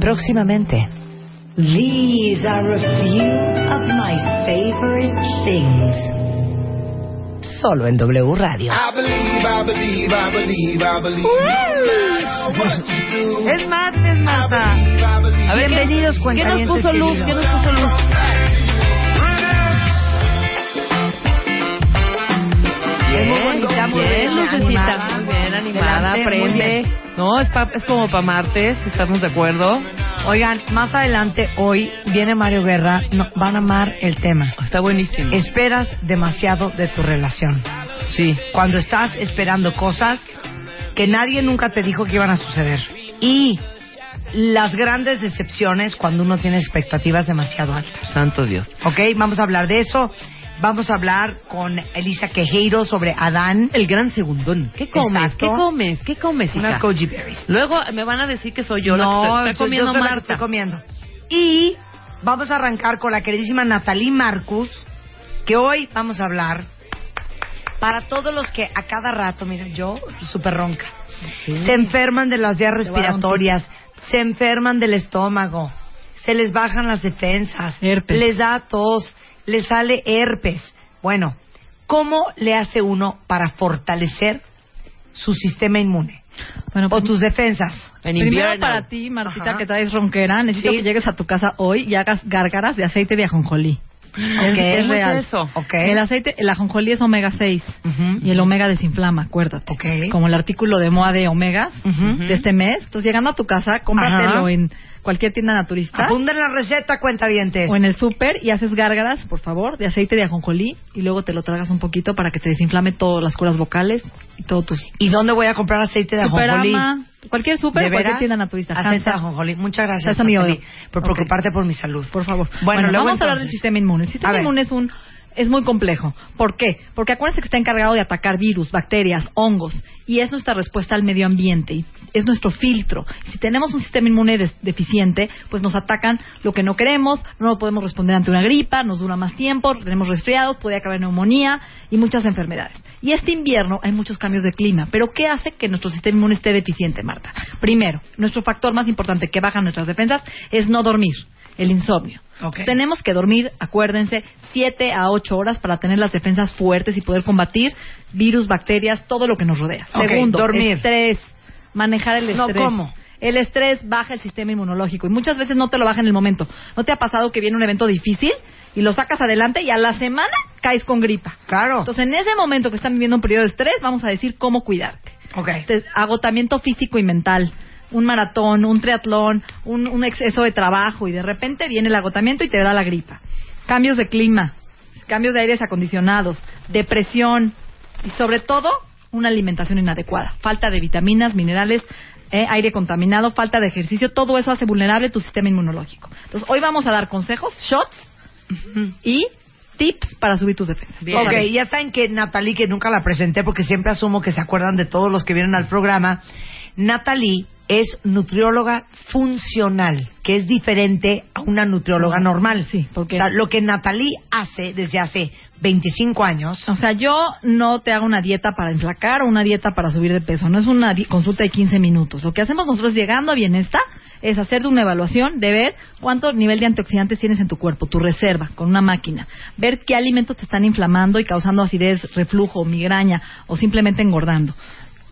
Próximamente. These are a few of my favorite things. Solo en W Radio. I believe, I believe, I believe, I believe. Do. Es martes, Marta. I believe. A ver, Bienvenidos, ¿qué, ¿qué nos puso luz? ¿Qué nos puso luz? Es muy bonita, muy bien, bien lucecita. Muy bien animada, Adelante, muy prende. No, es, pa- es como para martes, estamos de acuerdo. Oigan, más adelante hoy viene Mario Guerra. No, van a amar el tema. Está buenísimo. Esperas demasiado de tu relación. Sí. Cuando estás esperando cosas que nadie nunca te dijo que iban a suceder. Y las grandes decepciones cuando uno tiene expectativas demasiado altas. Santo Dios. ¿Ok? Vamos a hablar de eso. Vamos a hablar con Elisa Quejeiro sobre Adán. El gran segundón. ¿Qué comes? Exacto. ¿Qué comes? ¿Qué comes, Unas goji berries. Luego me van a decir que soy yo la que no, estoy, comiendo yo soy la que Marta. estoy comiendo. Y vamos a arrancar con la queridísima Natalie Marcus, que hoy vamos a hablar para todos los que a cada rato, mira, yo súper ronca, se enferman de las vías respiratorias, se enferman del estómago, se les bajan las defensas, Herpes. les da tos, les sale herpes. Bueno, ¿cómo le hace uno para fortalecer su sistema inmune Bueno, o pues, tus defensas? En primero invierno. para ti, Martita, Ajá. que traes ronquera, necesito Sí. que llegues a tu casa hoy y hagas gárgaras de aceite de ajonjolí. Es, Ok. es ¿Cómo real. es eso? Ok. El aceite, el ajonjolí es omega 6 Ujú. y el omega desinflama, acuérdate. Ok. Como el artículo de moda de omegas de este mes. Entonces, llegando a tu casa, cómpratelo Ajá. en cualquier tienda naturista Apunten la receta, cuentavientes. o en el súper y haces gárgaras, por favor, de aceite de ajonjolí y luego te lo tragas un poquito para que te desinflame todas las cuerdas vocales y todo tus ¿Y dónde voy a comprar aceite de ajonjolí? Superama, cualquier súper, ¿De cualquier tienda naturista. Aceite de ajonjolí. Muchas gracias, odio. por preocuparte por mi salud. Por favor. Bueno, Bueno, luego vamos a hablar del entonces. sistema inmune. El A sistema ver. inmune es un es muy complejo. ¿Por qué? Porque acuérdense que está encargado de atacar virus, bacterias, hongos y es nuestra respuesta al medio ambiente es nuestro filtro. Si tenemos un sistema inmune deficiente, pues nos atacan lo que no queremos, no podemos responder ante una gripa, nos dura más tiempo, tenemos resfriados, puede acabar neumonía y muchas enfermedades. Y este invierno hay muchos cambios de clima, pero ¿qué hace que nuestro sistema inmune esté deficiente, Marta? Primero, nuestro factor más importante que baja nuestras defensas es no dormir, el insomnio. Tenemos que dormir, acuérdense, 7 a 8 horas para tener las defensas fuertes y poder combatir virus, bacterias, todo lo que nos rodea. Segundo, dormir. estrés. Manejar el No, estrés. ¿cómo? El estrés baja el sistema inmunológico y muchas veces no te lo baja en el momento. ¿No te ha pasado que viene un evento difícil y lo sacas adelante y a la semana caes con gripa? Claro. Entonces, en ese momento que están viviendo un periodo de estrés, vamos a decir cómo cuidarte. ok. Te- agotamiento físico y mental, un maratón, un triatlón, un, un exceso de trabajo y de repente viene el agotamiento y te da la gripa. Cambios de clima, cambios de aires acondicionados, depresión y sobre todo una alimentación inadecuada, falta de vitaminas, minerales, eh, aire contaminado, falta de ejercicio, todo eso hace vulnerable tu sistema inmunológico. Entonces, hoy vamos a dar consejos, shots y tips para subir tus defensas. Bien. Ok, ya saben que Natalie, que nunca la presenté porque siempre asumo que se acuerdan de todos los que vienen al programa, Natalie es nutrióloga funcional, que es diferente a una nutrióloga normal. Sí, porque- O sea, lo que Natalie hace desde hace 25 años... O sea, yo no te hago una dieta para enflacar o una dieta para subir de peso. No es una consulta de 15 minutos. Lo que hacemos nosotros llegando a bienestar es hacer una evaluación de ver cuánto nivel de antioxidantes tienes en tu cuerpo, tu reserva, con una máquina. Ver qué alimentos te están inflamando y causando acidez, reflujo, migraña o simplemente engordando.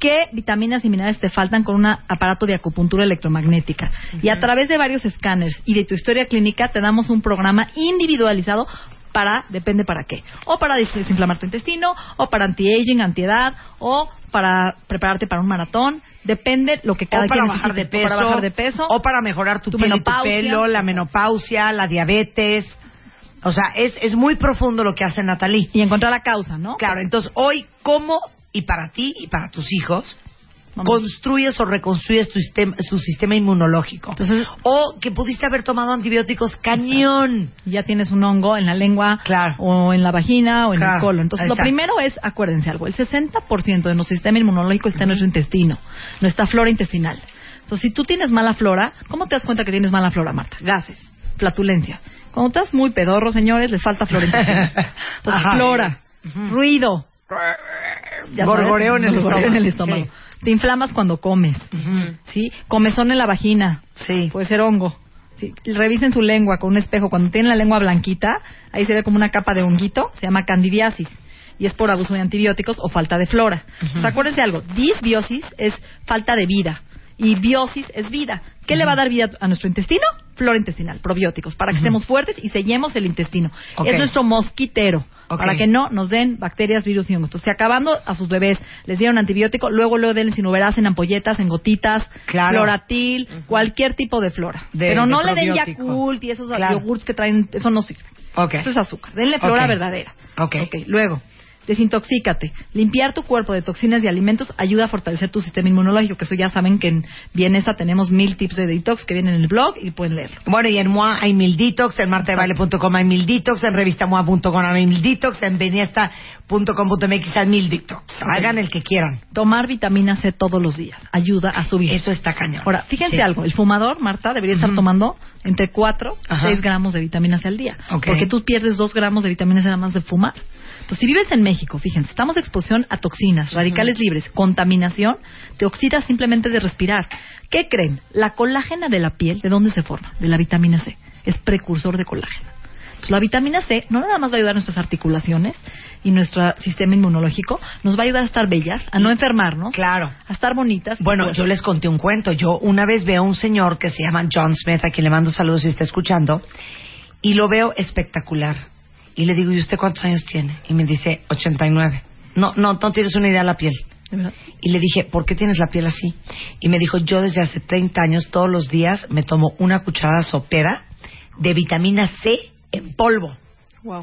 ¿Qué vitaminas y minerales te faltan con un aparato de acupuntura electromagnética? Y a través de varios escáneres y de tu historia clínica te damos un programa individualizado para, depende para qué. O para des- desinflamar tu intestino, o para anti-aging, antiedad, o para prepararte para un maratón. Depende lo que cada o para quien bajar de peso, O para bajar de peso. o para mejorar tu, tu piel tu pelo, la menopausia, la diabetes. O sea, es, es muy profundo lo que hace Natalie. Y encontrar la causa, ¿no? Claro, entonces hoy, ¿cómo y para ti y para tus hijos Vamos. construyes o reconstruyes tu sistema, su sistema inmunológico? Entonces- o que pudiste haber tomado antibióticos cañón. Ya tienes un hongo en la lengua Claro. o en la vagina o en Claro, el colon. Entonces, exacto. lo primero es, acuérdense algo, el 60% de nuestro sistema inmunológico está en nuestro intestino, nuestra flora intestinal. Entonces, si tú tienes mala flora, ¿cómo te das cuenta que tienes mala flora, Marta? Gases, flatulencia. Cuando estás muy pedorro, señores, les falta flora intestinal. Entonces, Ajá. flora, ruido, Gorgoreo en el estómago. en el estómago. Te inflamas cuando comes. ¿sí? Comezón en la vagina, Sí. puede ser hongo. Sí. Revisen su lengua con un espejo. Cuando tienen la lengua blanquita, ahí se ve como una capa de honguito, se llama candidiasis. Y es por abuso de antibióticos o falta de flora. Entonces, acuérdense algo, disbiosis es falta de vida y biosis es vida. ¿Qué le va a dar vida a nuestro intestino? Flora intestinal, probióticos, para que estemos fuertes y sellemos el intestino. Es nuestro mosquitero, para que no nos den bacterias, virus y hongos. Entonces, si acabando a sus bebés les dieron antibiótico, luego luego denle sinuberas en ampolletas, en gotitas, Claro. floratil, cualquier tipo de flora. De- Pero no de le den. Yakult y esos Claro. yogurts que traen, eso no sirve. Eso es azúcar. Denle flora verdadera. Ok. Luego, desintoxícate. Limpiar tu cuerpo de toxinas y alimentos ayuda a fortalecer tu sistema inmunológico, que eso ya saben que en Bienesta tenemos mil tips de detox que vienen en el blog y pueden leerlo. Bueno, y en MOA hay mil detox, en martadebaile.com hay mil detox, en revistamoa.com hay mil detox, en beniesta.com.mx hay mil detox. Hagan el que quieran. Tomar vitamina C todos los días ayuda a subir. Eso está cañón. Ahora, fíjense Sí. algo, el fumador, Marta, debería estar tomando entre 4 a Ajá. 6 gramos de vitamina C al día. Porque tú pierdes 2 gramos de vitamina C nada más de fumar. Entonces, si vives en México, fíjense, estamos de exposición a toxinas, radicales libres, contaminación, te oxidas simplemente de respirar. ¿Qué creen? La colágena de la piel, ¿de dónde se forma? De la vitamina C. Es precursor de colágeno. Entonces, la vitamina C no nada más va a ayudar a nuestras articulaciones y nuestro sistema inmunológico, nos va a ayudar a estar bellas, a no enfermarnos, Claro. a estar bonitas. Bueno, yo les conté un cuento. Yo una vez veo a un señor que se llama John Smith, a quien le mando saludos si está escuchando, y lo veo espectacular. Y le digo, ¿y usted cuántos años tiene? Y me dice, 89. No, no, no tienes una idea de la piel. Y le dije, ¿por qué tienes la piel así? Y me dijo, yo desde hace 30 años, todos los días, me tomo una cucharada sopera de vitamina C en polvo. Wow.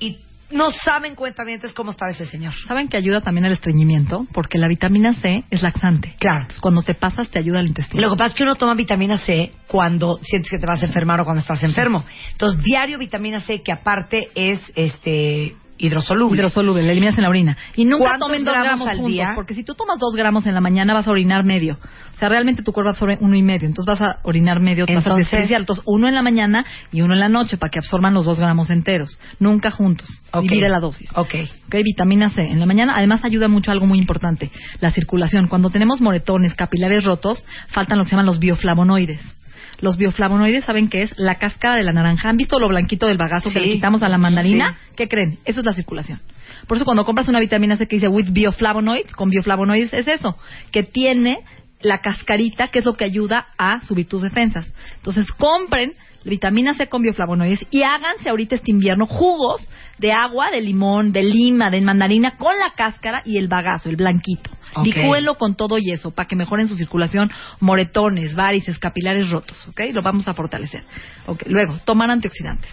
Y no saben, cuentamientos, cómo estaba ese señor. ¿Saben que ayuda también al estreñimiento? Porque la vitamina C es laxante. Claro. Entonces, cuando te pasas, te ayuda al intestino. Lo que pasa es que uno toma vitamina C cuando sientes que te vas a enfermar o cuando estás enfermo. Entonces, diario vitamina C, que aparte es este hidrosoluble. Hidrosoluble, la eliminas en la orina. Y nunca ¿Cuántos tomen dos gramos gramos, al juntos, día? porque si tú tomas dos gramos en la mañana vas a orinar medio. O sea, realmente tu cuerpo absorbe uno y medio. Entonces vas a orinar medio, te vas a Entonces- desperdiciar. Entonces, uno en la mañana y uno en la noche para que absorban los dos gramos enteros. Nunca juntos. Ok. Divide la dosis. Ok. Ok, vitamina C. En la mañana, además, ayuda mucho a algo muy importante, la circulación. Cuando tenemos moretones, capilares rotos, faltan lo que se llaman los bioflavonoides. Los bioflavonoides, ¿saben qué es? La cáscara de la naranja. ¿Han visto lo blanquito del bagazo que le quitamos a la mandarina? ¿Qué creen? Eso es la circulación. Por eso cuando compras una vitamina C que dice with bioflavonoids, con bioflavonoides es eso, que tiene la cascarita, que es lo que ayuda a subir tus defensas. Entonces, compren vitamina C con bioflavonoides y háganse ahorita este invierno jugos de agua, de limón, de lima, de mandarina con la cáscara y el bagazo, el blanquito. Ok. Licúenlo con todo y eso para que mejoren su circulación, moretones, varices, capilares rotos, ¿ok? Lo vamos a fortalecer. Ok, Luego, tomar antioxidantes.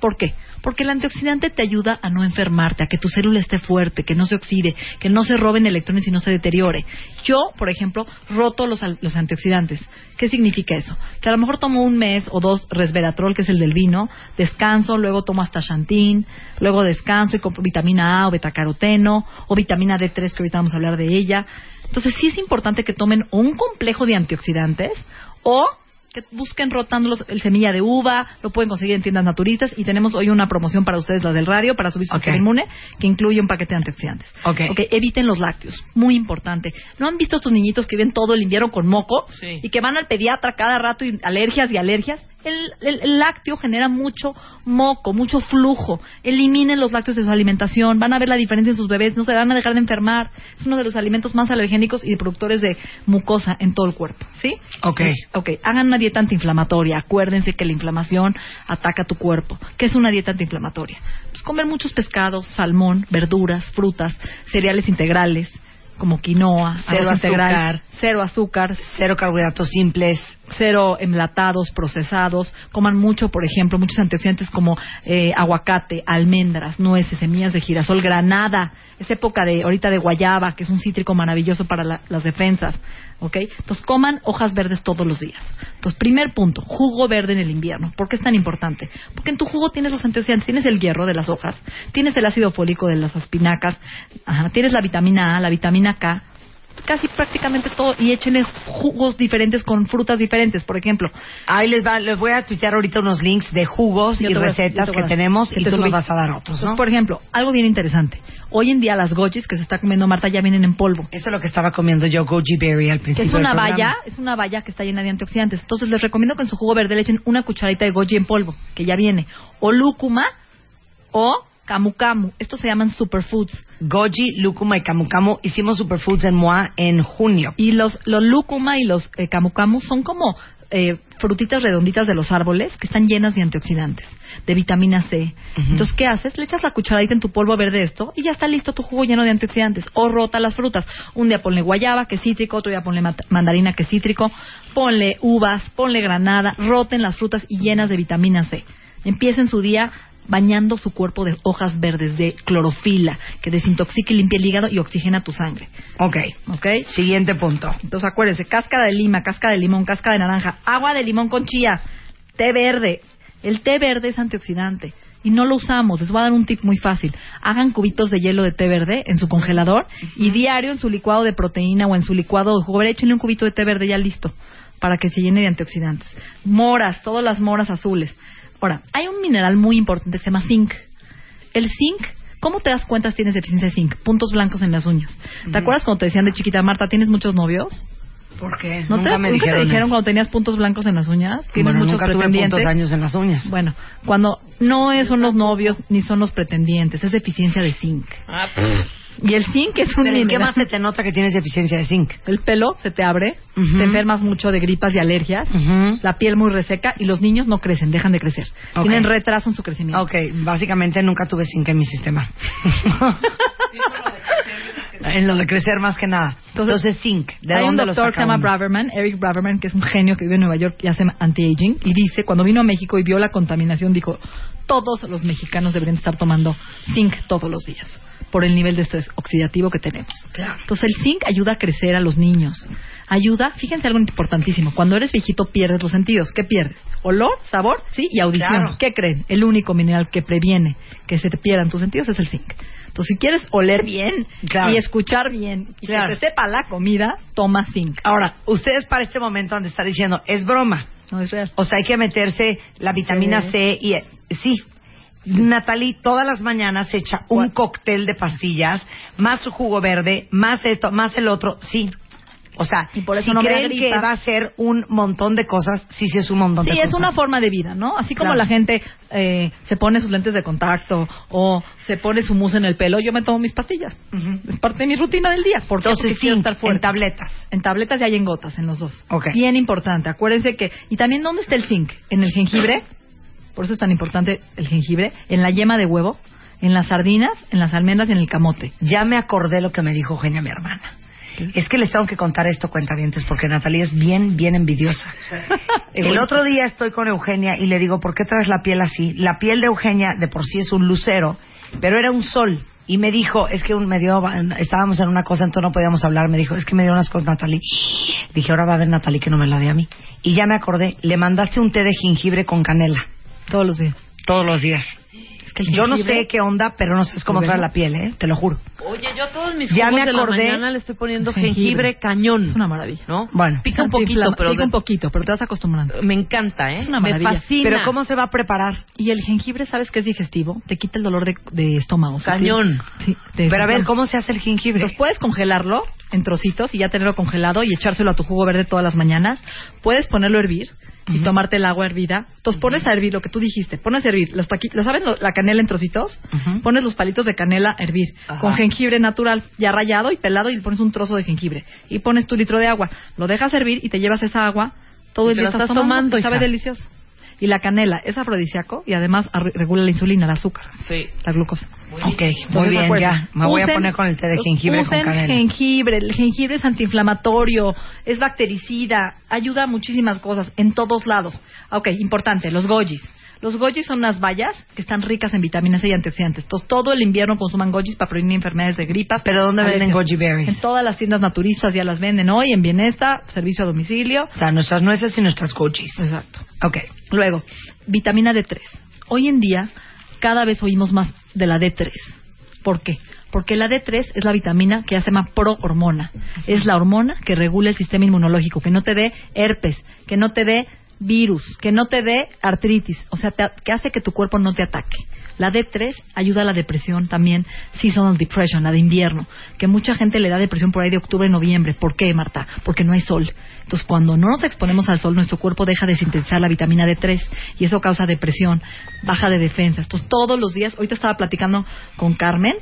¿Por qué? Porque el antioxidante te ayuda a no enfermarte, a que tu célula esté fuerte, que no se oxide, que no se roben electrones y no se deteriore. Yo, por ejemplo, roto los, antioxidantes. ¿Qué significa eso? Que a lo mejor tomo un mes o dos resveratrol, que es el del vino, descanso, luego tomo hasta Xantín, luego descanso y compro vitamina A o betacaroteno, o vitamina D3, que ahorita vamos a hablar de ella. Entonces sí es importante que tomen un complejo de antioxidantes o que busquen rotándolos el semilla de uva, lo pueden conseguir en tiendas naturistas y tenemos hoy una promoción para ustedes, las del radio, para subir su Ok. sistema inmune, que incluye un paquete de antioxidantes. Ok. eviten los lácteos, muy importante. ¿No han visto estos niñitos que viven todo el invierno con moco Sí. y que van al pediatra cada rato y alergias y alergias? El, el- el lácteo genera mucho moco, mucho flujo. Eliminen los lácteos de su alimentación, van a ver la diferencia en sus bebés, no se van a dejar de enfermar. Es uno de los alimentos más alergénicos y productores de mucosa en todo el cuerpo, ¿sí? Ok. Ok, hagan una dieta antiinflamatoria. Acuérdense que la inflamación ataca tu cuerpo. ¿Qué es una dieta antiinflamatoria? Pues comer muchos pescados, salmón, verduras, frutas, cereales integrales, como quinoa, Cero integral, azúcar. cero azúcar, Cero carbohidratos simples. cero enlatados, procesados. Coman mucho, por ejemplo, muchos antioxidantes como eh, aguacate, almendras, nueces, semillas de girasol, granada. Es época de ahorita de guayaba, que es un cítrico maravilloso para la- las defensas. ¿Ok? Entonces coman hojas verdes todos los días. Entonces, primer punto, jugo verde en el invierno. ¿Por qué es tan importante? Porque en tu jugo tienes los antioxidantes, tienes el hierro de las hojas, tienes el ácido fólico de las espinacas, ajá, tienes la vitamina A, la vitamina K, casi prácticamente todo y échenle jugos diferentes con frutas diferentes, por ejemplo. Ahí les, va, les voy a tuitear ahorita unos links de jugos Yo y recetas te que tenemos que y te tú nos vas a dar otros, ¿no? Por ejemplo, algo bien interesante. Hoy en día las gochis que se está comiendo Marta ya vienen en polvo. Eso es lo que estaba comiendo yo, goji berry, al Que principio es del una valla, es una valla que está llena de antioxidantes. Entonces les recomiendo que en su jugo verde le echen una cucharadita de goji en polvo, que ya viene, o lúcuma o camu camu. Estos se llaman superfoods. Goji, lúcuma y camu camu. Hicimos superfoods en MOA en junio. Y los, los lúcuma y los eh, camu camu son como eh, frutitas redonditas de los árboles que están llenas de antioxidantes, de vitamina C. Entonces, ¿qué haces? Le echas la cucharadita en tu polvo verde esto y ya está listo tu jugo lleno de antioxidantes. O rota las frutas. Un día ponle guayaba, que es cítrico, otro día ponle mandarina, que es cítrico. Ponle uvas, ponle granada, roten las frutas y llenas de vitamina C. Empiecen su día bañando su cuerpo de hojas verdes, de clorofila, que desintoxica y limpia el hígado y oxigena tu sangre. Ok. ¿Ok? Siguiente punto. Entonces acuérdense, cáscara de lima, cáscara de limón, cáscara de naranja, agua de limón con chía, té verde. El té verde es antioxidante y no lo usamos. Les voy a dar un tip muy fácil. Hagan cubitos de hielo de té verde en su congelador y diario en su licuado de proteína o en su licuado de jugo échenle un cubito de té verde ya listo para que se llene de antioxidantes. Moras, todas las moras azules. Ahora, hay un mineral muy importante que se llama zinc. El zinc, ¿cómo te das cuenta si tienes deficiencia de zinc? Puntos blancos en las uñas. ¿Te acuerdas cuando te decían de chiquita, Marta, ¿tienes muchos novios? ¿Por qué? ¿No nunca te, me nunca te dijeron, dijeron eso. cuando tenías puntos blancos en las uñas? ¿Tienes Bueno, muchos nunca tuve pretendientes? puntos daños en las uñas. Bueno, cuando no es- son los novios ni son los pretendientes, es deficiencia de zinc. Y el zinc es un ¿en qué más se te nota que tienes deficiencia de zinc? El pelo se te abre, te enfermas mucho de gripas y alergias, la piel muy reseca y los niños no crecen, dejan de crecer. Tienen retraso en su crecimiento. Ok, básicamente nunca tuve zinc en mi sistema. en lo de crecer más que nada. Entonces, zinc, ¿de Hay un dónde doctor que se llama uno? Braverman, Eric Braverman, que es un genio que vive en Nueva York y hace anti-aging, y dice, cuando vino a México y vio la contaminación, dijo, todos los mexicanos deberían estar tomando zinc todos los días, por el nivel de estrés oxidativo que tenemos. Claro. Entonces el zinc ayuda a crecer a los niños. Ayuda, fíjense algo importantísimo, cuando eres viejito pierdes los sentidos. ¿Qué pierdes? Olor, sabor, sí, y audición. Claro. ¿Qué creen? El único mineral que previene que se te pierdan tus sentidos es el zinc. Entonces, si quieres oler bien Claro. y escuchar bien y Claro. que te sepa la comida, toma zinc. Ahora, ustedes para este momento han de estar diciendo, es broma. No es real. O sea, hay que meterse la vitamina Sí. C y... Sí. Natalie todas las mañanas echa un cóctel de pastillas, más su jugo verde, más esto, más el otro. Sí. O sea, Y por eso si no me da creen que va a ser un montón de cosas, sí, sí es un montón Sí, de es cosas. una forma de vida, ¿no? Así como Claro. la gente eh, se pone sus lentes de contacto o se pone su mousse en el pelo, yo me tomo mis pastillas. Es parte de mi rutina del día. Entonces, Porque estar fuerte. en tabletas. En tabletas y hay en gotas, en los dos. Ok. Bien importante. Acuérdense que... Y también, ¿dónde está el zinc? En el jengibre. Por eso es tan importante el jengibre. En la yema de huevo. En las sardinas, en las almendras y en el camote. Ya me acordé lo que me dijo Eugenia, mi hermana. Es que les tengo que contar esto, cuentavientes, porque Natalia es bien, bien envidiosa. El otro día estoy con Eugenia y le digo, ¿por qué traes la piel así? La piel de Eugenia de por sí es un lucero, pero era un sol. Y me dijo, es que un, me dio, estábamos en una cosa, entonces no podíamos hablar. Me dijo, es que me dio unas cosas, Natalie. Dije, ahora va a ver Natalie que no me la dé a mí. Y ya me acordé, le mandaste un té de jengibre con canela. Todos los días. Todos los días. Es que el Yo no sé qué onda, pero no sé cómo ¿Lo trae la piel, ¿eh? Te lo juro. Oye, yo a todos mis Ya jugos me de la acordé. mañana le estoy poniendo Jengibre. jengibre, cañón. Es una maravilla. ¿No? Bueno. Pica un poquito, pero pica de- un poquito, pero te vas acostumbrando. me encanta, ¿eh? Es una me maravilla. fascina. Pero ¿cómo se va a preparar? Y el jengibre, ¿sabes qué es digestivo? Te quita el dolor de, de estómago. Cañón. Sí, Pero a ver, ¿cómo se hace el jengibre? Entonces puedes congelarlo en trocitos y ya tenerlo congelado y echárselo a tu jugo verde todas las mañanas. Puedes ponerlo a hervir y tomarte el agua hervida. Entonces pones a hervir lo que tú dijiste. Pones a hervir los taqui- ¿lo ¿saben lo- la canela en trocitos? Pones los palitos de canela a hervir Ajá. con jengibre natural ya rallado y pelado y le pones un trozo de jengibre y pones tu litro de agua. Lo dejas hervir y te llevas esa agua todo Y el día estás tomando, y sabe delicioso. Y la canela es afrodisíaco y además regula la insulina, el azúcar, Sí. la glucosa. Ok, muy Entonces, bien, ya. Me voy a poner con el té de jengibre usen con canela. jengibre. El jengibre es antiinflamatorio, es bactericida, ayuda a muchísimas cosas en todos lados. Ok, importante, los gojis. Los gojis son unas bayas que están ricas en vitaminas y antioxidantes. Entonces, todo el invierno consuman gojis para prevenir enfermedades de gripas. ¿Pero dónde venden goji berries? En todas las tiendas naturistas ya las venden hoy, en Bienesta, servicio a domicilio. O sea, nuestras nueces y nuestras gojis. Exacto. Ok. Luego, vitamina D3. Hoy en día, cada vez oímos más de la D3. ¿Por qué? Porque la D3 es la vitamina que ya se llama prohormona. Es la hormona que regula el sistema inmunológico, que no te dé herpes, que no te dé virus, que no te dé artritis, o sea, te- que hace que tu cuerpo no te ataque. La D3 ayuda a la depresión también, seasonal depression, la de invierno, que mucha gente le da depresión por ahí de octubre, noviembre. ¿Por qué, Marta? Porque no hay sol. Entonces, cuando no nos exponemos al sol, nuestro cuerpo deja de sintetizar la vitamina D3 y eso causa depresión, baja de defensa. Entonces, todos los días, ahorita estaba platicando con Carmen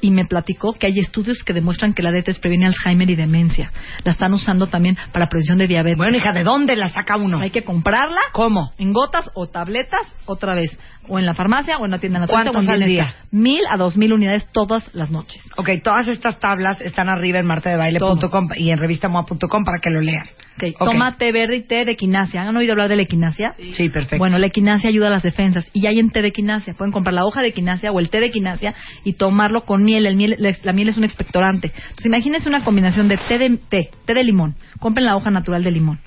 y me platicó que hay estudios que demuestran que la D3 previene Alzheimer y demencia. La están usando también para prevención de diabetes. Bueno, hija, ¿de dónde la saca uno? Hay que comprarla ¿Cómo? en gotas o tabletas otra vez, o en la farmacia o en la tienda naturista ¿Cuántas o en al Bienestar. Mil a dos mil unidades todas las noches. Ok, todas estas tablas están arriba en martadebaile.com y en revistamoa.com para que lo lean. Ok, Ok. Toma té verde y té de equinacia. ¿Han oído hablar de la equinacia? Sí, perfecto. Bueno, la equinacia ayuda a las defensas y ya hay en té de equinacia. Pueden comprar la hoja de equinacia o el té de equinacia y tomarlo con miel. El miel la, la miel es un expectorante. Entonces, imagínense una combinación de té de té, té de limón. Compren la hoja natural de limón.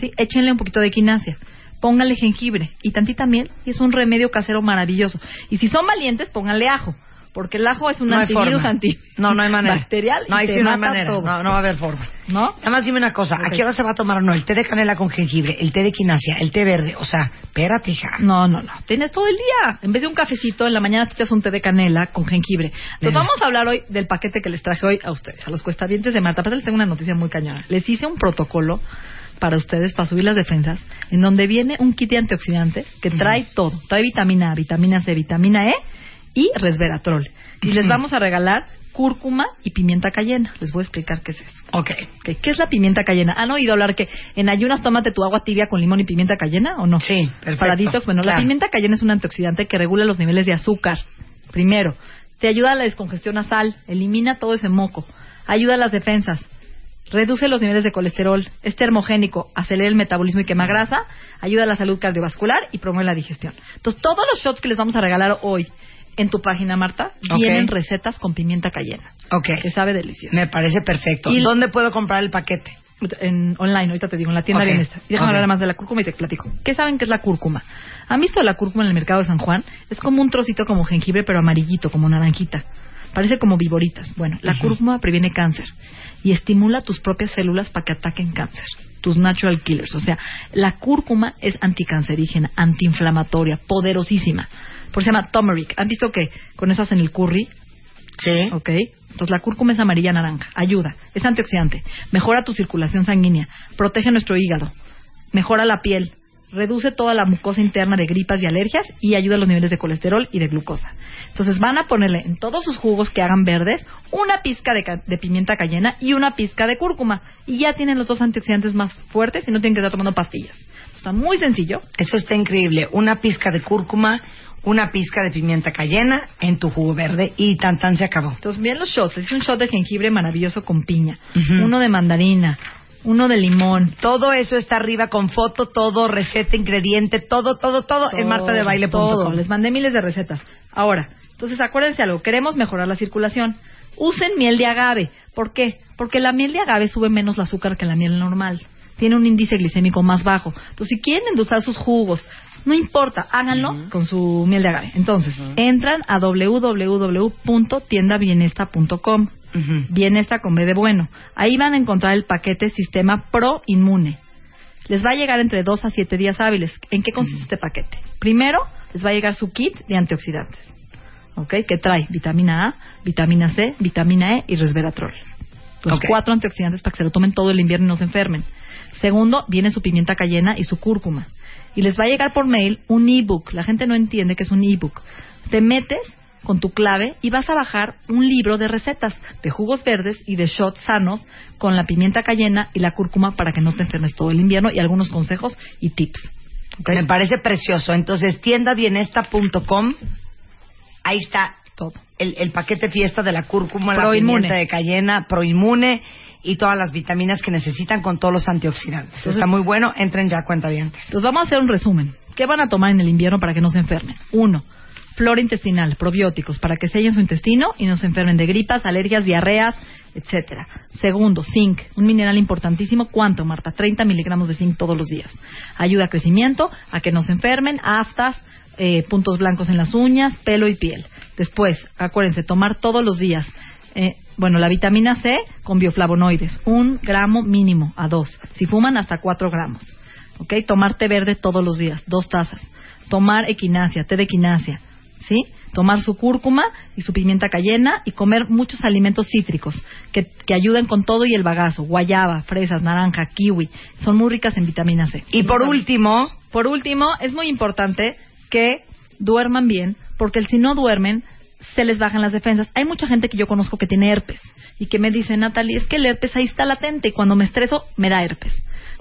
¿Sí? Échenle un poquito de equinacia. Pónganle jengibre y tantita miel y es un remedio casero maravilloso. Y si son valientes, pónganle ajo. Porque el ajo es un no antivirus anti No, no hay manera. bacterial No, y te sí no hay manera. todo. No, no va a haber forma. ¿No? Nada más dime una cosa, ¿a Ok. qué hora se va a tomar o no? El té de canela con jengibre, el té de quinasia, el té verde, o sea, espérate, hija. No, no, no. Tienes todo el día. En vez de un cafecito, en la mañana te echas un té de canela con jengibre. Entonces vamos a hablar hoy del paquete que les traje hoy a ustedes, a los cuestavientes de Marta. Aparte les tengo una noticia muy cañona. Les hice un protocolo para ustedes, para subir las defensas, en donde viene un kit de antioxidantes que trae todo. Trae vitamina A, vitamina C, vitamina E y resveratrol. Y les vamos a regalar cúrcuma y pimienta cayena. Les voy a explicar qué es eso. Ok. Ok, ¿Qué es la pimienta cayena? ¿Han oído hablar que en ayunas tómate tu agua tibia con limón y pimienta cayena o no? Sí, perfecto. Para detox, bueno, Claro. la pimienta cayena es un antioxidante que regula los niveles de azúcar. Primero, te ayuda a la descongestión nasal, elimina todo ese moco, ayuda a las defensas, reduce los niveles de colesterol, es termogénico, acelera el metabolismo y quema grasa, ayuda a la salud cardiovascular y promueve la digestión. Entonces, todos los shots que les vamos a regalar hoy en tu página, Marta, Ok. vienen recetas con pimienta cayena, Ok. que sabe delicioso. Me parece perfecto. Y- ¿Dónde puedo comprar el paquete? en online, ahorita te digo, en la tienda Ok, Bienestar. Y déjame hablar más de la cúrcuma y te platico. ¿Qué saben que es la cúrcuma? ¿Han visto la cúrcuma en el mercado de San Juan? Es como un trocito como jengibre, pero amarillito, como naranjita. Parece como viboritas. Bueno, la cúrcuma previene cáncer y estimula tus propias células para que ataquen cáncer. Tus natural killers. O sea, la cúrcuma es anticancerígena, antiinflamatoria, poderosísima. Por eso se llama turmeric. ¿Han visto que con eso hacen el curry? Sí. ¿Ok? Entonces la cúrcuma es amarilla naranja, ayuda, es antioxidante, mejora tu circulación sanguínea, protege nuestro hígado, mejora la piel, reduce toda la mucosa interna de gripas y alergias y ayuda a los niveles de colesterol y de glucosa. Entonces van a ponerle en todos sus jugos que hagan verdes una pizca de, de pimienta cayena y una pizca de cúrcuma y ya tienen los dos antioxidantes más fuertes y no tienen que estar tomando pastillas. Está muy sencillo. Eso está increíble. Una pizca de cúrcuma, una pizca de pimienta cayena en tu jugo verde y tan tan se acabó. Entonces, bien los shots. Es un shot de jengibre maravilloso con piña, Ujú. uno de mandarina, uno de limón, Todo eso está arriba con foto, todo, receta, ingrediente, todo, todo, todo, en martadebaile.com. Todo. Les mandé miles de recetas. Ahora, entonces acuérdense algo. Queremos mejorar la circulación. Usen miel de agave. ¿Por qué? Porque la miel de agave sube menos el azúcar que la miel normal. Tiene un índice glicémico más bajo. Entonces, si quieren endulzar sus jugos, no importa, háganlo con su miel de agave. Entonces, entran a www.tiendabienesta.com. Ujú. Bienesta con B de bueno. Ahí van a encontrar el paquete Sistema Pro Inmune. Les va a llegar entre 2 a 7 días hábiles. ¿En qué consiste este paquete? Primero, les va a llegar su kit de antioxidantes. ¿Ok? Que trae vitamina A, vitamina C, vitamina E y resveratrol. Los Ok. cuatro antioxidantes para que se lo tomen todo el invierno y no se enfermen. Segundo, viene su pimienta cayena y su cúrcuma. Y les va a llegar por mail un ebook. La gente no entiende que es un ebook. Te metes con tu clave y vas a bajar un libro de recetas de jugos verdes y de shots sanos con la pimienta cayena y la cúrcuma para que no te enfermes todo el invierno y algunos consejos y tips. Me parece precioso. Entonces, tiendabienesta.com, ahí está Todo. el, el paquete fiesta de la cúrcuma, la pimienta de cayena, proinmune y todas las vitaminas que necesitan con todos los antioxidantes. Entonces- Está muy bueno, entren ya cuenta bien. Entonces vamos a hacer un resumen. ¿Qué van a tomar en el invierno para que no se enfermen? Uno, flora intestinal, probióticos, para que sellen su intestino y no se enfermen de gripas, alergias, diarreas, etcétera. Segundo, zinc, un mineral importantísimo. ¿Cuánto, Marta? 30 miligramos de zinc todos los días. Ayuda a crecimiento, a que no se enfermen, aftas, eh, puntos blancos en las uñas, pelo y piel. Después, acuérdense, tomar todos los días. eh, bueno, la vitamina C con bioflavonoides, un gramo mínimo a dos. Si fuman, hasta cuatro gramos. ¿Ok? Tomar té verde todos los días, dos tazas. Tomar equinacia, té de equinacia. ¿Sí? Tomar su cúrcuma y su pimienta cayena y comer muchos alimentos cítricos que, que ayudan con todo y el bagazo. Guayaba, fresas, naranja, kiwi. Son muy ricas en vitamina C. Y por último, Por último, es muy importante que duerman bien, porque si no duermen, se les bajan las defensas. Hay mucha gente que yo conozco que tiene herpes y que me dice, Natalie, es que el herpes ahí está latente y cuando me estreso me da herpes.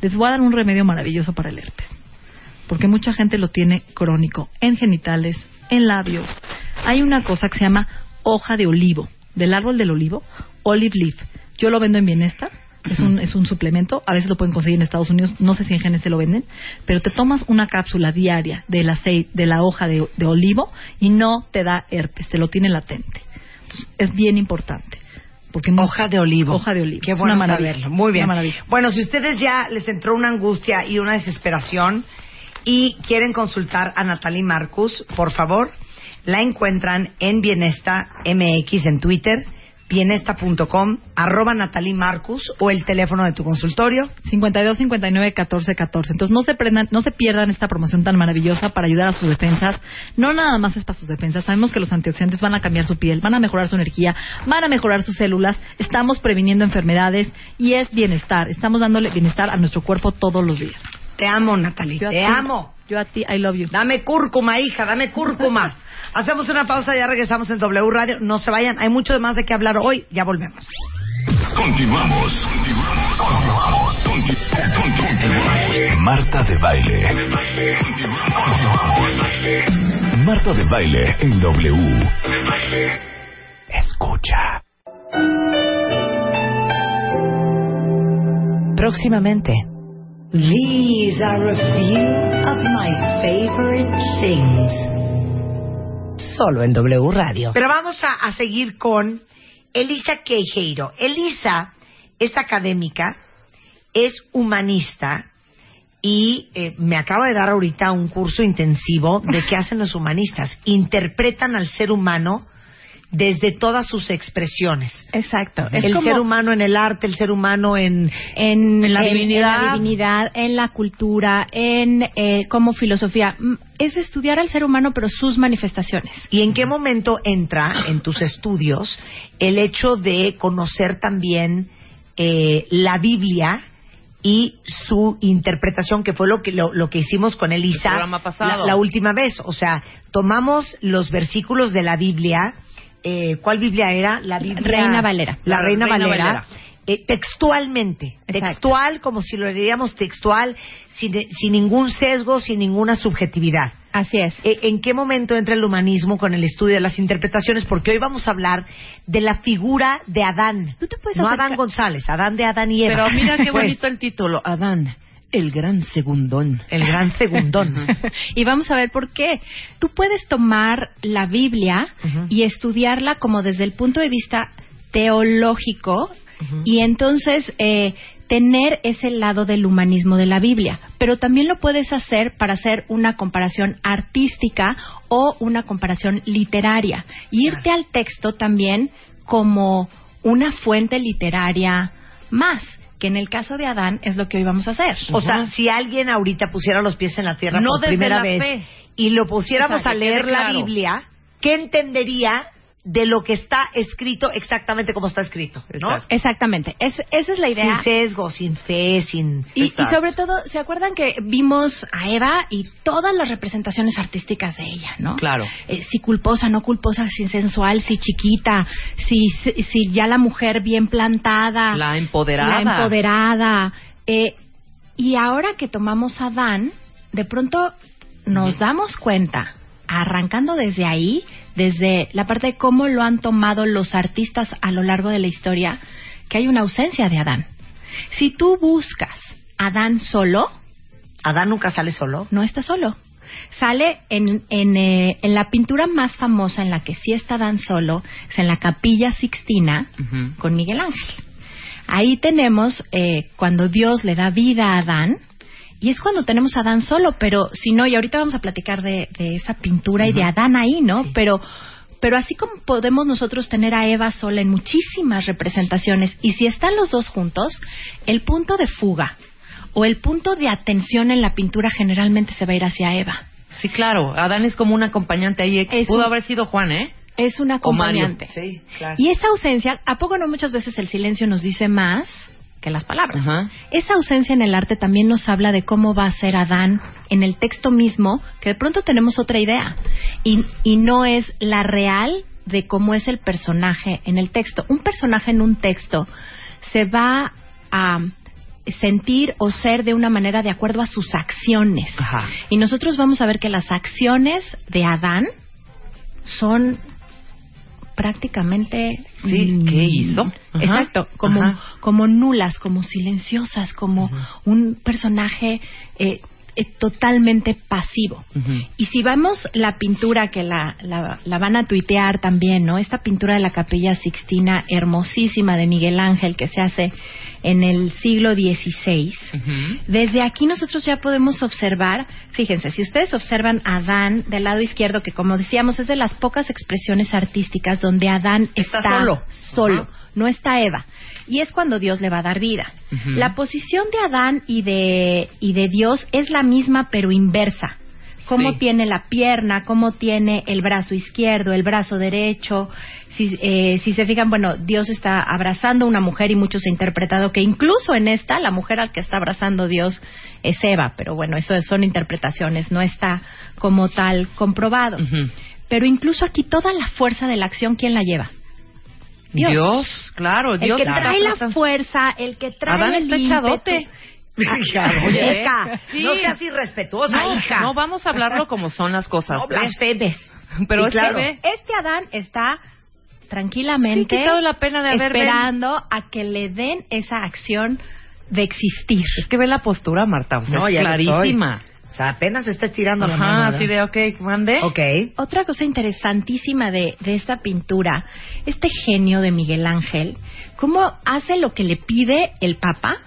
Les voy a dar un remedio maravilloso para el herpes, porque mucha gente lo tiene crónico en genitales, en labios. Hay una cosa que se llama hoja de olivo, del árbol del olivo, olive leaf. Yo lo vendo en Bienesta. Es un, es un suplemento, a veces lo pueden conseguir en Estados Unidos, no sé si en GNC lo venden, pero te tomas una cápsula diaria del aceite, de la hoja de, de olivo y no te da herpes, te lo tiene latente. Entonces, es bien importante. Porque hoja de olivo. Hoja de olivo. Qué bueno saberlo. Muy bien. Bueno, si ustedes ya les entró una angustia y una desesperación y quieren consultar a Natalie Marcus, por favor, la encuentran en Bienesta MX en Twitter, bienesta.com, arroba Natalie Marcus o el teléfono de tu consultorio. 52 59 14 14. Entonces no se prendan, no se pierdan esta promoción tan maravillosa para ayudar a sus defensas. No nada más es para sus defensas. Sabemos que los antioxidantes van a cambiar su piel, van a mejorar su energía, van a mejorar sus células. Estamos previniendo enfermedades y es bienestar. Estamos dándole bienestar a nuestro cuerpo todos los días. Te amo, Natalie. Yo Te ti- amo. Yo a ti, I love you. Dame cúrcuma, hija, dame cúrcuma. Hacemos una pausa, ya regresamos en W Radio. No se vayan, hay mucho más de qué hablar hoy. Ya volvemos. Continuamos. Continuamos. Conti- Continuamos. Marta de baile. Marta de baile en W. Escucha. Próximamente. These are a few of my favorite things. Solo en W Radio. Pero vamos a, a seguir con Elisa Queijeiro. Elisa es académica, es humanista y eh, me acaba de dar ahorita un curso intensivo de qué hacen los humanistas. Interpretan al ser humano desde todas sus expresiones. Exacto. Es el como ser humano en el arte, el ser humano en... en, En la en- divinidad. en la divinidad, en la cultura, en eh, como filosofía. Mm, Es estudiar al ser humano, pero sus manifestaciones. ¿Y en qué momento entra en tus estudios el hecho de conocer también eh, la Biblia y su interpretación, que fue lo que, lo, lo que hicimos con Elisa El programa pasado. La, la última vez? O sea, tomamos los versículos de la Biblia. Eh, ¿Cuál Biblia era? La Biblia. Reina Valera. La, La Reina, Reina Valera. Valera. eh, textualmente, Exacto. textual como si lo leeríamos textual, sin, sin ningún sesgo, sin ninguna subjetividad. Así es. Eh, ¿En qué momento entra el humanismo con el estudio de las interpretaciones? Porque hoy vamos a hablar de la figura de Adán. Tú te puedes no acercar- Adán González, Adán de Adán y Eva. Pero mira qué Pues, bonito el título. Adán, el gran segundón. el gran segundón. y vamos a ver por qué. Tú puedes tomar la Biblia y estudiarla como desde el punto de vista teológico y entonces eh, tener ese lado del humanismo de la Biblia. Pero también lo puedes hacer para hacer una comparación artística o una comparación literaria. Y irte al texto también como una fuente literaria más, que en el caso de Adán es lo que hoy vamos a hacer. O sea, si alguien ahorita pusiera los pies en la tierra No por primera vez fe. y lo pusiéramos a leer la claro. Biblia, ¿qué entendería de lo que está escrito exactamente como está escrito? ¿no? Exacto. Exactamente, es- esa es la idea. Sin sesgo, sin fe, sin... Y, sobre todo, ¿se acuerdan que vimos a Eva y todas las representaciones artísticas de ella, no? Claro. Eh, si culposa, no culposa, si sensual, si chiquita, si, si, si ya la mujer bien plantada. La empoderada. La empoderada. Eh, y ahora que tomamos a Adán, de pronto nos damos cuenta, arrancando desde ahí, desde la parte de cómo lo han tomado los artistas a lo largo de la historia, que hay una ausencia de Adán. Si tú buscas Adán solo, Adán nunca sale solo. no está solo. Sale en, en, eh, en la pintura más famosa en la que sí está Adán solo, es en la Capilla Sixtina con Miguel Ángel. Ahí tenemos eh, cuando Dios le da vida a Adán Y es cuando tenemos a Adán solo, pero si no, y ahorita vamos a platicar de, de esa pintura y de Adán ahí, ¿no? Pero pero así como podemos nosotros tener a Eva sola en muchísimas representaciones, y si están los dos juntos, el punto de fuga o el punto de atención en la pintura generalmente se va a ir hacia Eva. Sí, claro. Adán es como un acompañante ahí. Es Pudo un- haber sido Juan, ¿eh? Es un O Mario. acompañante. Sí, claro. Y esa ausencia, ¿a poco no muchas veces el silencio nos dice más que las palabras? Ajá. Esa ausencia en el arte también nos habla de cómo va a ser Adán en el texto mismo, que de pronto tenemos otra idea. Y, y no es la real de cómo es el personaje en el texto. Un personaje en un texto se va a sentir o ser de una manera de acuerdo a sus acciones. Ajá. Y nosotros vamos a ver que las acciones de Adán son prácticamente Sí, mm, ¿qué hizo? Ajá. Exacto, como Ajá. como nulas, como silenciosas, como un personaje eh, totalmente pasivo. Y si vemos la pintura que la, la, la van a tuitear también, ¿no? Esta pintura de la Capilla Sixtina hermosísima de Miguel Ángel que se hace en el siglo XVI. Ujú. Desde aquí nosotros ya podemos observar, fíjense, si ustedes observan a Adán del lado izquierdo, que como decíamos es de las pocas expresiones artísticas donde Adán Está está, solo. no está Eva. Y es cuando Dios le va a dar vida. La posición de Adán y de, y de Dios es la misma pero inversa. Cómo Sí. tiene la pierna, cómo tiene el brazo izquierdo, el brazo derecho. Si, eh, si se fijan, bueno, Dios está abrazando a una mujer y muchos han interpretado que incluso en esta, la mujer al que está abrazando Dios es Eva, pero bueno, eso son interpretaciones, no está como tal comprobado. Pero incluso aquí toda la fuerza de la acción, ¿quién la lleva? Dios. Dios, claro, El Dios. que está trae la fuerza, el que trae Adán el ímpetu. Claro, Oye, hija, sí. no seas irrespetuosa, No, hija. no, vamos a hablarlo como son las cosas. No ¿ves? blasfemes. Pero Sí, es que claro. Este Adán está tranquilamente Sí, la pena de haber esperando a que le den esa acción de existir. Es que ve la postura, Marta, o sea, No, es clarísima. O sea, apenas está estirando la Ajá, mano. así de, ok, mande. Ok. Otra cosa interesantísima de, de esta pintura, este genio de Miguel Ángel, cómo hace lo que le pide el Papa.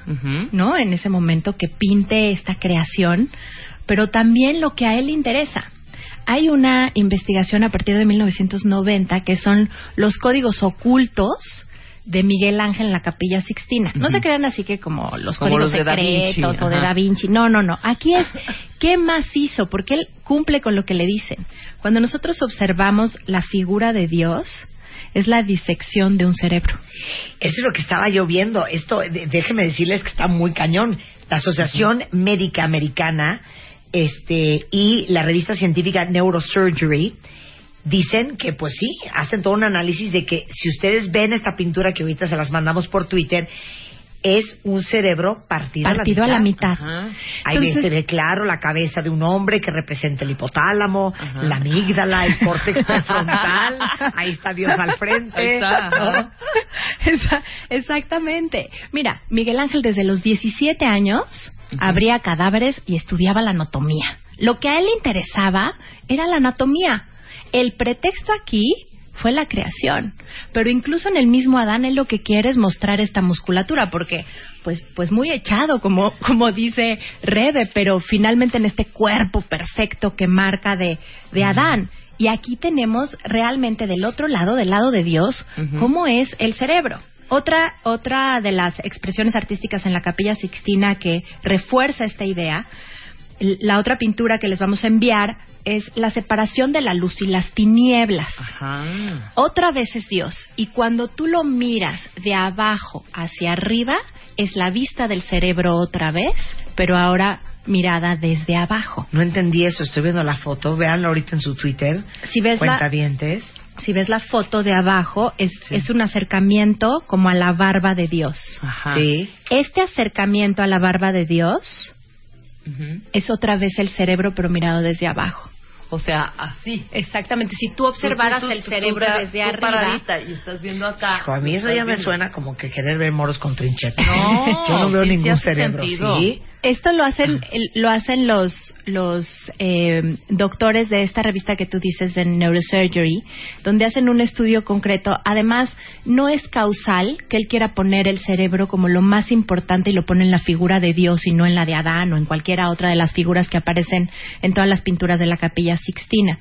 ¿no? En ese momento que pinte esta creación, pero también lo que a él le interesa. Hay una investigación a partir de 1990 que son los códigos ocultos de Miguel Ángel en la Capilla Sixtina. No se crean así que como los Como códigos los de secretos o de. Da Vinci. No, no, no. Aquí es qué más hizo, porque él cumple con lo que le dicen. Cuando nosotros observamos la figura de Dios, es la disección de un cerebro. Eso es lo que estaba yo viendo. Esto, déjeme decirles que está muy cañón. La Asociación Médica Americana este, y la revista científica Neurosurgery dicen que, pues sí, hacen todo un análisis de que si ustedes ven esta pintura que ahorita se las mandamos por Twitter, es un cerebro partido, Partido a la mitad. Ajá. Ahí ve- Entonces- se ve claro la cabeza de un hombre que representa el hipotálamo, Ajá. la amígdala, el córtex prefrontal. Ahí está Dios al frente. Ahí está, ajá. ¿no? Esa- exactamente. Mira, Miguel Ángel desde los 17 años abría cadáveres y estudiaba la anatomía. Lo que a él le interesaba era la anatomía. El pretexto aquí fue la creación, pero incluso en el mismo Adán él lo que quiere es mostrar esta musculatura, porque pues pues muy echado como como dice Rebe, pero finalmente en este cuerpo perfecto que marca de de Adán. Y aquí tenemos realmente del otro lado, del lado de Dios, Ujú. cómo es el cerebro. Otra, otra de las expresiones artísticas en la Capilla Sixtina que refuerza esta idea, la otra pintura que les vamos a enviar es la separación de la luz y las tinieblas. Ajá. Otra vez es Dios. Y cuando tú lo miras de abajo hacia arriba, es la vista del cerebro otra vez, pero ahora mirada desde abajo. No entendí eso, estoy viendo la foto, véanlo ahorita en su Twitter. Si ves la, si ves la foto de abajo, es, es un acercamiento como a la barba de Dios. Ajá. Sí. Este acercamiento a la barba de Dios Es otra vez el cerebro, pero mirado desde abajo. O sea, así. Exactamente. Si tú observaras Tú- tú- el tú- cerebro tú- desde tú arriba. paradita y estás viendo acá. Hijo, a mí eso ya me suena como que querer ver moros con trincheta. No, Yo no veo sí, ningún cerebro, sentido. ¿sí? Esto lo hacen, lo hacen los, los eh, doctores de esta revista que tú dices de Neurosurgery, donde hacen un estudio concreto. Además, no es causal que él quiera poner el cerebro como lo más importante y lo pone en la figura de Dios y no en la de Adán o en cualquiera otra de las figuras que aparecen en todas las pinturas de la Capilla Sixtina.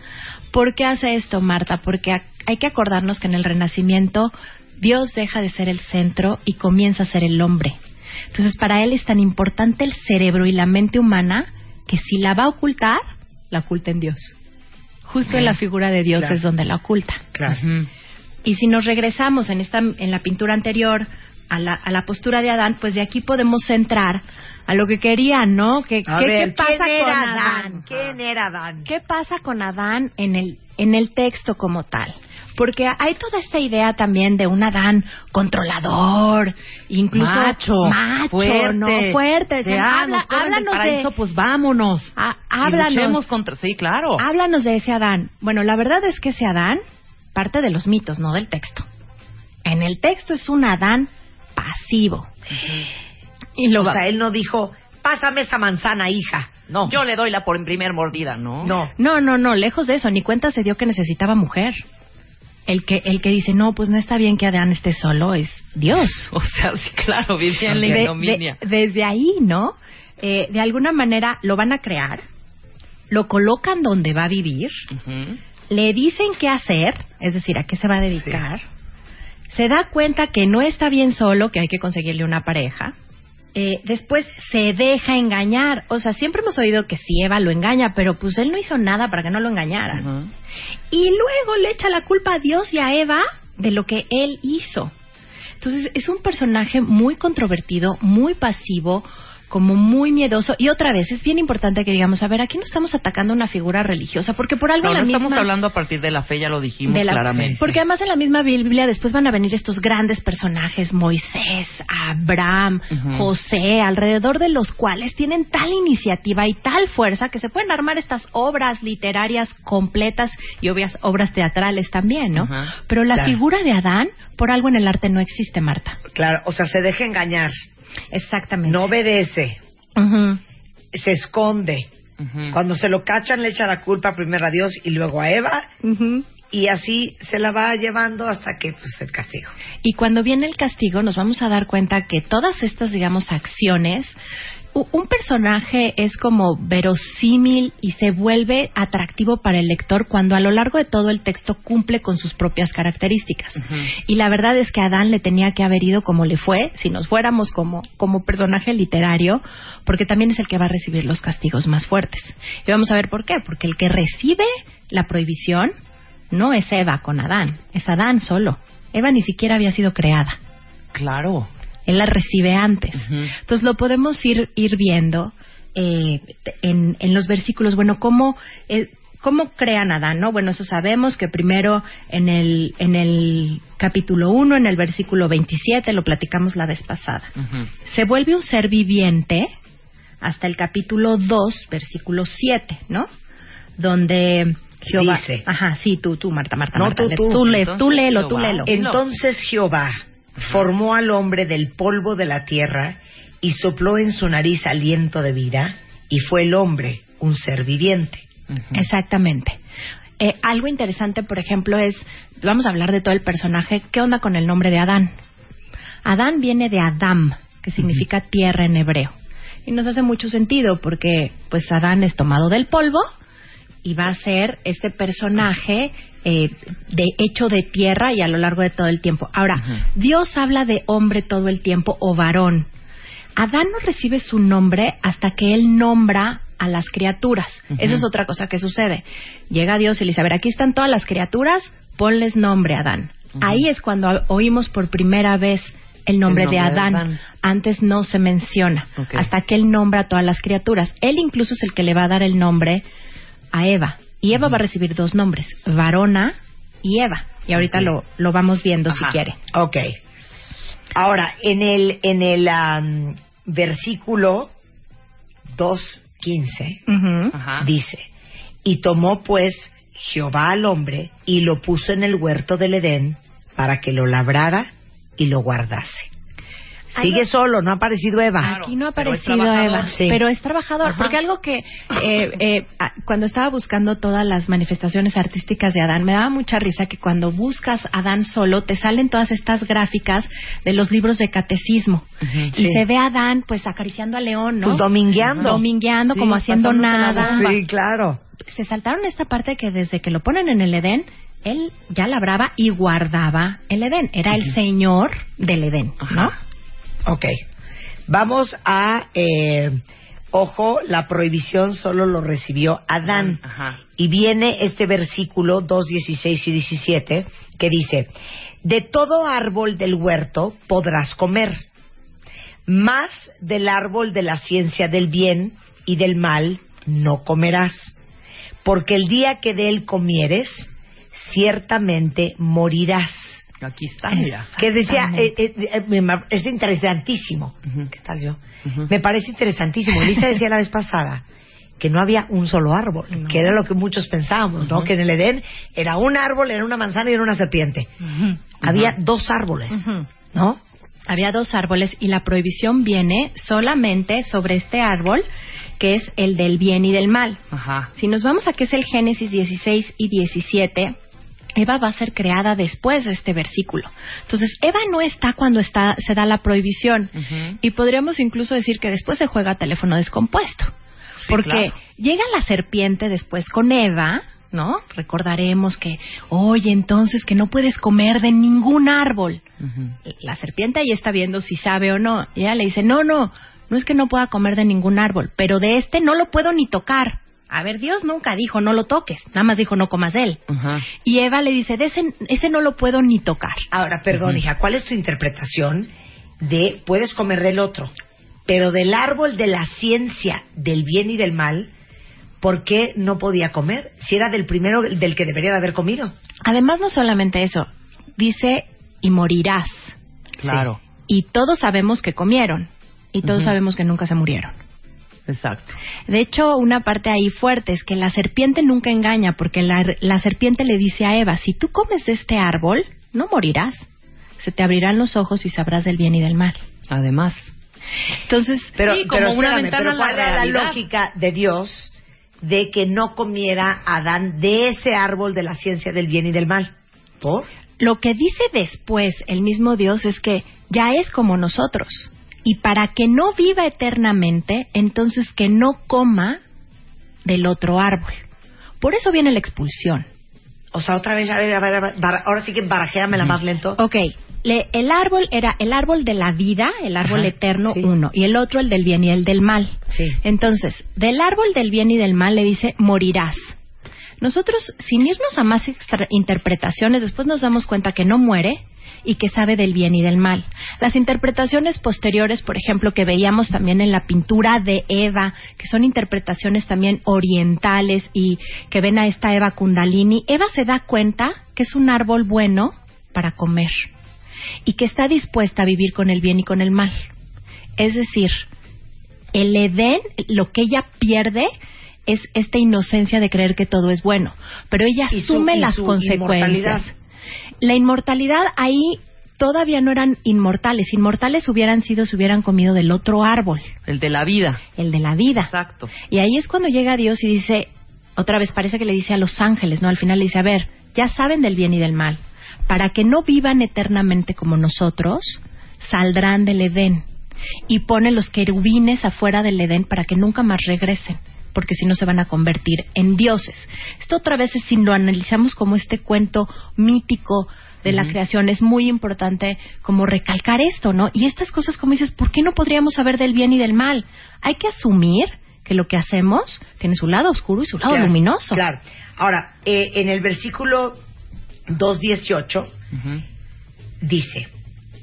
¿Por qué hace esto, Marta? Porque ha- hay que acordarnos que en el Renacimiento Dios deja de ser el centro y comienza a ser el hombre. Entonces, para él es tan importante el cerebro y la mente humana que si la va a ocultar, la oculta en Dios. Justo en la figura de Dios Claro. es donde la oculta. Claro. Y si nos regresamos en esta en la pintura anterior a la, a la postura de Adán, pues de aquí podemos entrar a lo que querían, ¿no? ¿Qué, qué- ver, qué pasa ¿quién con era Adán? Adán? ¿Quién era Adán? ¿Qué pasa con Adán en el, en el texto como tal? Porque hay toda esta idea también de un Adán controlador, incluso Macho, macho, fuerte, ¿no? Fuerte. ah, habla- háblanos paraíso, de, pues vámonos. ah, háblanos, luchemos contra, sí, claro. háblanos de ese Adán. Bueno, la verdad es que ese Adán parte de los mitos, no del texto. En el texto es un Adán pasivo. Y lo O va- sea, él no dijo, pásame esa manzana, hija. No. Yo le doy la por primer mordida, ¿no? No. No, no, no, lejos de eso, ni cuenta se dio que necesitaba mujer. El que, el que dice, no, pues no está bien que Adán esté solo, es Dios. O sea, sí, claro, vivía en la De- ignominia. de- desde ahí, ¿no? Eh, de alguna manera lo van a crear, lo colocan donde va a vivir, le dicen qué hacer, es decir, a qué se va a dedicar, se da cuenta que no está bien solo, que hay que conseguirle una pareja, eh, después se deja engañar, o sea, siempre hemos oído que si Eva lo engaña, pero pues él no hizo nada para que no lo engañaran. Ujú. Y luego le echa la culpa a Dios y a Eva de lo que él hizo. Entonces es un personaje muy controvertido, muy pasivo, como muy miedoso. Y otra vez, es bien importante que digamos, a ver, aquí no estamos atacando a una figura religiosa, porque por algo No, en no la estamos misma... hablando a partir de la fe, ya lo dijimos de la- claramente. Porque además en la misma Biblia después van a venir estos grandes personajes, Moisés, Abraham. José, alrededor de los cuales tienen tal iniciativa y tal fuerza que se pueden armar estas obras literarias completas y obvias obras teatrales también, ¿no? Pero la Claro. figura de Adán, por algo en el arte no existe, Marta. Claro, o sea, se deja engañar, Exactamente. no obedece, se esconde. Cuando se lo cachan, le echa la culpa primero a Dios y luego a Eva, y así se la va llevando hasta que, pues, el castigo. Y cuando viene el castigo, nos vamos a dar cuenta que todas estas, digamos, acciones, un personaje es como verosímil y se vuelve atractivo para el lector cuando a lo largo de todo el texto cumple con sus propias características. Y la verdad es que a Adán le tenía que haber ido como le fue, si nos fuéramos como, como personaje literario, porque también es el que va a recibir los castigos más fuertes. Y vamos a ver por qué. Porque el que recibe la prohibición no es Eva con Adán, es Adán solo. Eva ni siquiera había sido creada. Claro. Él la recibe antes. Entonces lo podemos ir, ir viendo eh, en, en los versículos. Bueno, ¿cómo, eh, ¿cómo crean Adán? ¿no? Bueno, eso sabemos que primero en el, en el capítulo 1, en el versículo 27, lo platicamos la vez pasada. Se vuelve un ser viviente hasta el capítulo 2, versículo 7, ¿no? Donde Jehová... Dice. Ajá, sí, tú, tú, Marta, Marta, No, Marta. tú, tú. Tú, le- tú léelo, tú léelo. Entonces Jehová formó al hombre del polvo de la tierra y sopló en su nariz aliento de vida, y fue el hombre un ser viviente. Exactamente. Eh, algo interesante, por ejemplo, es, vamos a hablar de todo el personaje, ¿qué onda con el nombre de Adán? Adán viene de Adam, que significa tierra en hebreo. Y nos hace mucho sentido porque, pues, Adán es tomado del polvo y va a ser este personaje eh, de hecho de tierra y a lo largo de todo el tiempo. Ahora. Dios habla de hombre todo el tiempo o varón. Adán no recibe su nombre hasta que él nombra a las criaturas. Esa es otra cosa que sucede. Llega Dios y le dice, a ver, aquí están todas las criaturas, ponles nombre a Adán. Ahí es cuando oímos por primera vez el nombre, El nombre de, de Adán. Antes no se menciona, hasta que él nombra a todas las criaturas. Él incluso es el que le va a dar el nombre a Eva. Y Eva va a recibir dos nombres, varona y Eva. Y ahorita lo, lo vamos viendo si quiere. Ok. Ahora, en el, en el versículo 2.15 Ujú. Ajá. dice, y tomó pues Jehová al hombre y lo puso en el huerto del Edén para que lo labrara y lo guardase. Sigue solo, no ha aparecido Eva. Aquí no ha pero es aparecido trabajador. Eva, Sí. pero es trabajador. Ajá. Porque algo que eh, eh, cuando estaba buscando todas las manifestaciones artísticas de Adán, me daba mucha risa que cuando buscas Adán solo, te salen todas estas gráficas de los libros de catecismo. Y Sí. se ve a Adán pues acariciando a León, ¿no? Pues domingueando. Domingueando, Sí, como haciendo nada. Sí, claro. Se saltaron esta parte que desde que lo ponen en el Edén, él ya labraba y guardaba el Edén. Era el señor del Edén, ¿no? Ok. Vamos a, eh, ojo, la prohibición solo lo recibió Adán. Ajá. Y viene este versículo 2, 16 y 17 que dice, de todo árbol del huerto podrás comer, más del árbol de la ciencia del bien y del mal no comerás, porque el día que de él comieres, ciertamente morirás. Aquí está, mira. Que decía, eh, eh, eh, es interesantísimo. ¿Qué tal yo? Me parece interesantísimo. Lisa decía la vez pasada que no había un solo árbol, que era lo que muchos pensábamos, ¿no? Que en el Edén era un árbol, era una manzana y era una serpiente. Había dos árboles, ¿no? Había dos árboles y la prohibición viene solamente sobre este árbol que es el del bien y del mal. Ajá. Si nos vamos a que es el Génesis 16 y 17, Eva va a ser creada después de este versículo. Entonces, Eva no está cuando está, se da la prohibición. Y podríamos incluso decir que después se juega teléfono descompuesto. porque claro. llega la serpiente después con Eva, ¿no? Recordaremos que, oye, entonces que no puedes comer de ningún árbol. La serpiente ahí está viendo si sabe o no. Y ella le dice, no, no, no es que no pueda comer de ningún árbol, pero de este no lo puedo ni tocar. A ver, Dios nunca dijo no lo toques, nada más dijo no comas de él. Y Eva le dice, de ese, ese no lo puedo ni tocar. Ahora, perdón, hija, ¿cuál es tu interpretación de puedes comer del otro, pero del árbol de la ciencia del bien y del mal, ¿por qué no podía comer? Si era del primero del que debería de haber comido. Además, no solamente eso, dice, y morirás. Claro. Y todos sabemos que comieron, y todos sabemos que nunca se murieron. Exacto. De hecho, una parte ahí fuerte es que la serpiente nunca engaña, porque la, la serpiente le dice a Eva, si tú comes de este árbol, no morirás. Se te abrirán los ojos y sabrás del bien y del mal. Además. Entonces, Pero, Sí, como pero una espérame, ventana pero a la ¿cuál era la realidad. lógica de Dios de que no comiera Adán de ese árbol de la ciencia del bien y del mal? ¿Por? lo que dice después el mismo Dios es que ya es como nosotros. Y para que no viva eternamente, entonces que no coma del otro árbol. Por eso viene la expulsión. O sea, otra vez, a ver, a ver, a ver, bara- ahora sí que barajéamela más lento. Ok, le- el árbol era el árbol de la vida, el árbol Ajá, eterno, sí. uno, y el otro el del bien y el del mal. Sí. Entonces, del árbol del bien y del mal le dice, morirás. Nosotros, sin irnos a más extra- interpretaciones, después nos damos cuenta que no muere y que sabe del bien y del mal. Las interpretaciones posteriores, por ejemplo, que veíamos también en la pintura de Eva, que son interpretaciones también orientales y que ven a esta Eva Kundalini, Eva se da cuenta que es un árbol bueno para comer y que está dispuesta a vivir con el bien y con el mal. Es decir, el Edén, lo que ella pierde es esta inocencia de creer que todo es bueno, pero ella asume las consecuencias. La inmortalidad ahí todavía no eran inmortales, inmortales hubieran sido si hubieran comido del otro árbol, El de la vida. el de la vida. Exacto. Y ahí es cuando llega Dios y dice, otra vez parece que le dice a los ángeles, ¿no? Al final le dice, a ver, ya saben del bien y del mal. Para que no vivan eternamente como nosotros, saldrán del Edén. Y pone los querubines afuera del Edén para que nunca más regresen, porque si no se van a convertir en dioses. Esto otra vez, es, si lo analizamos como este cuento mítico de la creación, es muy importante como recalcar esto, ¿no? Y estas cosas, como dices, ¿por qué no podríamos saber del bien y del mal? Hay que asumir que lo que hacemos tiene su lado oscuro y su lado Claro, luminoso. Claro. Ahora, eh, en el versículo 2.18 Ujú. dice,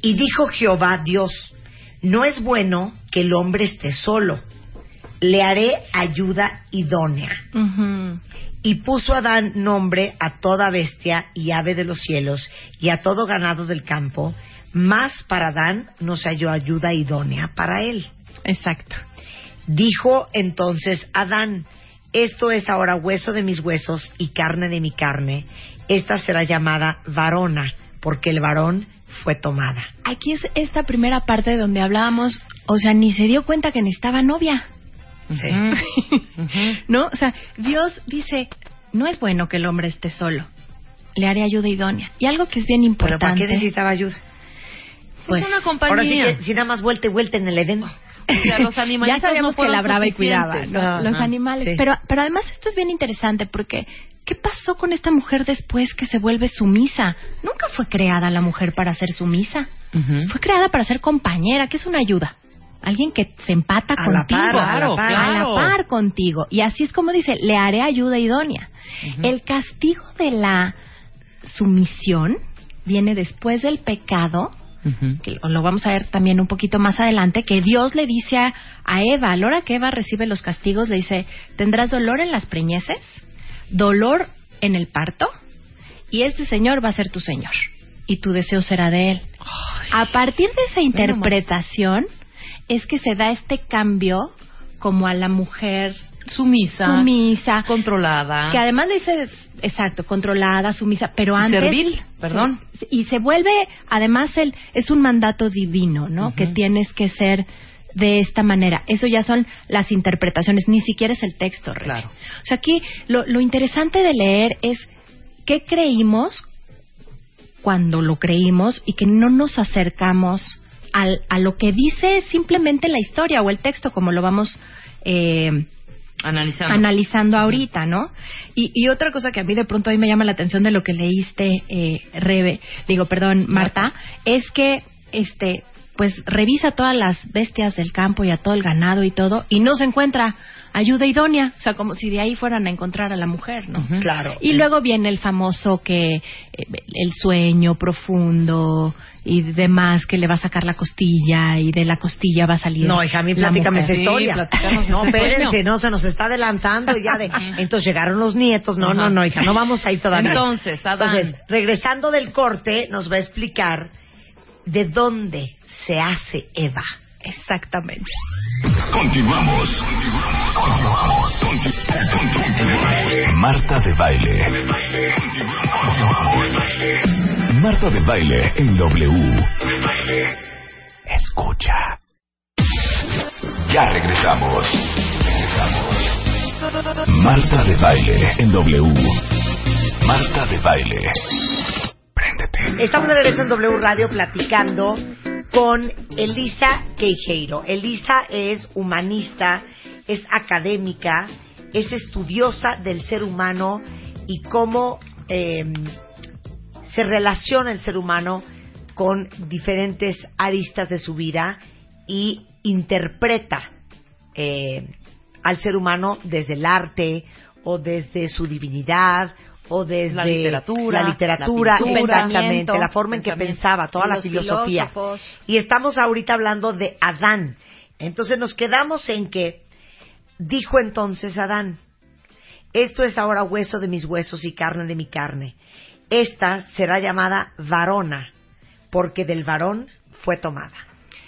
y dijo Jehová Dios, no es bueno que el hombre esté solo, le haré ayuda idónea. Y puso Adán nombre a toda bestia y ave de los cielos y a todo ganado del campo, mas para Adán no se halló ayuda idónea para él. Exacto. Dijo entonces Adán, esto es ahora hueso de mis huesos y carne de mi carne, esta será llamada varona, porque el varón fue tomada. Aquí es esta primera parte donde hablábamos, o sea, ni se dio cuenta que necesitaba novia. Sí. ¿No? O sea, Dios dice, no es bueno que el hombre esté solo. Le haré ayuda idónea. Y algo que es bien ¿Pero importante. para qué necesitaba ayuda? Pues, es una Ahora sí compañía. que si nada más vuelta y vuelta en el Edén. O sea, los ya no fueron que labraba y cuidaba, Los animales. sí. Pero, pero además esto es bien interesante porque ¿qué pasó con esta mujer después que se vuelve sumisa? Nunca fue creada la mujer para ser sumisa. Fue creada para ser compañera, que es una ayuda. Alguien que se empata A la contigo. par, a la par. A la Claro. par contigo. Y así es como dice, le haré ayuda idónea. El castigo de la sumisión viene después del pecado que lo vamos a ver también un poquito más adelante, que Dios le dice a, a Eva, a la hora que Eva recibe los castigos, le dice, tendrás dolor en las preñeces, dolor en el parto, y este Señor va a ser tu Señor, y tu deseo será de Él. A partir de esa interpretación es que se da este cambio como a la mujer Sumisa. sumisa, Controlada. que además le dice, exacto, controlada, sumisa, pero antes... Servil, perdón. Y se vuelve, además, el, es un mandato divino, ¿no? Que tienes que ser de esta manera. Eso ya son las interpretaciones, ni siquiera es el texto, Rebe. Claro. O sea, aquí lo, lo interesante de leer es qué creímos cuando lo creímos y que no nos acercamos al, a lo que dice simplemente la historia o el texto, como lo vamos eh, Analizando. analizando ahorita, ¿no? Y, y otra cosa que a mí de pronto ahí me llama la atención de lo que leíste, eh, Rebe, digo, perdón, Marta, es que, este, pues revisa todas las bestias del campo y a todo el ganado y todo, y no se encuentra ayuda idónea, o sea, como si de ahí fueran a encontrar a la mujer, ¿no? Claro. Y luego viene el famoso que eh, el sueño profundo y demás que le va a sacar la costilla y de la costilla va a salir. No, hija, a mí la platícame esa. Sí, historia. platícanos no, espérense, no, se nos está adelantando y ya de... Entonces llegaron los nietos. No, no, no, hija, no vamos ahí todavía. Entonces, Adán. Entonces, regresando del corte, nos va a explicar de dónde se hace Eva. Exactamente. Continuamos. Continuamos. Conti- conti- Marta de baile. Marta de baile en W. Escucha. Ya. Regresamos. Marta de baile en W. Marta de baile. Estamos de regreso en W Radio platicando con Elisa Queijeiro. Elisa es humanista, es académica, es estudiosa del ser humano y cómo eh, se relaciona el ser humano con diferentes aristas de su vida y interpreta eh, al ser humano desde el arte o desde su divinidad o desde La literatura, la literatura, la exactamente, la forma en que pensaba, toda la Los filosofía. filósofos. Y estamos ahorita hablando de Adán. Entonces nos quedamos en que dijo entonces Adán, esto es ahora hueso de mis huesos y carne de mi carne. Esta será llamada varona, porque del varón fue tomada.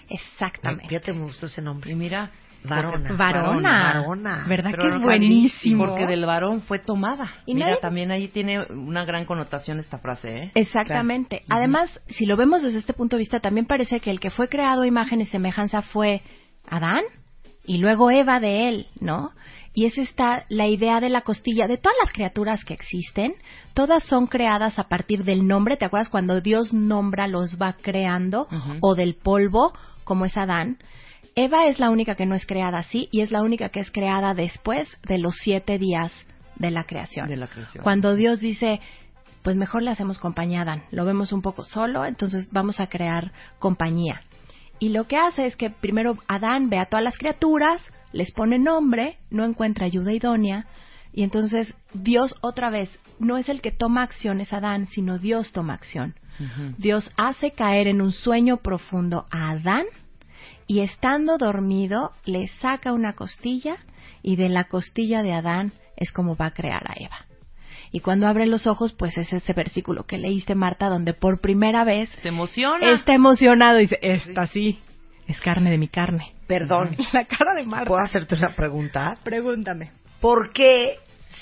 Exactamente. Fíjate, me gustó ese nombre. Y mira, Varona. Varona. Varona. ¿Verdad pero que es buenísimo? Porque del varón fue tomada. Y Mira, nadie- también ahí tiene una gran connotación esta frase, ¿eh? Exactamente. Además, si lo vemos desde este punto de vista, también parece que el que fue creado a imagen y semejanza fue Adán y luego Eva de él, ¿no? Y es esta la idea de la costilla. De todas las criaturas que existen, todas son creadas a partir del nombre. ¿Te acuerdas cuando Dios nombra, los va creando? O del polvo, como es Adán. Eva es la única que no es creada así y es la única que es creada después de los siete días de la creación. De la creación. Cuando Dios dice, pues mejor le hacemos compañía a Adán. Lo vemos un poco solo, entonces vamos a crear compañía. Y lo que hace es que primero Adán ve a todas las criaturas, les pone nombre, no encuentra ayuda idónea, y entonces Dios otra vez no es el que toma acción, es Adán, sino Dios toma acción. Dios hace caer en un sueño profundo a Adán y estando dormido le saca una costilla y de la costilla de Adán es como va a crear a Eva. Y cuando abre los ojos, pues es ese versículo que leíste, Marta, donde por primera vez Se emociona. está emocionado y dice, esta sí, es carne de mi carne. Perdón, La cara de Marta. ¿puedo hacerte una pregunta? Pregúntame. ¿Por qué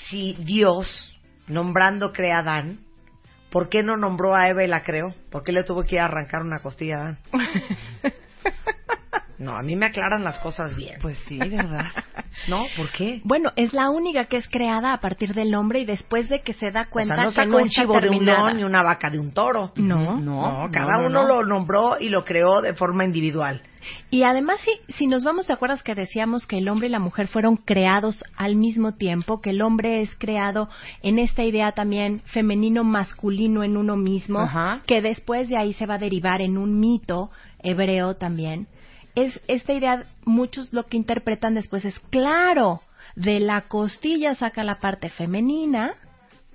si Dios, nombrando crea a Adán, ¿por qué no nombró a Eva y la creó? ¿Por qué le tuvo que ir a arrancar una costilla a Adán? No, a mí me aclaran las cosas bien. Pues sí, ¿verdad? ¿No? ¿Por qué? Bueno, es la única que es creada a partir del hombre y después de que se da O cuenta sea, no que no un chivo de un terminada. león y una vaca de un toro. No. No, cada no, uno no. lo nombró y lo creó de forma individual. Y además, si, si nos vamos, ¿te acuerdas que decíamos que el hombre y la mujer fueron creados al mismo tiempo? Que el hombre es creado en esta idea también femenino-masculino en uno mismo, Ajá. que después de ahí se va a derivar en un mito hebreo también. Es esta idea, muchos lo que interpretan después es, claro, de la costilla saca la parte femenina,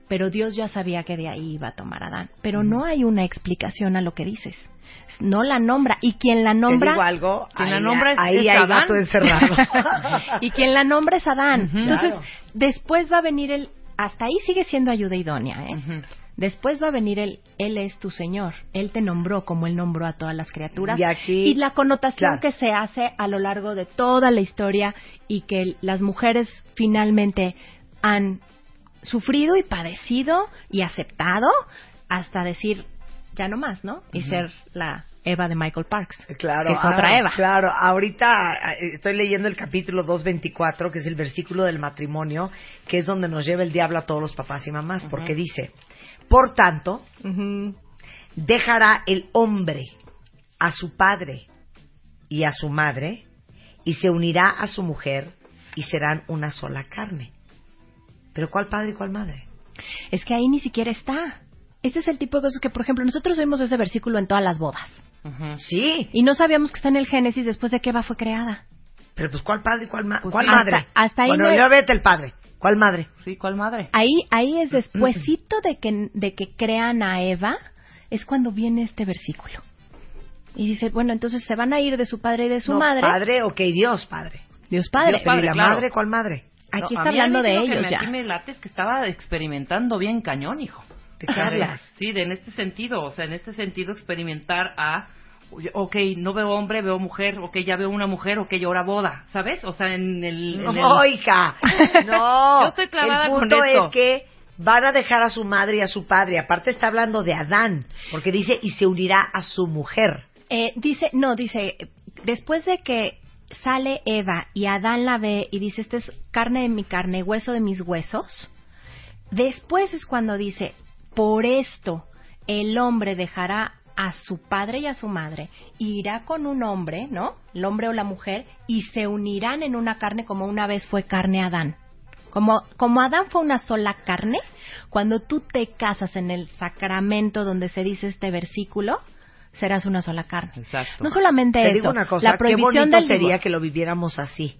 pero Dios ya sabía que de ahí iba a tomar a Adán. Pero no hay una explicación a lo que dices. No la nombra. Y quien la nombra... Te digo algo, Quien la ahí, nombra es- ahí es hay Adán. gato encerrado. y quien la nombra es Adán. Entonces, Claro. después va a venir el... Hasta ahí sigue siendo ayuda idónea, ¿eh? Después va a venir el Él es tu Señor. Él te nombró como Él nombró a todas las criaturas. Y aquí- Y la connotación claro. que se hace a lo largo de toda la historia y que las mujeres finalmente han sufrido y padecido y aceptado hasta decir ya no más, ¿no? Y ser la Eva de Michael Parks. Claro, que es ah, otra Eva. Claro, ahorita eh, estoy leyendo el capítulo 224, que es el versículo del matrimonio, que es donde nos lleva el diablo a todos los papás y mamás, porque dice, por tanto, dejará el hombre a su padre y a su madre, y se unirá a su mujer, y serán una sola carne. Pero ¿cuál padre y cuál madre? Es que ahí ni siquiera está. Este es el tipo de cosas que, por ejemplo, nosotros vimos ese versículo en todas las bodas. Sí, Y no sabíamos que está en el Génesis después de que Eva fue creada. pero pues ¿cuál padre y cuál, ma- Pues cuál hasta- madre? hasta ahí bueno, no ya vete el padre. ¿Cuál madre? Sí, ¿cuál madre? Ahí, ahí es despuesito de que, de que crean a Eva, es cuando viene este versículo. Y dice, bueno, entonces se van a ir de su padre y de su No, madre. Padre, ok, Dios padre. Dios Padre. Dios Padre, ¿Y la claro. madre cuál madre? Aquí No, está hablando de lo que ellos me- ya. Aquí me late es que estaba experimentando bien cañón, hijo. ¿De qué hablas? Sí, de, en este sentido, o sea, en este sentido experimentar a, ok, no veo hombre, veo mujer, ok, ya veo una mujer, ok, ahora boda, ¿sabes? O sea, en el... en el- No, hija, no. Yo estoy clavada El con punto es que van a dejar a su madre y a su padre. Aparte está hablando de Adán, porque dice, y se unirá a su mujer. Eh, dice, no, dice, después de que sale Eva y Adán la ve y dice, esta es carne de mi carne, hueso de mis huesos, después es cuando dice, por esto el hombre dejará a su padre y a su madre, irá con un hombre, ¿no? El hombre o la mujer, y se unirán en una carne como una vez fue carne Adán. Como, como Adán fue una sola carne, cuando tú te casas en el sacramento donde se dice este versículo, serás una sola carne. Exacto. No solamente Te eso, digo una cosa, la qué prohibición bonito del sería que lo viviéramos así.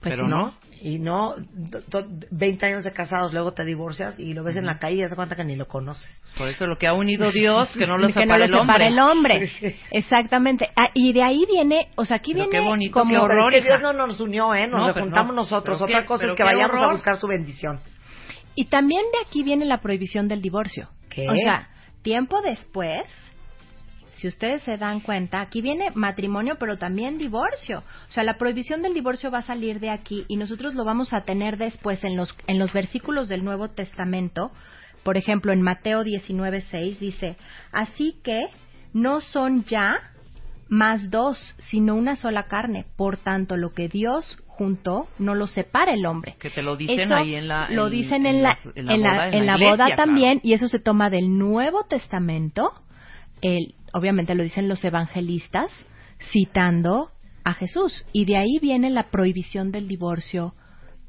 Pues Pero sí. no. Y no, do- do- 20 años de casados, luego te divorcias y lo ves en la calle y te das cuenta que ni lo conoces. Por eso lo que ha unido Dios, que no lo que separe no lo el hombre. separe el hombre. Sí, sí. Exactamente. Ah, y de ahí viene, o sea, aquí Pero viene qué bonito, como... qué horror, es que. Dios no nos unió, ¿eh? Nos No, no. nosotros. Pero Otra qué- cosa es que vayamos a horror. buscar su bendición. Y también de aquí viene la prohibición del divorcio. ¿Qué? O sea, tiempo después, si ustedes se dan cuenta, aquí viene matrimonio, pero también divorcio. O sea, la prohibición del divorcio va a salir de aquí y nosotros lo vamos a tener después en los, en los versículos del Nuevo Testamento. Por ejemplo, en Mateo 19:6 dice, así que no son ya más dos, sino una sola carne. Por tanto, lo que Dios juntó, no lo separa el hombre. Que te lo dicen Eso ahí en la... lo en- dicen en, la, las- en la, boda, en la iglesia, boda claro. también y eso se toma del Nuevo Testamento el, obviamente lo dicen los evangelistas citando a Jesús y de ahí viene la prohibición del divorcio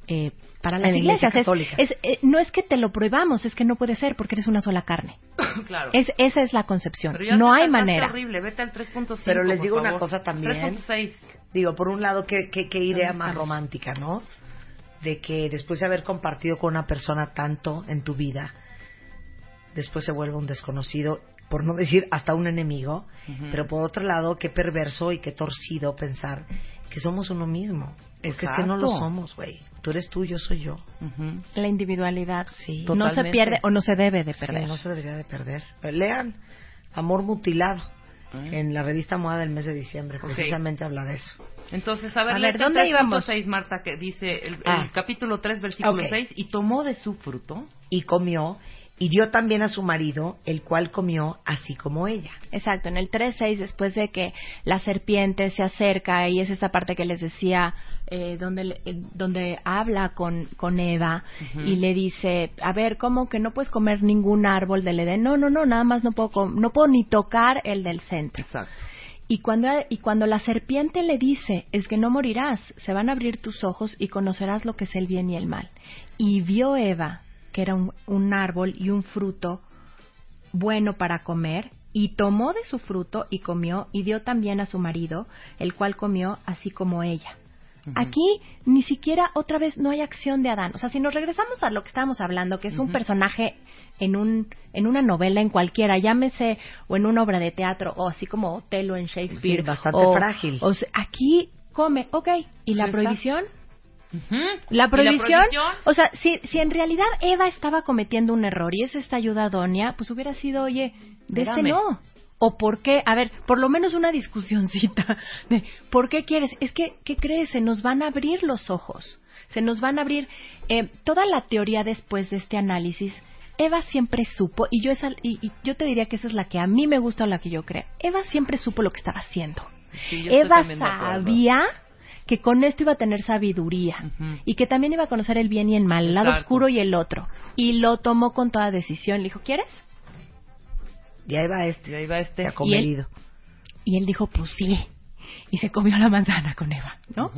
eh, para las En la Iglesia iglesias Es- Católica. es- eh, no es que te lo prohibamos es que no puede ser porque eres una sola carne Claro. es, esa es la concepción no hay manera horrible, vete al 3.5, Pero les digo una cosa también. 3.6. Digo, por un lado, qué, qué, qué idea ¿Dónde más romántica, ¿no? De que después de haber compartido con una persona tanto en tu vida, después se vuelve un desconocido, por no decir hasta un enemigo. Ujú. Pero por otro lado, qué perverso y qué torcido pensar que somos uno mismo. Porque es que no lo Exacto. somos, güey. Tú eres tú, yo soy yo. Ujú. la individualidad Sí. no se Totalmente. pierde o no se debe de Sí, perder no se debería de perder. Lean Amor Mutilado. ¿Eh? En la revista Moda del mes de diciembre, precisamente habla de eso. Entonces, a ver, A ver, el ¿dónde íbamos? 3.6, Marta, que dice el, el Ah. capítulo 3, versículo Ok. 6, y tomó de su fruto. y comió y dio también a su marido, el cual comió así como ella. Exacto, en el 3.6, después de que la serpiente se acerca, y es esta parte que les decía, eh, donde, le- eh, donde habla con, con Eva y le dice, a ver, ¿cómo que no puedes comer ningún árbol del Edén? No, no, no, nada más no puedo, no puedo ni tocar el del centro. Exacto. Y cuando, y cuando la serpiente le dice, es que no morirás, se van a abrir tus ojos y conocerás lo que es el bien y el mal. Y vio Eva que era un, un árbol y un fruto bueno para comer, y tomó de su fruto y comió, y dio también a su marido, el cual comió así como ella. Aquí ni siquiera otra vez no hay acción de Adán. O sea, si nos regresamos a lo que estábamos hablando, que es un personaje en un en una novela en cualquiera, llámese o en una obra de teatro o así como Otelo en Shakespeare, Sí, bastante o- frágil. o aquí come, ok, y la Sí, la ¿Y prohibición, prohibición? o sea, si, si en realidad Eva estaba cometiendo un error y es esta ayuda idónea, pues hubiera sido, oye, de este no. ¿O por qué? A ver, por lo menos una discusioncita de ¿por qué quieres? Es que, ¿qué crees? Se nos van a abrir los ojos. Se nos van a abrir eh, toda la teoría después de este análisis. Eva siempre supo, y yo, esa, y, y yo te diría que esa es la que a mí me gusta o la que yo creo. Eva siempre supo lo que estaba haciendo. Sí, Eva sabía que con esto iba a tener sabiduría y que también iba a conocer el bien y el mal, el lado Exacto. oscuro y el otro. Y lo tomó con toda decisión. Le dijo, ¿quieres? Y ahí va este, Y ahí va este. ya comedido. Y él dijo, pues sí. Y se comió la manzana con Eva, ¿no?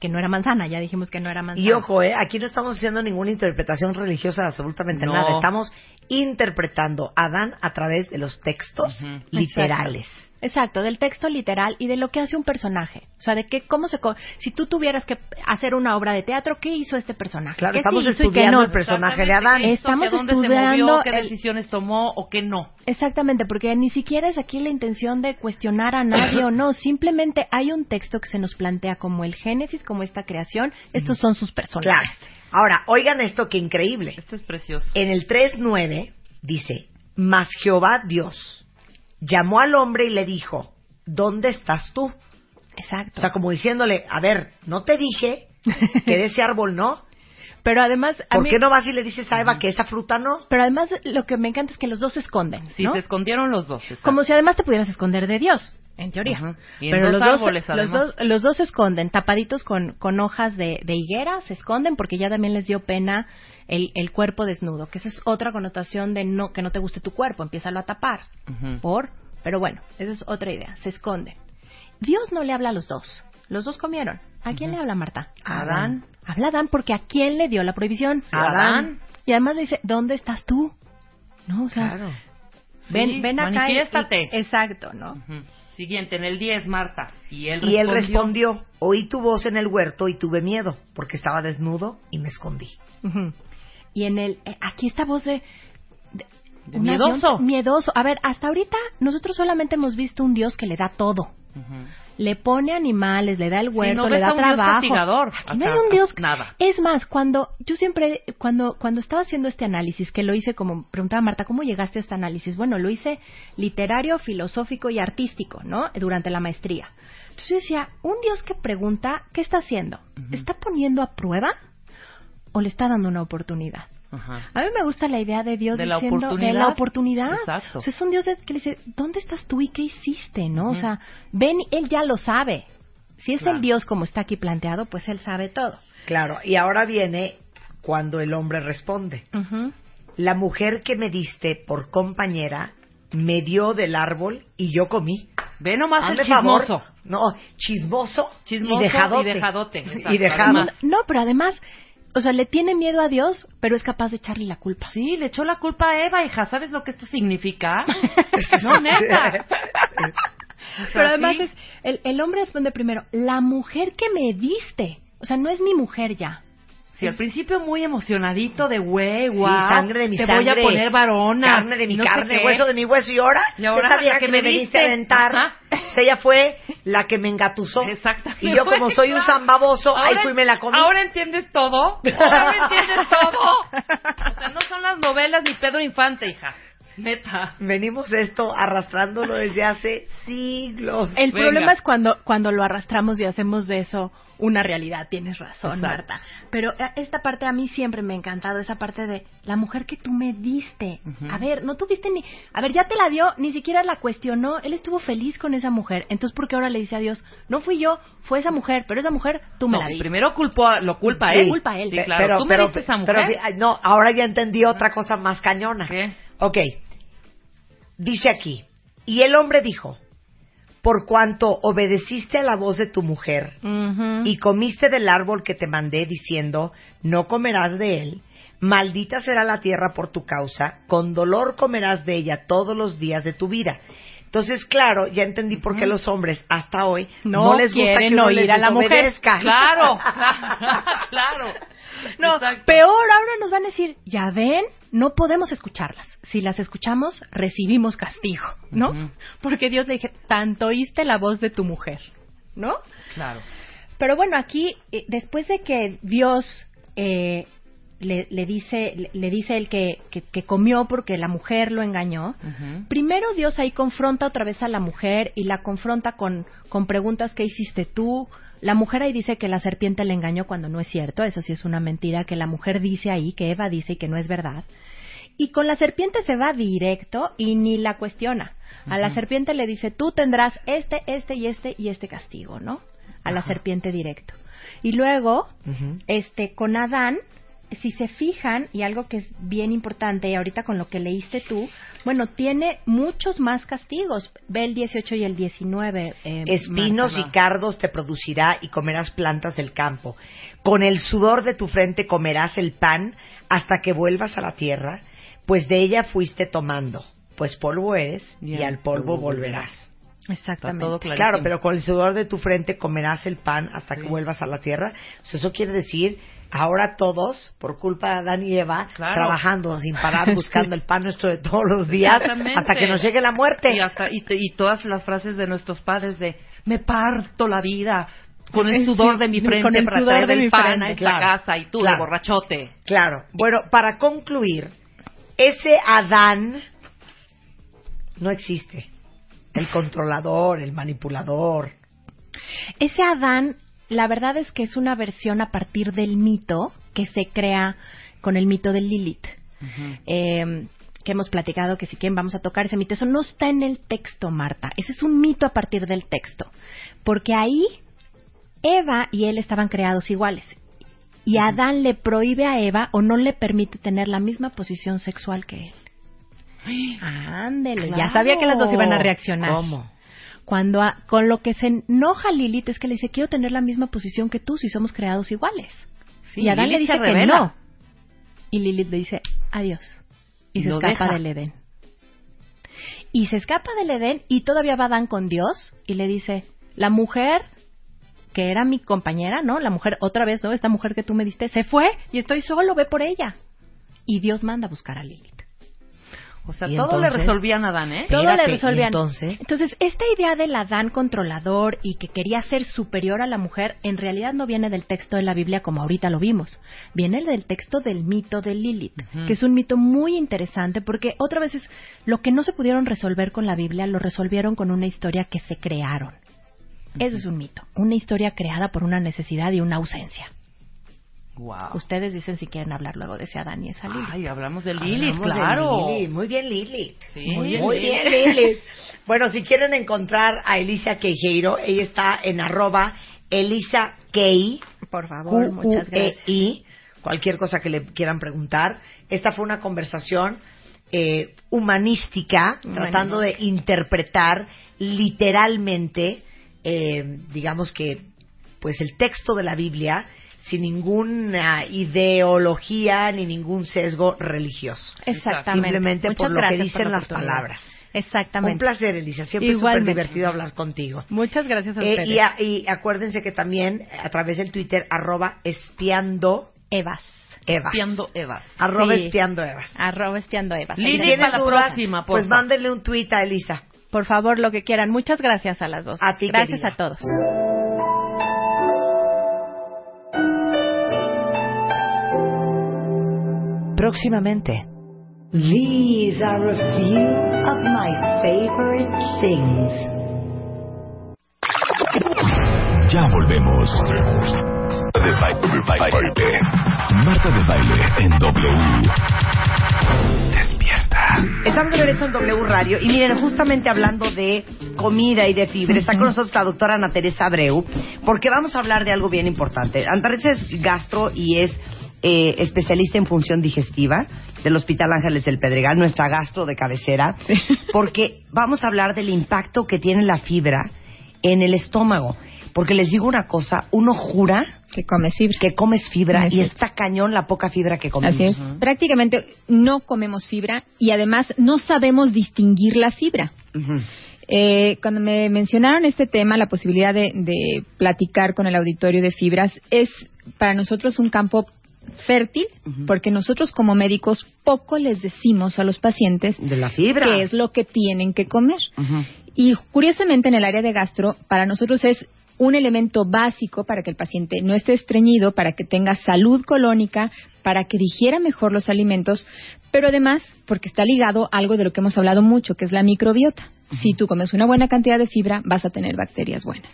Que no era manzana, ya dijimos que no era manzana. Y ojo, eh, aquí no estamos haciendo ninguna interpretación religiosa absolutamente No. nada. Estamos interpretando a Adán a través de los textos literales. Exacto, del texto literal y de lo que hace un personaje. O sea, de que cómo se... co- Si tú tuvieras que hacer una obra de teatro, ¿qué hizo este personaje? Claro, ¿Qué estamos sí hizo y qué estudiando no? el personaje de Exactamente, Adán. Estamos dónde se estudiando movió, qué el- decisiones tomó o qué no. Exactamente, porque ni siquiera es aquí la intención de cuestionar a nadie o no, simplemente hay un texto que se nos plantea como el Génesis, como esta creación, estos son sus Claro. personajes. Ahora, oigan esto que increíble. Esto es precioso. En el 3.9 dice, mas Jehová Dios llamó al hombre y le dijo, ¿dónde estás tú? Exacto. O sea, como diciéndole, a ver, no te dije que de ese árbol no. pero además, a ¿Por mí- qué no vas y le dices a Eva que esa fruta no? pero además lo que me encanta es que los dos se esconden, Sí, ¿no? se escondieron los dos. exacto. Como si además te pudieras esconder de Dios, en teoría. Y en Pero los, árboles, dos, los, dos, los dos se esconden, tapaditos con, con hojas de, de higuera, se esconden porque ya también les dio pena el, el cuerpo desnudo, que esa es otra connotación de no que no te guste tu cuerpo, empiézalo a tapar. Ujú. Por, pero bueno, esa es otra idea, se esconden. Dios no le habla a los dos, los dos comieron. ¿A quién le habla Marta? A Adán. Habla Adán porque ¿a quién le dio la prohibición? A Adán. Y además le dice, ¿dónde estás tú? No, o sea, Claro. ven, Sí, ven acá. y- exacto, ¿no? Siguiente, en el 10, Marta. Y él Y él respondió. oí tu voz en el huerto y tuve miedo, porque estaba desnudo y me escondí. Y en el, eh, aquí esta voz de... de- De un miedoso. avión- miedoso. A ver, hasta ahorita nosotros solamente hemos visto un Dios que le da todo. Le pone animales, le da el huerto, no le da a un trabajo. Aquí no hay un Dios. nada. Es más, cuando yo siempre, cuando cuando estaba haciendo este análisis, que lo hice como preguntaba Marta, ¿cómo llegaste a este análisis? Bueno, lo hice literario, filosófico y artístico, ¿no? Durante la maestría. Entonces yo decía, un Dios que pregunta, ¿qué está haciendo? ¿Está poniendo a prueba o le está dando una oportunidad? Ajá. A mí me gusta la idea de Dios De la diciendo de oportunidad. la oportunidad. Exacto. O sea, es un Dios que le dice, ¿dónde estás tú y qué hiciste? ¿No? O sea, ven, él ya lo sabe. Si es Claro. el Dios como está aquí planteado, pues él sabe todo. Claro, y ahora viene cuando el hombre responde. La mujer que me diste por compañera me dio del árbol y yo comí. Ve nomás el favor. chismoso. No, chismoso, Chismoso y dejadote. y dejadote, exacto, y dejado. No, pero además, o sea, le tiene miedo a Dios, pero es capaz de echarle la culpa. Sí, le echó la culpa a Eva, hija. ¿Sabes lo que esto significa? no, neta. Pero además es, el, el hombre responde primero, la mujer que me diste. O sea, no es mi mujer ya. Sí, al principio muy emocionadito de güey, Sí, guau. sangre de mi te sangre. voy a poner varona. Carne de mi no carne, hueso de mi hueso. Y ahora, Y ahora, vieja la que que me viniste a aventar, Ajá. sea, ella fue la que me engatusó. Exactamente. Y yo, como soy un zambaboso, ahí fui me la comí. Ahora entiendes todo. Ahora entiendes todo. O sea, no son las novelas ni Pedro Infante, hija. Neta. Venimos esto arrastrándolo desde hace siglos. El Venga. problema es cuando, cuando lo arrastramos y hacemos de eso una realidad. Tienes razón, Exacto. Marta. Pero eh, esta parte a mí siempre me ha encantado, esa parte de la mujer que tú me diste. A ver, no tuviste ni... A ver, ya te la dio, ni siquiera la cuestionó. Él estuvo feliz con esa mujer. Entonces, ¿por qué ahora le dice a Dios? No fui yo, fue esa mujer, pero esa mujer tú me No, la diste. primero culpó lo culpa a Sí. él. Culpa él. Sí, claro. pero, Tú me pero, diste esa mujer. pero, no, ahora ya entendí otra cosa más cañona. ¿Qué? Ok. Dice aquí, y el hombre dijo, por cuanto obedeciste a la voz de tu mujer y comiste del árbol que te mandé diciendo, no comerás de él, maldita será la tierra por tu causa, con dolor comerás de ella todos los días de tu vida. Entonces, claro, ya entendí por qué los hombres hasta hoy no, No les gusta que oír les a la mujer. Claro, claro. No, Exacto. peor, ahora nos van a decir, ya ven, no podemos escucharlas. Si las escuchamos, recibimos castigo, ¿no? Porque Dios le dije, tanto oíste la voz de tu mujer, ¿no? Claro. Pero bueno, aquí, eh, después de que Dios eh, le, le dice, le, le dice el que, que, que comió porque la mujer lo engañó. Primero Dios ahí confronta otra vez a la mujer y la confronta con, con preguntas que hiciste tú. La mujer ahí dice que la serpiente le engañó cuando no es cierto, eso sí es una mentira que la mujer dice ahí, que Eva dice y que no es verdad. Y con la serpiente se va directo y ni la cuestiona. A la serpiente le dice, tú tendrás este, este y este y este castigo, ¿no? A la serpiente directo. Y luego, este, con Adán, si se fijan, y algo que es bien importante, y ahorita con lo que leíste tú, bueno, tiene muchos más castigos. Ve el 18 y el 19. eh, Espinos Marta. y cardos te producirá y comerás plantas del campo. Con el sudor de tu frente comerás el pan hasta que vuelvas a la tierra, pues de ella fuiste tomando, pues polvo eres y, al polvo volverás. Exactamente. todo claro. Pero con el sudor de tu frente comerás el pan hasta que vuelvas a la tierra. Pues eso quiere decir, ahora todos, por culpa de Adán y Eva, Claro. trabajando sin parar, buscando el pan nuestro de todos los días, hasta que nos llegue la muerte. Y, hasta- y todas las frases de nuestros padres de me parto la vida con el sudor de mi frente con el para sudor traer de el mi pan frente. a esta Claro, casa y tú claro. de borrachote. Claro. Bueno, para concluir, ese Adán no existe. El controlador, el manipulador. Ese Adán, la verdad es que es una versión a partir del mito que se crea con el mito de Lilith. eh, que hemos platicado que si quieren vamos a tocar ese mito. Eso no está en el texto, Marta. Ese es un mito a partir del texto. Porque ahí Eva y él estaban creados iguales. Y Adán le prohíbe a Eva o no le permite tener la misma posición sexual que él. Ándele, ya sabía que las dos iban a reaccionar. ¿Cómo? Cuando a- con lo que se enoja Lilith es que le dice, quiero tener la misma posición que tú si somos creados iguales. Sí, y Adán le dice que no. Y Lilith le dice, adiós. Y, Y se lo escapa deja. del Edén. Y se escapa del Edén y todavía va Adán con Dios y le dice, la mujer que era mi compañera, ¿no? La mujer, otra vez, ¿no? Esta mujer que tú me diste, se fue y estoy solo, ve por ella. Y Dios manda a buscar a Lilith. O sea, ¿Y todo le resolvían a Adán, ¿eh? Todo Espérate, le resolvían. ¿y entonces? Entonces, esta idea del Adán controlador y que quería ser superior a la mujer, en realidad no viene del texto de la Biblia como ahorita lo vimos. Viene del texto del mito de Lilith, que es un mito muy interesante porque otra vez es lo que no se pudieron resolver con la Biblia, lo resolvieron con una historia que se crearon. Eso es un mito, una historia creada por una necesidad y una ausencia. Wow. Ustedes dicen si quieren hablar luego de ese Adán y esa Lilith. Ay, hablamos de Lilith, Hablamos de claro. Lilith. Muy bien, Lilith. Sí. Muy bien, Lilith. Bueno, si quieren encontrar a Elisa Queijeiro, ella está en arroba Elisa Kei, Por favor, muchas gracias. Q-U-E-I, cualquier cosa que le quieran preguntar. Esta fue una conversación eh, humanística, Humanística. tratando de interpretar literalmente, eh, digamos que, pues el texto de la Biblia sin ninguna ideología ni ningún sesgo religioso. Exactamente. Simplemente Muchas por lo que dicen la las palabras. Exactamente. Un placer, Elisa. Siempre es súper divertido hablar contigo. Muchas gracias a Eh, ustedes. y, a- y acuérdense que también a través del Twitter, arroba espiando Evas. Evas. Espiando Eva. Arroba Sí. espiando Evas. Arroba espiando Evas. Lili, les- ¿Tienes para la dudas? próxima, Pues mándenle un tuit a Elisa. Por favor, lo que quieran. Muchas gracias a las dos. A ti, Gracias querida. a todos. Próximamente, These are a few of my favorite things. Ya volvemos. De baile, baile. Marta de baile en W. Despierta. Estamos de regreso en W Radio y miren, justamente hablando de comida y de fibra, está con nosotros la doctora Ana Teresa Abreu, porque vamos a hablar de algo bien importante. Ana Teresa es gastro y es eh, especialista en función digestiva del Hospital Ángeles del Pedregal, nuestra gastro de cabecera, porque vamos a hablar del impacto que tiene la fibra en el estómago. Porque les digo una cosa, uno jura Que comes fibra. que comes fibra y es. está cañón la poca fibra que comemos. Así es. Prácticamente no comemos fibra y además no sabemos distinguir la fibra. Eh, cuando me mencionaron este tema, la posibilidad de, de platicar con el auditorio de fibras, es para nosotros un campo fértil, porque nosotros como médicos poco les decimos a los pacientes De la fibra. qué es lo que tienen que comer. Y curiosamente en el área de gastro, para nosotros es un elemento básico para que el paciente no esté estreñido, para que tenga salud colónica, para que digiera mejor los alimentos, pero además porque está ligado a algo de lo que hemos hablado mucho, que es la microbiota. Si tú comes una buena cantidad de fibra, vas a tener bacterias buenas.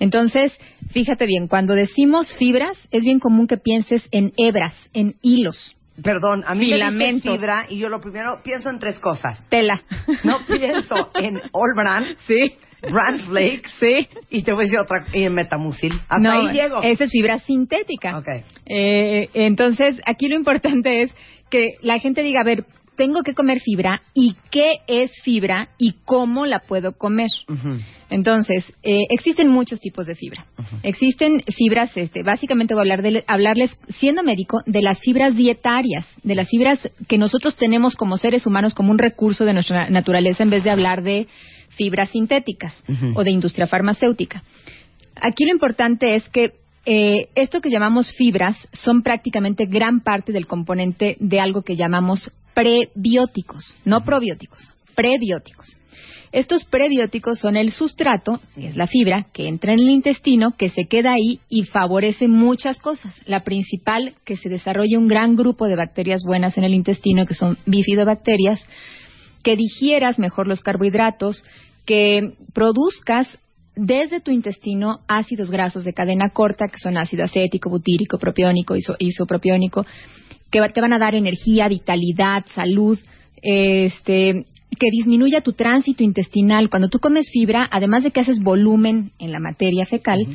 Entonces, fíjate bien, cuando decimos fibras, es bien común que pienses en hebras, en hilos, Perdón, a mí me Filamentos. fibra y yo lo primero pienso en tres cosas. tela. No pienso en All Brand, sí, Brand Flakes sí. y te voy a decir otra, y en Metamucil. Hasta no, ahí llego. esa es fibra sintética. Ok. Eh, entonces, aquí lo importante es que la gente diga, a ver, tengo que comer fibra y qué es fibra y cómo la puedo comer. Entonces, eh, existen muchos tipos de fibra. Existen fibras, este, básicamente voy a hablar de- hablarles, siendo médico, de las fibras dietarias, de las fibras que nosotros tenemos como seres humanos como un recurso de nuestra naturaleza en vez de hablar de fibras sintéticas o de industria farmacéutica. Aquí lo importante es que eh, esto que llamamos fibras son prácticamente gran parte del componente de algo que llamamos prebióticos, no probióticos, prebióticos. Estos prebióticos son el sustrato, que es la fibra, que entra en el intestino, que se queda ahí y favorece muchas cosas. La principal, que se desarrolle un gran grupo de bacterias buenas en el intestino, que son bifidobacterias, que digieras mejor los carbohidratos, que produzcas desde tu intestino ácidos grasos de cadena corta, que son ácido acético, butírico, propiónico, iso- isopropiónico, que te van a dar energía, vitalidad, salud, este, que disminuya tu tránsito intestinal. Cuando tú comes fibra, además de que haces volumen en la materia fecal,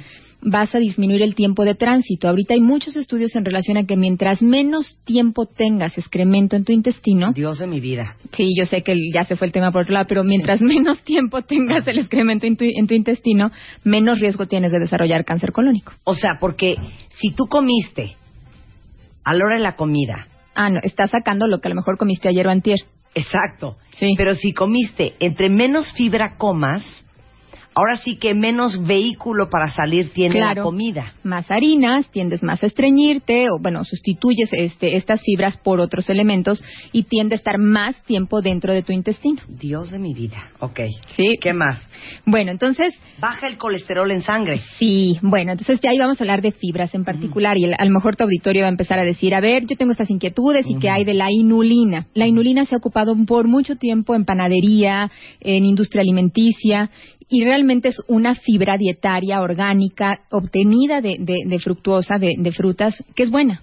vas a disminuir el tiempo de tránsito. Ahorita hay muchos estudios en relación a que mientras menos tiempo tengas excremento en tu intestino, Dios de mi vida. Sí, yo sé que ya se fue el tema por otro lado, pero mientras menos tiempo tengas el excremento en tu, en tu intestino, menos riesgo tienes de desarrollar cáncer colónico. O sea, porque si tú comiste a la hora de la comida, Ah, no, estás sacando lo que a lo mejor comiste ayer o antier. exacto, Sí. pero si comiste entre menos fibra comas, ahora sí que menos vehículo para salir tiene la comida. Más harinas, tiendes más a estreñirte, o bueno, sustituyes este, estas fibras por otros elementos y tiende a estar más tiempo dentro de tu intestino. Dios de mi vida. Ok. Sí. ¿Qué más? Bueno, entonces, Baja el colesterol en sangre. Sí, bueno, entonces ya íbamos a hablar de fibras en particular y el- a lo mejor tu auditorio va a empezar a decir, a ver, yo tengo estas inquietudes y qué hay de la inulina. La inulina se ha ocupado por mucho tiempo en panadería, en industria alimenticia y realmente es una fibra dietaria orgánica obtenida de, de- de fructuosa, de, de frutas, que es buena.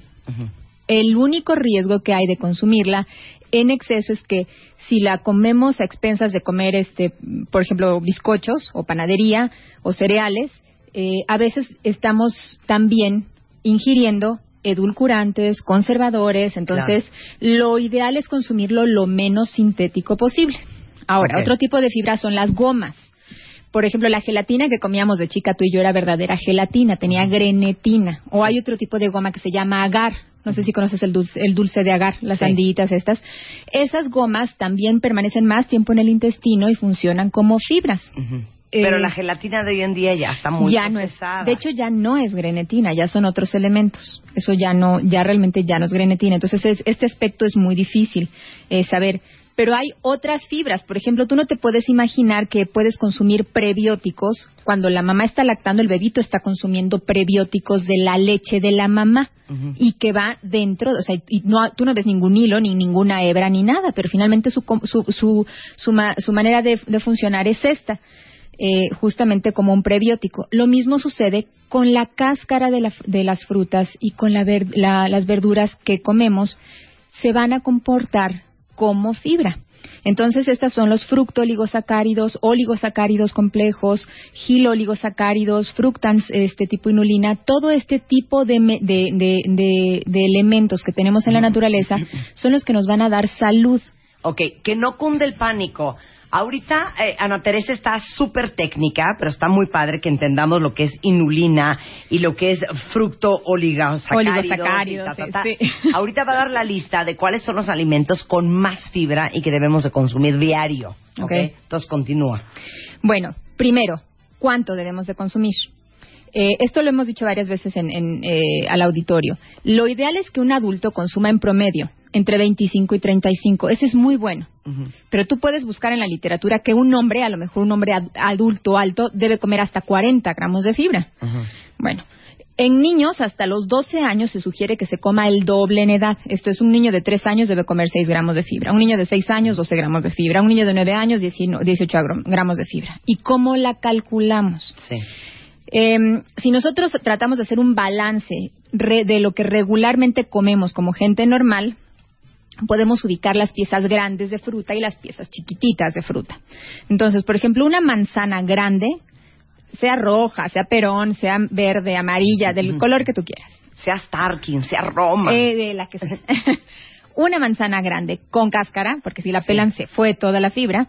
El único riesgo que hay de consumirla en exceso es que si la comemos a expensas de comer, este, por ejemplo, bizcochos o panadería o cereales, eh, a veces estamos también ingiriendo edulcurantes, conservadores, entonces lo ideal es consumirlo lo menos sintético posible. Ahora, otro tipo de fibra son las gomas. Por ejemplo, la gelatina que comíamos de chica tú y yo era verdadera gelatina, tenía grenetina. O hay otro tipo de goma que se llama agar. No sé si conoces el dulce, el dulce de agar, las Sí. estas. Esas gomas también permanecen más tiempo en el intestino y funcionan como fibras. Eh, Pero la gelatina de hoy en día ya está muy ya no es, de hecho ya no es grenetina, ya son otros elementos. Eso ya no, ya realmente ya no es grenetina. Entonces es- este aspecto es muy difícil eh, saber Pero hay otras fibras. Por ejemplo, tú no te puedes imaginar que puedes consumir prebióticos. Cuando la mamá está lactando, el bebito está consumiendo prebióticos de la leche de la mamá y que va dentro, o sea, y no, tú no ves ningún hilo, ni ninguna hebra, ni nada, pero finalmente su, su, su, su, ma- su manera de, de funcionar es esta. eh, justamente como un prebiótico. Lo mismo sucede con la cáscara de, la- de las frutas y con la ver- la- las verduras que comemos, se van a comportar como fibra. Entonces, estas son los fructooligosacáridos, oligosacáridos complejos, giloligosacáridos, fructans este tipo inulina, todo este tipo de, me- de, de- de- de elementos que tenemos en la naturaleza son los que nos van a dar salud. Ok, que no cunde el pánico. Ahorita eh, Ana Teresa está súper técnica, pero está muy padre que entendamos lo que es inulina y lo que es fructo ta, sí, ta. sí. Ahorita va a dar la lista de cuáles son los alimentos con más fibra y que debemos de consumir diario. Ok, Ok. entonces continúa. Bueno, primero, ¿cuánto debemos de consumir? Eh, esto lo hemos dicho varias veces en, en, eh, al auditorio. Lo ideal es que un adulto consuma en promedio entre 25 y 35. Ese es muy bueno. Pero tú puedes buscar en la literatura que un hombre, a lo mejor un hombre ad- adulto alto, debe comer hasta 40 gramos de fibra. Bueno, en niños hasta los 12 años se sugiere que se coma el doble en edad. Esto es, un niño de 3 años debe comer 6 gramos de fibra. Un niño de 6 años, 12 gramos de fibra. Un niño de 9 años, 19 18 gro- gramos de fibra. ¿Y cómo la calculamos? Sí. Eh, si nosotros tratamos de hacer un balance de lo que regularmente comemos como gente normal, podemos ubicar las piezas grandes de fruta y las piezas chiquititas de fruta. Entonces, por ejemplo, una manzana grande, sea roja, sea perón, sea verde, amarilla, del color que tú quieras. Sea Starkin, sea Roma. Eh, de la que sea. una manzana grande con cáscara, porque si la pelan se fue toda la fibra,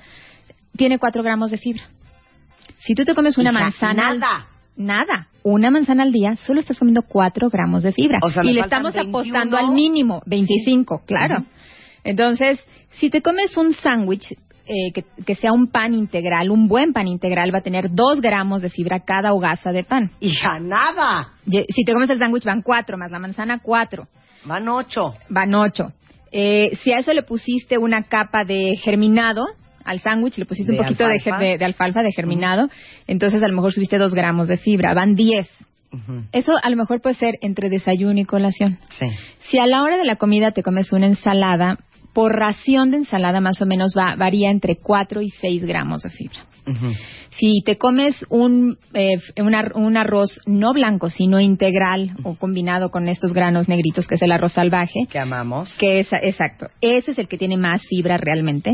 tiene 4 gramos de fibra. Si tú te comes una Hija, manzana... nada. Nada. Una manzana al día, solo estás comiendo 4 gramos de fibra. O sea, y le estamos 21. apostando al mínimo, 25, claro. Entonces, si te comes un sándwich eh, que, que sea un pan integral, un buen pan integral va a tener 2 gramos de fibra cada hogaza de pan. Hija, nada. Si te comes el sándwich van 4, más la manzana 4 Van ocho. van ocho. Eh, si a eso le pusiste una capa de germinado al sándwich, le pusiste De un poquito de, alfalfa. de- de alfalfa, de germinado, entonces a lo mejor subiste dos gramos de fibra, van diez. Eso a lo mejor puede ser entre desayuno y colación. Sí. Si a la hora de la comida te comes una ensalada, por ración de ensalada más o menos va, varía entre 4 y 6 gramos de fibra. Ujú. Si te comes un, eh, un, ar- un arroz no blanco, sino integral o combinado con estos granos negritos, que es el arroz salvaje, Que amamos. que es, exacto, ese es el que tiene más fibra realmente.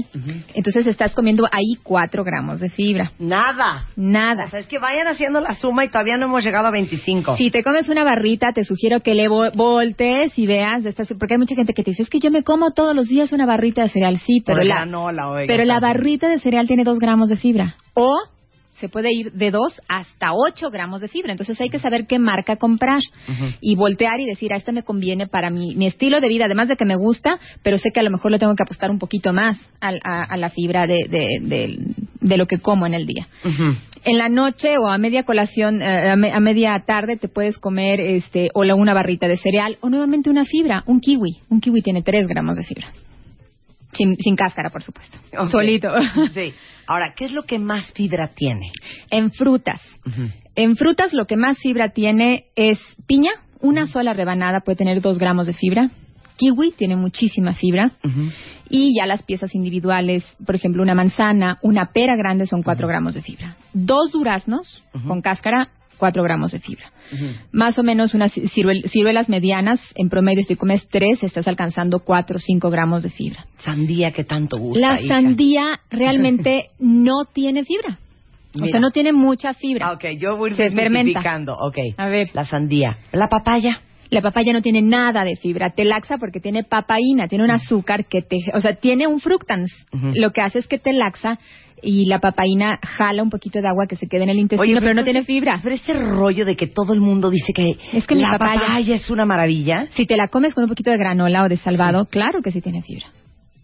Entonces estás comiendo ahí 4 gramos de fibra. Nada. Nada. O sea, es que vayan haciendo la suma y todavía no hemos llegado a 25. Si te comes una barrita, te sugiero que le vo- voltees y veas, estas- porque hay mucha gente que te dice, es que yo me como todos los días una barrita de cereal. Sí, pero de la, oiga, pero la barrita de cereal tiene 2 gramos de fibra. O se puede ir de 2 hasta 8 gramos de fibra. Entonces hay que saber qué marca comprar y voltear y decir, a esta me conviene para mi, mi estilo de vida, además de que me gusta, pero sé que a lo mejor le tengo que apostar un poquito más a, a la fibra de, de, de- de lo que como en el día. En la noche o a media colación, eh, a, me- a media tarde te puedes comer este o la- una barrita de cereal o nuevamente una fibra, un kiwi. Un kiwi tiene 3 gramos de fibra. Sin, sin cáscara, por supuesto. Solito. Sí. Ahora, ¿qué es lo que más fibra tiene? en frutas. En frutas lo que más fibra tiene es piña. Una sola rebanada puede tener 2 gramos de fibra. Kiwi tiene muchísima fibra. Y ya las piezas individuales, por ejemplo, una manzana, una pera grande son 4 gramos de fibra. Dos duraznos con cáscara, 4 gramos de fibra. Más o menos unas ciruel- ciruelas medianas, en promedio, si comes 3, estás alcanzando 4 o 5 gramos de fibra. Sandía que tanto gusta. La hija. sandía realmente no tiene fibra. O sea, no tiene mucha fibra. Ah, ok, yo voy Se fermenta. especificando. Ok. A ver. La sandía. La papaya. La papaya no tiene nada de fibra, te laxa porque tiene papaína, tiene un azúcar que te, o sea, tiene un fructans. Lo que hace es que te laxa y la papaína jala un poquito de agua que se queda en el intestino, pero, no tiene fibra. Pero este rollo de que todo el mundo dice que, Es que la papaya- es una maravilla. Si te la comes con un poquito de granola o de salvado, claro que sí tiene fibra.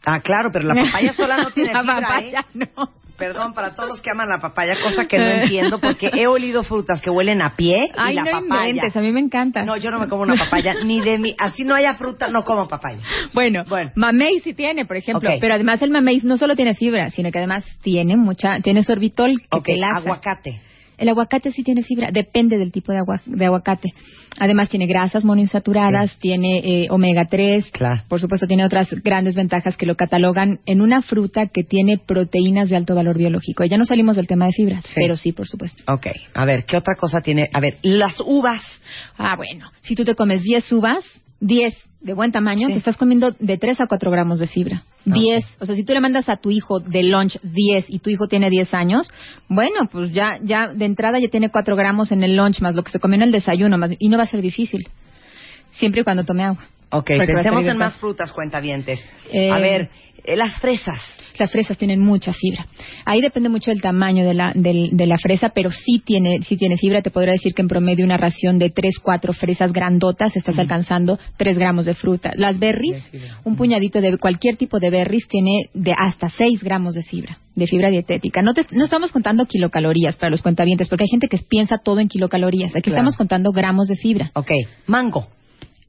Ah, claro, pero la papaya sola no tiene la fibra, papaya ¿eh? no. Perdón, para todos los que aman la papaya, cosa que no entiendo, porque he olido frutas que huelen a pie y Ay, la no papaya. inventes, a mí me encanta. No, yo no me como una papaya, ni de mi... Así no haya fruta, no como papaya. Bueno, Bueno. mamey sí tiene, por ejemplo, pero además el mamey no solo tiene fibra, sino que además tiene mucha, tiene sorbitol que Ok, te laza. aguacate. El aguacate sí tiene fibra, depende del tipo de, agua- de aguacate. Además tiene grasas monoinsaturadas, tiene eh, omega 3, Claro. por supuesto tiene otras grandes ventajas que lo catalogan en una fruta que tiene proteínas de alto valor biológico. Ya no salimos del tema de fibras, Sí. pero sí, por supuesto. Ok, a ver, ¿qué otra cosa tiene? A ver, las uvas. Ah, bueno, si tú te comes 10 uvas, 10 de buen tamaño, Sí. te estás comiendo de 3 a 4 gramos de fibra. 10, o sea, si tú le mandas a tu hijo de lunch 10 y tu hijo tiene 10 años, bueno, pues ya, ya de entrada ya tiene 4 gramos en el lunch más lo que se comió en el desayuno más, y no va a ser difícil, siempre y cuando tome agua. Ok, Porque pensemos en más frutas, cuentavientes. Eh, a ver, las fresas. Las fresas tienen mucha fibra. Ahí depende mucho del tamaño de la, del- de la fresa, pero sí tiene, sí tiene fibra. Te podría decir que en promedio una ración de 3, 4 fresas grandotas estás alcanzando 3 gramos de fruta. Las berries, un puñadito de cualquier tipo de berries tiene de hasta 6 gramos de fibra, de fibra dietética. No, te- no estamos contando kilocalorías para los cuentavientes, porque hay gente que piensa todo en kilocalorías. Aquí Claro. estamos contando gramos de fibra. Ok, mango.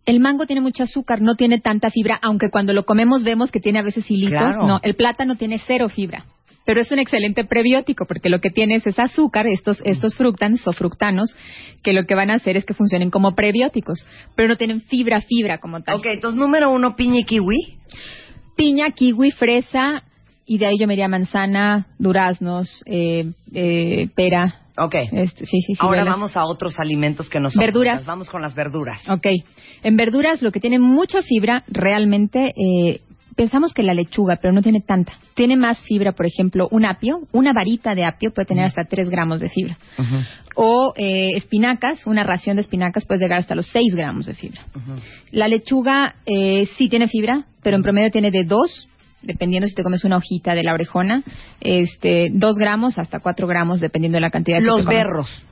El mango tiene mucho azúcar, no tiene tanta fibra, aunque cuando lo comemos vemos que tiene a veces hilitos. Claro. No, el plátano tiene cero fibra. Pero es un excelente prebiótico porque lo que tiene es, es azúcar, estos, estos fructans o fructanos, que lo que van a hacer es que funcionen como prebióticos, pero no tienen fibra, fibra como tal. Ok, entonces número uno, piña y kiwi. Piña, kiwi, fresa, y de ahí yo me iría manzana, duraznos, eh, eh, pera. Ok. Este, sí, sí, sí. Ahora velas. vamos a otros alimentos que no son Verduras. Vamos con las verduras. Ok. En verduras, lo que tiene mucha fibra, realmente, eh, pensamos que la lechuga, pero no tiene tanta. Tiene más fibra, por ejemplo, un apio, una varita de apio puede tener hasta 3 gramos de fibra. O eh, espinacas, una ración de espinacas puede llegar hasta los 6 gramos de fibra. La lechuga eh, sí tiene fibra, pero en promedio tiene de 2, dependiendo si te comes una hojita de la orejona, este, 2 gramos hasta 4 gramos, dependiendo de la cantidad que Los te comes. berros.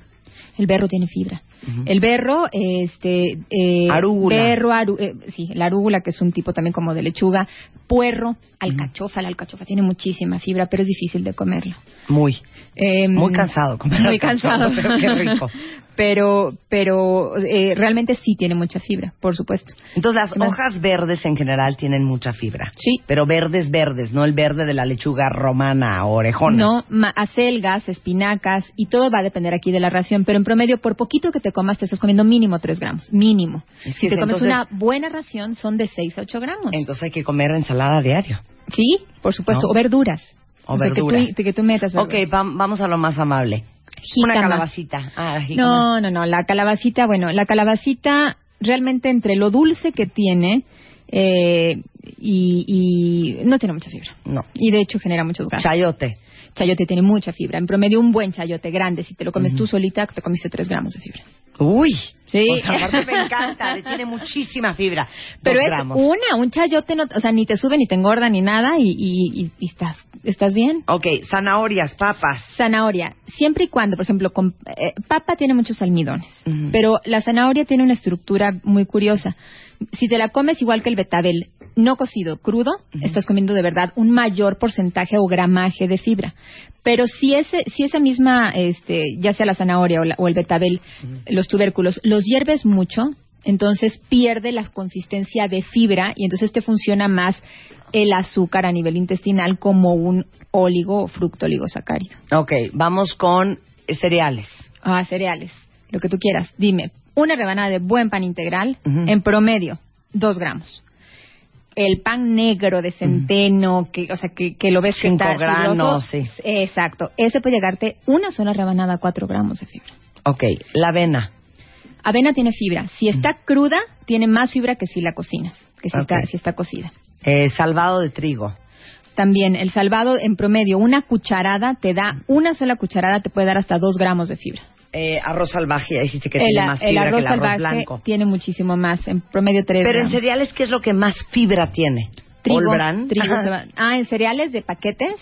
El berro tiene fibra. El berro, este, eh, Arúgula. berro, aru- eh, sí, la arúgula que es un tipo también como de lechuga, puerro, alcachofa, la alcachofa tiene muchísima fibra, pero es difícil de comerla. Muy. Eh, Muy cansado comer Muy cansado. pero qué rico. pero, pero eh, realmente sí tiene mucha fibra, por supuesto. Entonces las hojas verdes en general tienen mucha fibra. Sí. Pero verdes, verdes, no el verde de la lechuga romana o orejona. No, ma- acelgas, espinacas y todo va a depender aquí de la ración, pero en promedio por poquito que te comas te estás comiendo mínimo 3 gramos, mínimo. Es si que te comes entonces- una buena ración son de 6 a 8 gramos. Entonces hay que comer ensalada diario. Sí, por supuesto, ¿No? o verduras. O sea, que tú- verduras. Que tú, metas Ok, verduras. vam- vamos a lo más amable. Una calabacita. Ah. No, no, no, la calabacita, bueno, la calabacita realmente entre lo dulce que tiene eh, y, y no tiene mucha fibra. No. Y de hecho genera muchos gases. Chayote. Chayote tiene mucha fibra. En promedio, un buen chayote grande, si te lo comes tú solita, te comiste 3 gramos de fibra. Uy. Sí. O sea, aparte me encanta, tiene muchísima fibra. Pero es gramos. una, un chayote, no, o sea, ni te sube ni te engorda ni nada y, y, y- y estás, estás bien. Ok, zanahorias, papas. Zanahoria, siempre y cuando, por ejemplo, con, eh, papa tiene muchos almidones, pero la zanahoria tiene una estructura muy curiosa. Si te la comes igual que el betabel, no cocido, crudo, estás comiendo de verdad un mayor porcentaje o gramaje de fibra. Pero si ese, si esa misma, este, ya sea la zanahoria o, la- o el betabel, los tubérculos, los hierves mucho, entonces pierde la consistencia de fibra y entonces te funciona más el azúcar a nivel intestinal como un óligo o fructoligosacárido. Ok, vamos con cereales. Ah, cereales, lo que tú quieras. Dime, una rebanada de buen pan integral, en promedio, dos gramos. El pan negro de centeno, que, o sea, que, que lo ves que Cinco está granos, sí. Exacto. Ese puede llegarte una sola rebanada a cuatro gramos de fibra. Ok, la avena. Avena tiene fibra. Si está cruda, tiene más fibra que si la cocinas, que si, está, si está cocida. Eh, salvado de trigo. También el salvado, en promedio, una cucharada te da, una sola cucharada te puede dar hasta dos gramos de fibra. Eh, arroz salvaje, ahí sí que el, tiene más el fibra arroz que el arroz blanco. tiene muchísimo más, en promedio tres Pero en cereales, ¿qué es lo que más fibra tiene? Trigo, trigo. Ah, en cereales de paquetes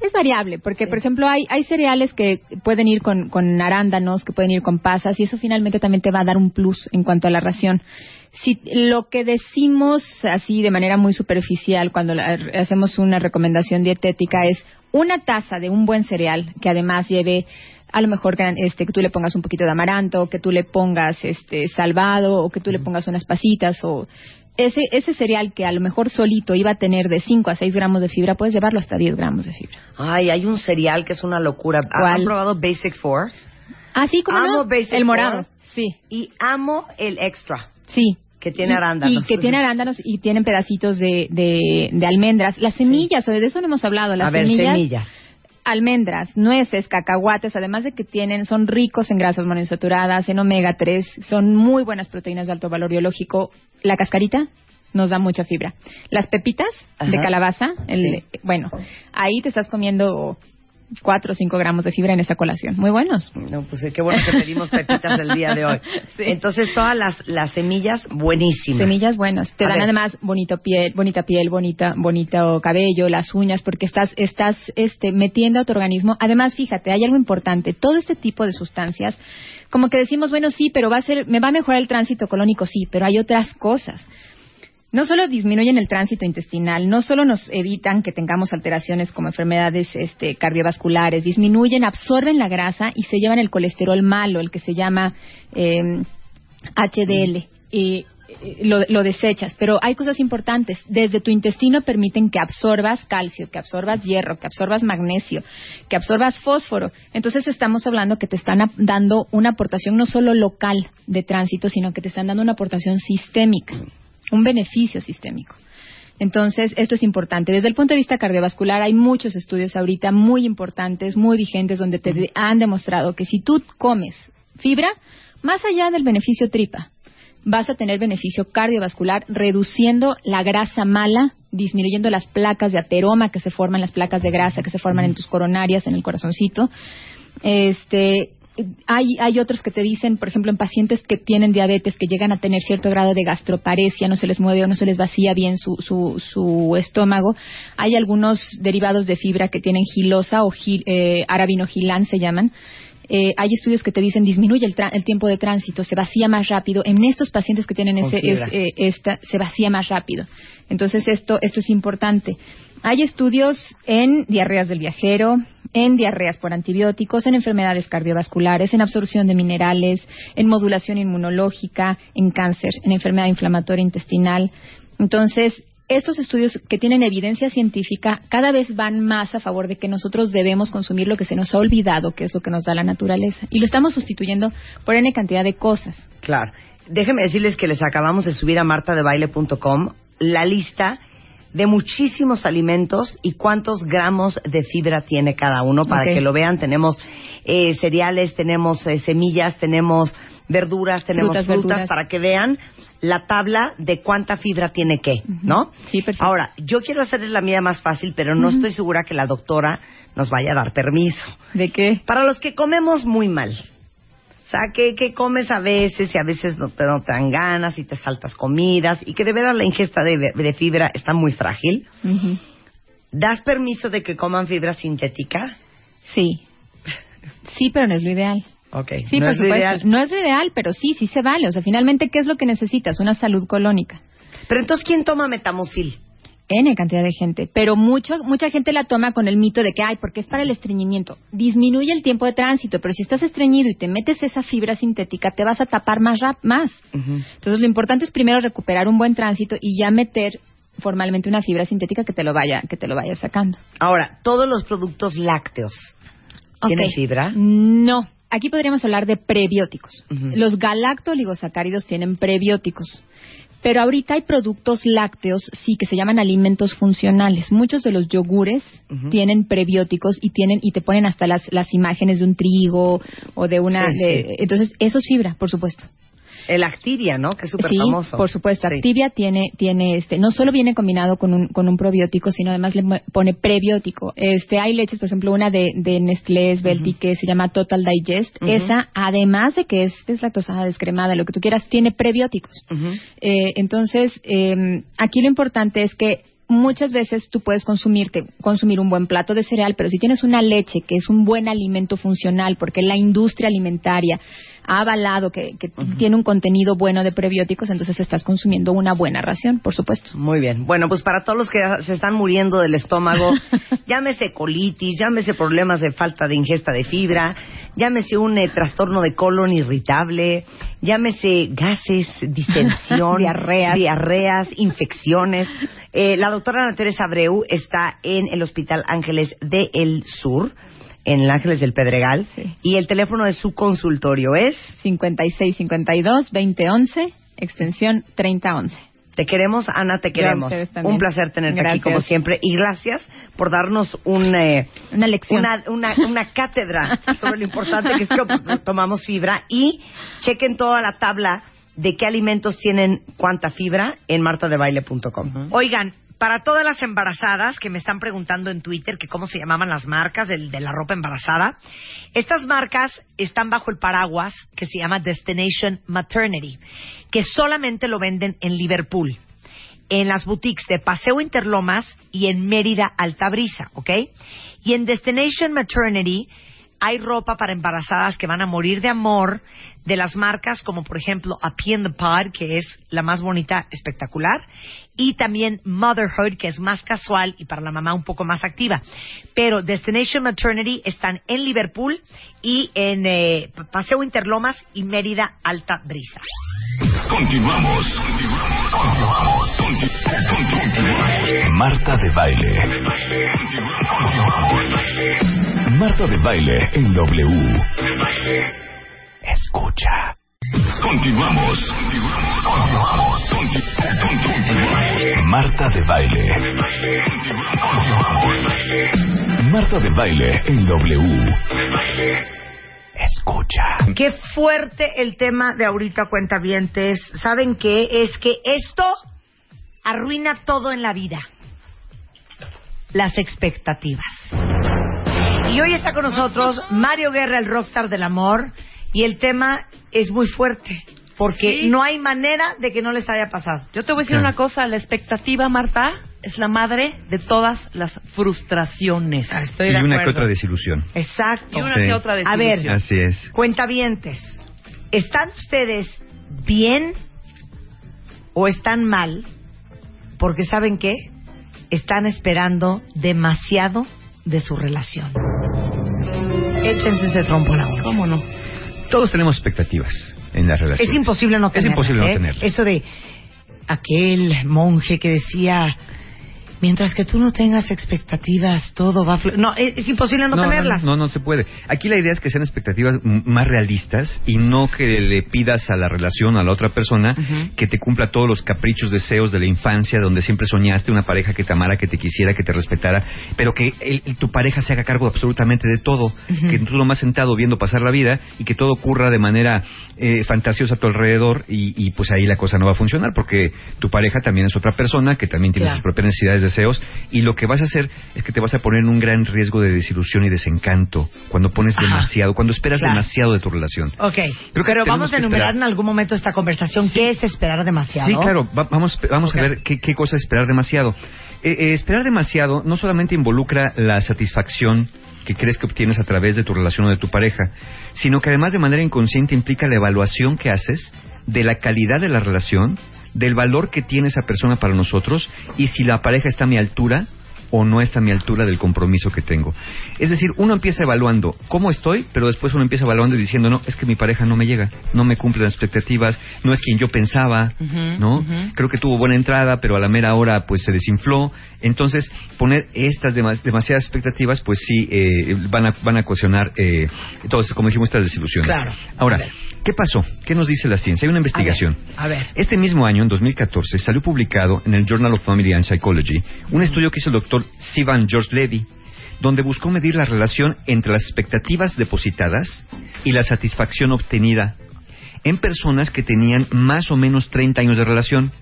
es variable, porque por ejemplo hay, hay cereales que pueden ir con, con arándanos, que pueden ir con pasas, y eso finalmente también te va a dar un plus en cuanto a la ración. Si lo que decimos así de manera muy superficial cuando la- hacemos una recomendación dietética es una taza de un buen cereal que además lleve a lo mejor este que tú le pongas un poquito de amaranto, que tú le pongas este salvado o que tú le pongas unas pasitas o ese, ese cereal que a lo mejor solito iba a tener de 5 a 6 gramos de fibra, puedes llevarlo hasta 10 gramos de fibra. Ay, hay un cereal que es una locura. ¿Cuál? ¿Han probado Basic Four? Ah, sí, ¿cómo Amo no? Basic El morado, sí, Y amo el extra, sí. que tiene arándanos. Y que tiene arándanos y tienen pedacitos de, de, de almendras. Las semillas, o de eso no hemos hablado, las A ver, semillas, semillas. Almendras, nueces, cacahuates, además de que tienen, son ricos en grasas monoinsaturadas, en omega 3, son muy buenas proteínas de alto valor biológico. La cascarita nos da mucha fibra. Las pepitas de calabaza, el, Sí. bueno, ahí te estás comiendo 4 o 5 gramos de fibra en esa colación. Muy buenos. No, pues eh, qué bueno que pedimos pepitas el día de hoy. Sí. Entonces, todas las, las semillas buenísimas. Semillas buenas. Te A dan ver. además bonito piel, bonita piel, bonita, bonito cabello, las uñas, porque estás, estás este, metiendo a tu organismo. Además, fíjate, hay algo importante. Todo este tipo de sustancias, como que decimos, bueno, sí, pero va a ser, me va a mejorar el tránsito colónico, sí, pero hay otras cosas. No solo disminuyen el tránsito intestinal, no solo nos evitan que tengamos alteraciones como enfermedades este, cardiovasculares, disminuyen, absorben la grasa y se llevan el colesterol malo, el que se llama eh, HDL. Y eh, lo, lo desechas, pero hay cosas importantes. Desde tu intestino permiten que absorbas calcio, que absorbas hierro, que absorbas magnesio, que absorbas fósforo. Entonces estamos hablando que te están dando una aportación no solo local de tránsito, sino que te están dando una aportación sistémica, un beneficio sistémico. Entonces, esto es importante. Desde el punto de vista cardiovascular, hay muchos estudios ahorita muy importantes, muy vigentes, donde te han demostrado que si tú comes fibra, más allá del beneficio tripa, vas a tener beneficio cardiovascular reduciendo la grasa mala, disminuyendo las placas de ateroma que se forman, las placas de grasa que se forman en tus coronarias, en el corazoncito. Este, hay, hay otros que te dicen, por ejemplo, en pacientes que tienen diabetes, que llegan a tener cierto grado de gastroparesia, no se les mueve o no se les vacía bien su, su, su estómago, hay algunos derivados de fibra que tienen gilosa o gil, eh, arabinogilán se llaman. Eh, hay estudios que te dicen disminuye el, tra- el tiempo de tránsito, se vacía más rápido. En estos pacientes que tienen ese, es- eh, esta, se vacía más rápido. Entonces esto, esto es importante. Hay estudios en diarreas del viajero, en diarreas por antibióticos, en enfermedades cardiovasculares, en absorción de minerales, en modulación inmunológica, en cáncer, en enfermedad inflamatoria intestinal. Entonces, estos estudios que tienen evidencia científica cada vez van más a favor de que nosotros debemos consumir lo que se nos ha olvidado, que es lo que nos da la naturaleza. Y lo estamos sustituyendo por N cantidad de cosas. Claro. Déjenme decirles que les acabamos de subir a martadebaile.com la lista de muchísimos alimentos y cuántos gramos de fibra tiene cada uno para que lo vean. Tenemos eh, cereales, tenemos eh, semillas, tenemos verduras, tenemos Frutas, frutas, verduras. para que vean la tabla de cuánta fibra tiene qué, ¿no? Sí, perfecto. Ahora, yo quiero hacerles la mía más fácil, pero no estoy segura que la doctora nos vaya a dar permiso. ¿De qué? Para los que comemos muy mal. Sea, que, que comes a veces y a veces no te, no te dan ganas y te saltas comidas y que de veras la ingesta de, de fibra está muy frágil. ¿Das permiso de que coman fibra sintética? Sí. Sí, pero no es lo ideal. Ok. Sí, no por supuesto. ideal. No es lo ideal, pero sí, sí se vale. O sea, finalmente, ¿qué es lo que necesitas? Una salud colónica. Pero entonces, ¿quién toma metamucil? N cantidad de gente. Pero mucho, mucha gente la toma con el mito de que, ay, porque es para el estreñimiento. Disminuye el tiempo de tránsito, pero si estás estreñido y te metes esa fibra sintética, te vas a tapar más rap más. Entonces, lo importante es primero recuperar un buen tránsito y ya meter formalmente una fibra sintética que te lo vaya, que te lo vaya sacando. Ahora, todos los productos lácteos tienen fibra. No. Aquí podríamos hablar de prebióticos. Ujú. Los galactoligosacáridos tienen prebióticos. Pero ahorita hay productos lácteos, sí, que se llaman alimentos funcionales. Muchos de los yogures tienen prebióticos y tienen y te ponen hasta las, las imágenes de un trigo o de una. Sí, de- sí. Entonces, eso es fibra, por supuesto. El Activia, ¿no? Que es súper sí, famoso. por supuesto. Sí. Activia tiene, tiene este, no solo viene combinado con un, con un probiótico, sino además le pone prebiótico. Este, hay leches, por ejemplo, una de, de Nestlé, Svelti, que se llama Total Digest. Esa, además de que es deslactosada, descremada, lo que tú quieras, tiene prebióticos. Eh, entonces, eh, aquí lo importante es que muchas veces tú puedes consumirte, consumir un buen plato de cereal, pero si tienes una leche que es un buen alimento funcional, porque la industria alimentaria ha avalado que, que tiene un contenido bueno de prebióticos, entonces estás consumiendo una buena ración, por supuesto. Muy bien. Bueno, pues para todos los que se están muriendo del estómago, llámese colitis, llámese problemas de falta de ingesta de fibra, llámese un eh, trastorno de colon irritable, llámese gases, distensión, Diarreas. diarreas, infecciones. Eh, la doctora Ana Teresa Abreu está en el Hospital Ángeles de El Sur, en el Ángeles del Pedregal, Sí. y el teléfono de su consultorio es 5652-2011, extensión 3011. Te queremos, Ana, te queremos. Un placer tenerte aquí como siempre y gracias por darnos un, eh, Una lección. una, una, una cátedra sobre lo importante que es que tomamos fibra y chequen toda la tabla de qué alimentos tienen cuánta fibra en martadebaile.com. Oigan, para todas las embarazadas que me están preguntando en Twitter que cómo se llamaban las marcas del- de, la ropa embarazada, estas marcas están bajo el paraguas que se llama Destination Maternity, que solamente lo venden en Liverpool en las boutiques de Paseo Interlomas y en Mérida Altabrisa, ¿ok? Y en Destination Maternity hay ropa para embarazadas que van a morir de amor de las marcas como por ejemplo A Pea in the Pod, que es la más bonita, espectacular, y también Motherhood, que es más casual y para la mamá un poco más activa. Pero Destination Maternity están en Liverpool y en eh, Paseo Interlomas y Mérida Alta Brisa. Continuamos. Continuamos. Conti- conti- Marta de baile. Marta de baile en W. Escucha. Continuamos. Continuamos. Conti- conti- Marta de baile. Marta de baile en W. Escucha. Qué fuerte el tema de ahorita, cuentavientes. ¿Saben qué? Es que esto arruina todo en la vida. Las expectativas. Y hoy está con nosotros Mario Guerra, el rockstar del amor, y el tema es muy fuerte, porque Sí. no hay manera de que no les haya pasado. Yo te voy a decir una cosa, la expectativa, Marta, es la madre de todas las frustraciones. Estoy y de una que otra desilusión. Exacto. Y una Sí. que otra A ver, desilusión. Así es. Cuentavientes, ¿están ustedes bien o están mal? Porque ¿saben qué? Están esperando demasiado de su relación. Échense ese trompo a la. ¿Cómo no? Todos tenemos expectativas en las relaciones. Es imposible no Es tenerlas. imposible no ¿eh? tenerlas. Eso de aquel monje que decía, mientras que tú no tengas expectativas, todo va a fluir. No, es, es imposible no, tenerlas. No, no, se puede. Aquí la idea es que sean expectativas más realistas y no que le pidas a la relación, a la otra persona, que te cumpla todos los caprichos, deseos de la infancia, donde siempre soñaste una pareja que te amara, que te quisiera, que te respetara, pero que el- tu pareja se haga cargo absolutamente de todo, que tú lo más sentado viendo pasar la vida y que todo ocurra de manera eh, fantasiosa a tu alrededor y, y, pues ahí la cosa no va a funcionar porque tu pareja también es otra persona que también tiene Claro. sus propias necesidades, deseos y lo que vas a hacer es que te vas a poner en un gran riesgo de desilusión y desencanto cuando pones Ajá. demasiado, cuando esperas Claro. demasiado de tu relación. Ok, que pero vamos a enumerar en algún momento esta conversación qué es esperar demasiado. Sí, claro, va- vamos, vamos a ver qué, qué cosa es esperar demasiado. Eh, eh, esperar demasiado no solamente involucra la satisfacción que crees que obtienes a través de tu relación o de tu pareja, sino que además de manera inconsciente implica la evaluación que haces de la calidad de la relación, del valor que tiene esa persona para nosotros y si la pareja está a mi altura o no está a mi altura del compromiso que tengo. Es decir, uno empieza evaluando cómo estoy, pero después uno empieza evaluando y diciendo, no, es que mi pareja no me llega, no me cumple las expectativas, no es quien yo pensaba, ¿no? Creo que tuvo buena entrada, pero a la mera hora pues se desinfló. Entonces, poner estas demas- demasiadas expectativas, pues sí, eh, van, a, van a ocasionar, eh, todas, como dijimos, estas desilusiones. Claro. Ahora. ¿qué pasó? ¿Qué nos dice la ciencia? Hay una investigación. A ver. Este mismo año, en 2014, salió publicado en el Journal of Family and Psychology un estudio que hizo el doctor Sivan George Levy, donde buscó medir la relación entre las expectativas depositadas y la satisfacción obtenida en personas que tenían más o menos 30 años de relación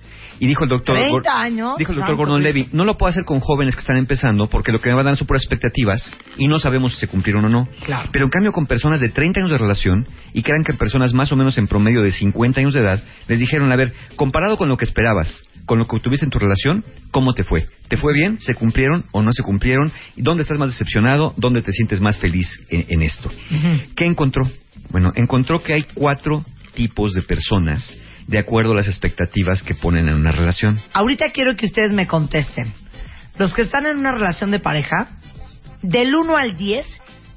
Y dijo el doctor... 30 Gor- años, Dijo el doctor Gordon Cristo. Levy, no lo puedo hacer con jóvenes que están empezando porque lo que me va a dar son puras expectativas y no sabemos si se cumplieron o no. Claro. Pero en cambio con personas de 30 años de relación y que eran que personas más o menos en promedio de 50 años de edad, les dijeron, a ver, comparado con lo que esperabas, con lo que tuviste en tu relación, ¿cómo te fue? ¿Te fue bien? ¿Se cumplieron o no se cumplieron? ¿Dónde estás más decepcionado? ¿Dónde te sientes más feliz en, en esto? ¿Qué encontró? Bueno, encontró que hay cuatro tipos de personas de acuerdo a las expectativas que ponen en una relación. Ahorita quiero que ustedes me contesten. Los que están en una relación de pareja, del 1 al 10,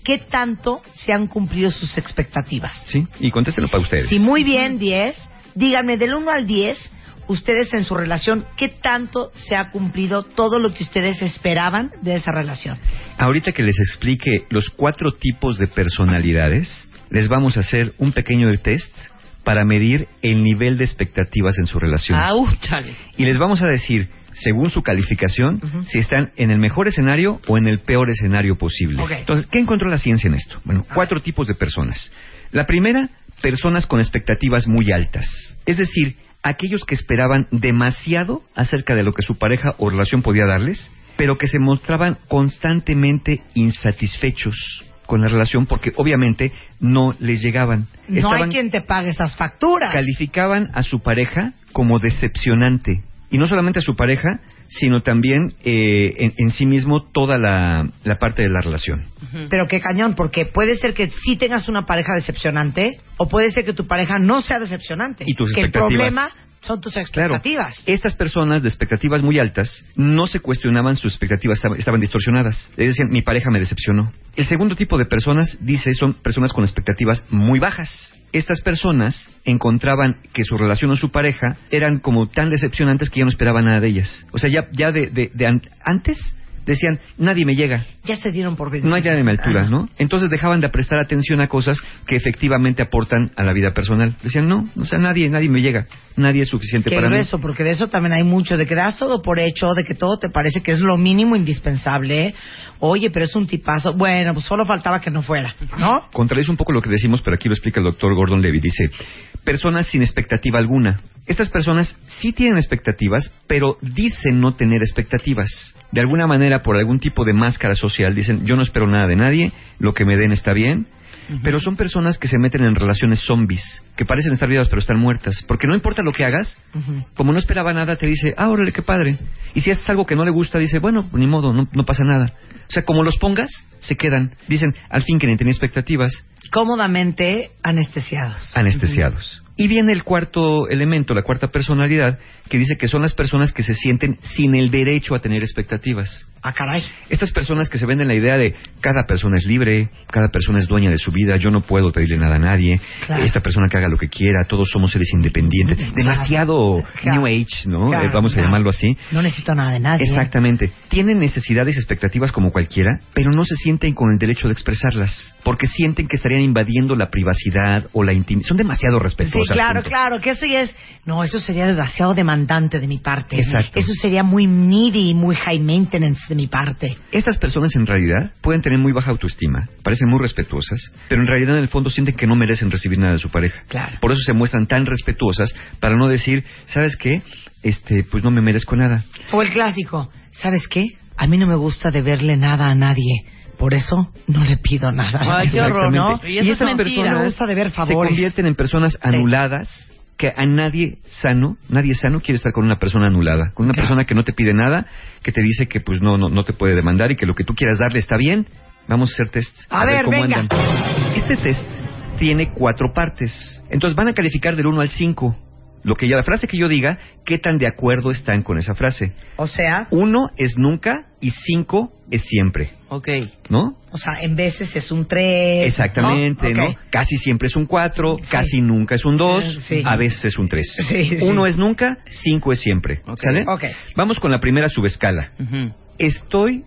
¿qué tanto se han cumplido sus expectativas? ¿Sí? Y contéstenlo para ustedes. Si muy bien, 10, díganme del 1 al 10, ustedes en su relación, ¿qué tanto se ha cumplido todo lo que ustedes esperaban de esa relación? Ahorita que les explique los cuatro tipos de personalidades, les vamos a hacer un pequeño test para medir el nivel de expectativas en su relación. Au, chale. Y les vamos a decir, según su calificación, si están en el mejor escenario o en el peor escenario posible. Entonces, ¿qué encontró la ciencia en esto? Bueno, cuatro tipos de personas. La primera, personas con expectativas muy altas. Es decir, aquellos que esperaban demasiado acerca de lo que su pareja o relación podía darles, pero que se mostraban constantemente insatisfechos con la relación porque obviamente no les llegaban. No Estaban- hay quien te pague esas facturas. calificaban a su pareja como decepcionante. Y no solamente a su pareja, sino también eh, en, en sí mismo toda la, la parte de la relación. Pero qué cañón, porque puede ser que sí tengas una pareja decepcionante o puede ser que tu pareja no sea decepcionante. Y tus que el problema son tus Claro, expectativas. estas personas de expectativas muy altas no se cuestionaban sus expectativas, estaban, distorsionadas. Les decían, mi pareja me decepcionó. El segundo tipo de personas, dice, son personas con expectativas muy bajas. Estas personas encontraban que su relación o su pareja eran como tan decepcionantes que ya no esperaban nada de ellas. O sea, ya, ya de, de- de an- antes decían, nadie me llega. Ya se dieron por vencidos. No hay nadie de mi altura, Ah. ¿no? Entonces dejaban de prestar atención a cosas que efectivamente aportan a la vida personal. Decían, no, o sea, nadie, nadie me llega. Nadie es suficiente Qué para mí. grueso, porque de eso también hay mucho, de que das todo por hecho, de que todo te parece que es lo mínimo indispensable. Oye, pero es un tipazo. Bueno, pues solo faltaba que no fuera, ¿no? Contradice un poco lo que decimos, pero aquí lo explica el doctor Gordon Levy. Dice, personas sin expectativa alguna. Estas personas sí tienen expectativas, pero dicen no tener expectativas. De alguna manera, por algún tipo de máscara social, dicen, yo no espero nada de nadie, lo que me den está bien. Pero son personas que se meten en relaciones zombies, que parecen estar vivas pero están muertas. Porque no importa lo que hagas, como no esperaba nada, te dice, ah, órale, qué padre. Y si haces algo que no le gusta, dice, bueno, ni modo, no, no pasa nada. O sea, como los pongas, se quedan. Dicen, al fin que ni tenía expectativas, Cómodamente anestesiados. anestesiados. Y viene el cuarto elemento, la cuarta personalidad, que dice que son las personas que se sienten sin el derecho a tener expectativas. Ah, caray. Estas personas que se venden la idea de cada persona es libre, cada persona es dueña de su vida, yo no puedo pedirle nada a nadie, Claro. esta persona que haga lo que quiera, todos somos seres independientes. Demasiado Claro. New Age, ¿no? Eh, Vamos a llamarlo así. No necesito nada de nadie. Exactamente. Tienen necesidades y expectativas como cualquiera, pero no se sienten con el derecho de expresarlas, porque sienten que estarían invadiendo la privacidad o la intimidad. Son demasiado Sí, claro, claro, que eso ya es... No, eso sería demasiado demandante de mi parte. Exacto. Eso sería muy needy, muy high maintenance de mi parte. Estas personas en realidad pueden tener muy baja autoestima, parecen muy respetuosas, pero en realidad en el fondo sienten que no merecen recibir nada de su pareja. Claro. Por eso se muestran tan respetuosas para no decir, ¿sabes qué? Este, pues no me merezco nada. O el clásico, ¿sabes qué? A mí no me gusta deberle nada a nadie. Por eso no le pido nada. Ay, qué horror, ¿no? Y eso es estas mentira. personas gusta se convierten en personas anuladas que a nadie sano, nadie sano quiere estar con una persona anulada, con una Claro. persona que no te pide nada, que te dice que pues no, no, no te puede demandar y que lo que tú quieras darle está bien. Vamos a hacer test. A ver, cómo venga. andan. Este test tiene cuatro partes. Entonces van a calificar del 1 al 5. Lo que ya la frase que yo diga, qué tan de acuerdo están con esa frase. O sea, Uno es nunca y cinco es siempre, Ok. ¿no? o sea, en veces es un 3. Exactamente, ¿no? Ok. Casi siempre es un 4, Sí. casi nunca es un 2, Eh, sí. a veces es un 3. Sí. Uno es nunca, 5 es siempre. Ok. ¿Sale? Ok. Vamos con la primera subescala. Ujú. Estoy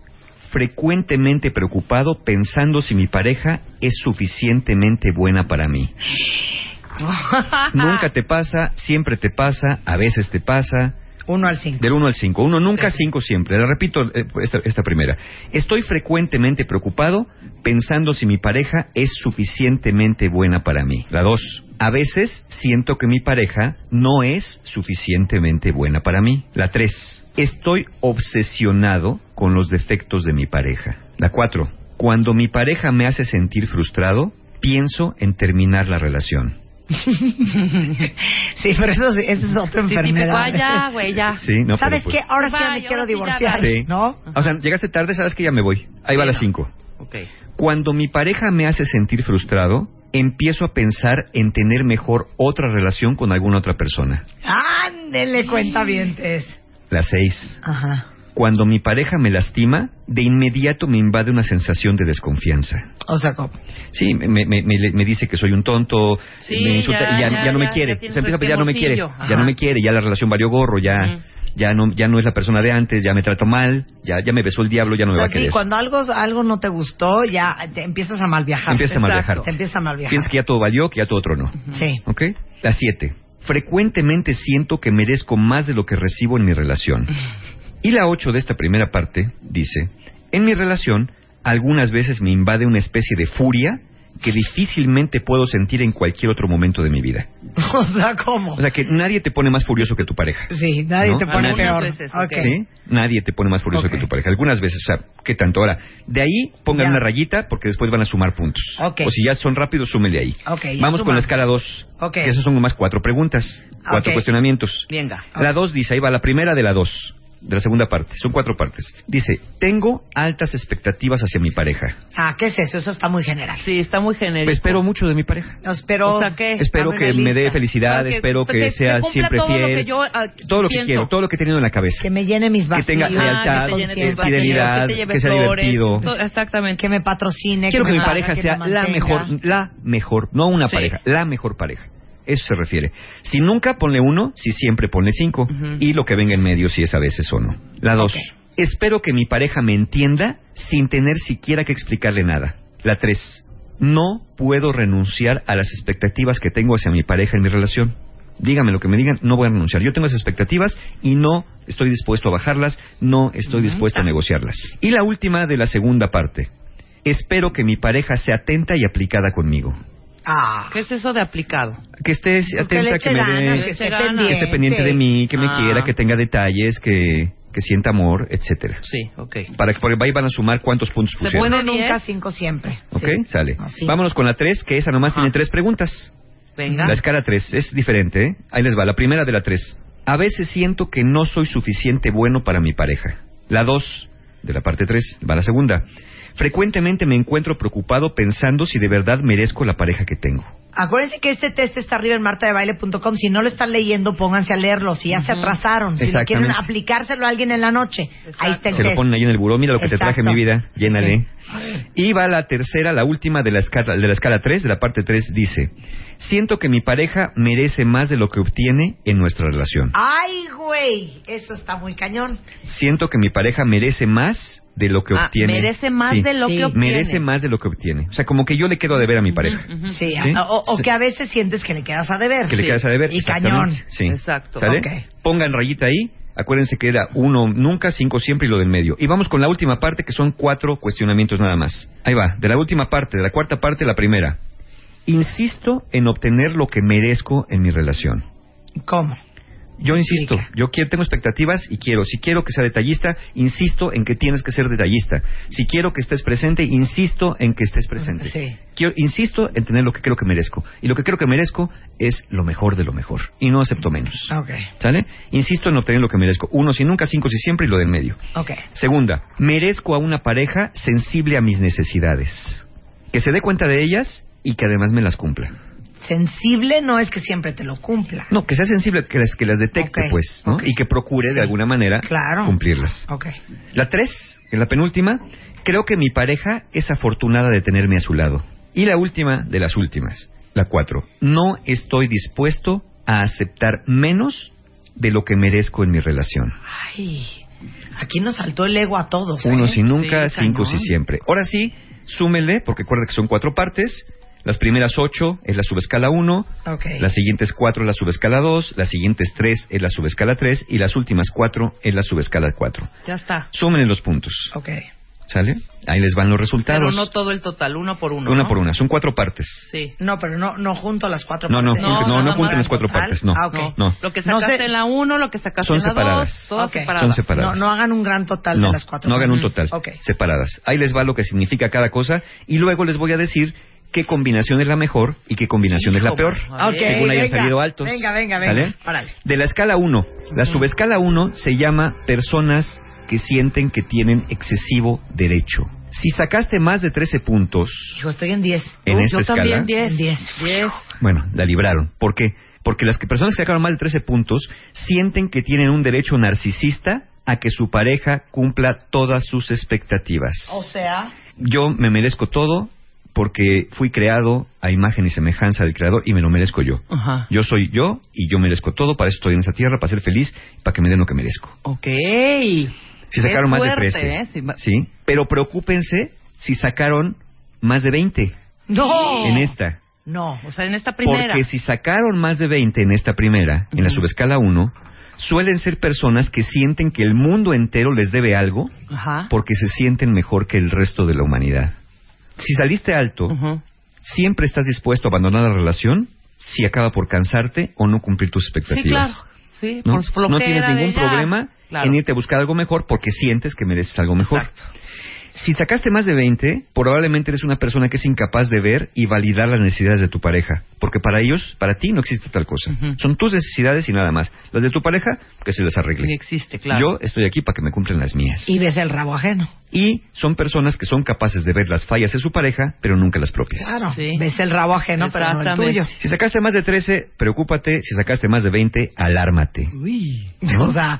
frecuentemente preocupado pensando si mi pareja es suficientemente buena para mí. Nunca te pasa, siempre te pasa, a veces te pasa. Uno al 5. Del 1 al 5. Uno nunca, 5 siempre. Le repito eh, esta, esta primera. Estoy frecuentemente preocupado pensando si mi pareja es suficientemente buena para mí. La 2. A veces siento que mi pareja no es suficientemente buena para mí. La 3. Estoy obsesionado con los defectos de mi pareja. La 4. Cuando mi pareja me hace sentir frustrado, pienso en terminar la relación. Sí, pero eso, eso es otra Sí, enfermedad. ya, güey, ya. Sí, no, ¿Sabes pero, qué? pues, Ahora sí ya me quiero sí divorciar, Sí. ¿no? O sea, llegaste tarde, sabes que ya me voy. Ahí va Sí, la no. 5. Ok. Cuando mi pareja me hace sentir frustrado, empiezo a pensar en tener mejor otra relación con alguna otra persona. Ándele, cuenta La 6. Ajá. Cuando mi pareja me lastima, de inmediato me invade una sensación de desconfianza. O sea, ¿cómo? Sí, me, me, me, me dice que soy un tonto, Sí, me insulta ya, y ya, ya, ya no me quiere. Se empieza a su pensar, ya no me quiere, ya no me quiere, ya la relación valió gorro, ya, ya no, ya no es la persona de antes, ya me trato mal, ya, ya me besó el diablo, ya no O me va a querer. sí, cuando algo, algo no te gustó, ya te empiezas a mal viajar. Empiezas a mal viajar. Te empiezas a mal viajar. Piensas que ya todo valió, que ya todo tronó. Sí. ¿Ok? La 7. Frecuentemente siento que merezco más de lo que recibo en mi relación. Y la 8 de esta primera parte dice, en mi relación algunas veces me invade una especie de furia que difícilmente puedo sentir en cualquier otro momento de mi vida. O sea, ¿cómo? O sea que nadie te pone más furioso que tu pareja. sí, nadie ¿no? te pone Algunas peor. veces, Ok. ok. ¿Sí? Nadie te pone más furioso que tu pareja. Algunas veces, o sea, ¿qué tanto? Ahora, de ahí pongan Ya. una rayita porque después van a sumar puntos. Ok. O si ya son rápidos, súmele ahí. Vamos con la escala 2. Ok. Que esas son nomás cuatro preguntas, cuatro cuestionamientos. Venga. La 2 dice, ahí va la primera de la 2, de la segunda parte. Son cuatro partes. Dice, tengo altas expectativas hacia mi pareja. Ah, ¿qué es eso? Eso está muy general. Sí, está muy genérico. Espero mucho de mi pareja. Espero. O sea, ¿qué? Espero Dame que me dé felicidad, que- espero que, sea siempre todo lo fiel. que yo, ah, todo lo que quiero, todo lo que he tenido en la cabeza. Que me llene mis Que vacíos. tenga Ah, lealtad, que te llene eh, tus vacíos, fidelidad, que, te lleve que sea flores, divertido. todo- exactamente. Que me patrocine. Quiero que, mi pareja que sea la mejor, la mejor, no una Sí. pareja, la mejor pareja. Eso se refiere. Si nunca ponle uno, si siempre ponle cinco. Y lo que venga en medio, si es a veces o no. La dos. Espero que mi pareja me entienda sin tener siquiera que explicarle nada. La tres. No puedo renunciar a las expectativas que tengo hacia mi pareja en mi relación. Dígame lo que me digan, no voy a renunciar. Yo tengo esas expectativas y no estoy dispuesto a bajarlas, no estoy dispuesto a negociarlas. Y la última de la segunda parte. Espero que mi pareja sea atenta y aplicada conmigo. Ah. ¿Qué es eso de aplicado? Que esté Pues que atenta, que, eche me dé, que que esté pendiente. que esté pendiente de mí, que me Ah. quiera, que tenga detalles, que, que sienta amor, etcétera. Sí, ok. Para que porque ahí van a sumar cuántos puntos ¿Se pusieron. puede nunca, cinco siempre. ¿Ok? Sí. Sale. Así. Vámonos con la 3, que esa nomás tiene tres preguntas. Venga. La escala 3 es diferente, ¿eh? Ahí les va. La primera de la 3. A veces siento que no soy suficiente bueno para mi pareja. La 2 de la parte 3 va la segunda. Frecuentemente me encuentro preocupado pensando si de verdad merezco la pareja que tengo. Acuérdense que este test está arriba en martadebaile.com. Si no lo están leyendo, pónganse a leerlo. Si ya se atrasaron, si lo quieren aplicárselo a alguien en la noche, ahí está el Se lo ponen ahí en el buró. Mira lo que te traje, mi vida. Llénale. Y va la tercera, la última de la escala, de la escala 3, de la parte 3, dice: Siento que mi pareja merece más de lo que obtiene en nuestra relación. Ay, güey, eso está muy cañón. Siento que mi pareja merece más de lo que Ah, obtiene. merece más Sí. de lo Sí. que obtiene. Merece más de lo que obtiene. O sea, como que yo le quedo a deber a mi pareja. Sí, ¿Sí? O, que a veces sientes que le quedas a deber. Que le quedas a deber. Y cañón. Sí. Exacto. ¿Sale? Ok. Pongan rayita ahí. Acuérdense que era uno nunca, cinco siempre y lo del medio. Y vamos con la última parte que son cuatro cuestionamientos nada más. Ahí va, de la última parte, de la cuarta parte, la primera. Insisto en obtener lo que merezco en mi relación. ¿Cómo? Yo insisto, yo quiero, tengo expectativas y quiero. Si quiero que sea detallista, insisto en que tienes que ser detallista. Si quiero que estés presente, insisto en que estés presente. Sí. Quiero, insisto en tener lo que creo que merezco. Y lo que creo que merezco es lo mejor de lo mejor. Y no acepto menos. Ok. ¿Sale? Insisto en obtener lo que merezco. Uno, si nunca, cinco, si siempre y lo del medio. Ok. Segunda, merezco a una pareja sensible a mis necesidades. Que se dé cuenta de ellas y que además me las cumpla. Sensible no es que siempre te lo cumpla. No, que sea sensible, que las, que las detecte, pues. Y que procure Sí. de alguna manera Claro. cumplirlas. La tres, en la penúltima, creo que mi pareja es afortunada de tenerme a su lado. Y la última de las últimas, la cuatro, no estoy dispuesto a aceptar menos de lo que merezco en mi relación. Ay, aquí nos saltó el ego a todos. ¿eh? Uno si nunca, Sí, cinco cañón. si siempre. Ahora sí, súmele, porque recuerda que son cuatro partes. Las primeras ocho es la subescala 1, Ok. las siguientes cuatro es la subescala 2, las siguientes tres es la subescala 3 y las últimas cuatro es la subescala 4. Ya está. Súmenle los puntos. Ok. ¿Sale? Ahí les van los resultados. Pero no todo el total, uno por uno. una ¿no? por una. Son cuatro partes. Sí. No, pero no, no junto las cuatro No, no, partes. junten- no, no nada junten las cuatro total. partes, no. Ah, ok. No. Lo que No sacaste sé- en la uno, lo que sacaste Son en la separadas. dos, todas Ok. separadas. Son separadas. No, no hagan un gran total no, de las cuatro no hagan un total. Ok. Separadas. Ahí les va lo que significa cada cosa y luego les voy a decir qué combinación es la mejor y qué combinación es la peor. ver. según hayan venga, salido altos. venga, venga, venga. ¿Sale? De la escala 1. La subescala 1 se llama personas que sienten que tienen excesivo derecho. Si sacaste más de 13 puntos Hijo, estoy en 10. en esta Yo escala, también, diez. En 10. Diez. bueno, la libraron. ¿Por qué? Porque las que personas que sacaron más de 13 puntos sienten que tienen un derecho narcisista a que su pareja cumpla todas sus expectativas. O sea, Yo me merezco todo porque fui creado a imagen y semejanza del creador y me lo merezco yo. Ajá. Yo soy yo y yo merezco todo, para eso estoy en esa tierra, para ser feliz, para que me den lo que merezco. Ok. Si sacaron más de 13, ¿eh? Sí. Pero preocúpense si sacaron más de 20 no. en esta. No. O sea, en esta primera. Porque si sacaron más de 20 en esta primera, en la subescala 1, suelen ser personas que sienten que el mundo entero les debe algo Ajá. porque se sienten mejor que el resto de la humanidad. Si saliste alto, siempre estás dispuesto a abandonar la relación si acaba por cansarte o no cumplir tus Sí, expectativas. claro. Sí, ¿no? por tienes ningún problema Claro. en irte a buscar algo mejor porque sientes que mereces algo mejor. Exacto. Si sacaste más de 20, probablemente eres una persona que es incapaz de ver y validar las necesidades de tu pareja, porque para ellos, para ti no existe tal cosa. Son tus necesidades y nada más. Las de tu pareja, que se las arregle. Ni existe, claro. Yo estoy aquí para que me cumplan las mías. Y ves el rabo ajeno. Y son personas que son capaces de ver las fallas de su pareja, pero nunca las propias. Claro. Sí. Ves el rabo ajeno, pero no el tuyo. Si sacaste más de 13, preocúpate. Si sacaste más de 20, alármate. Uy. ¿No? O sea,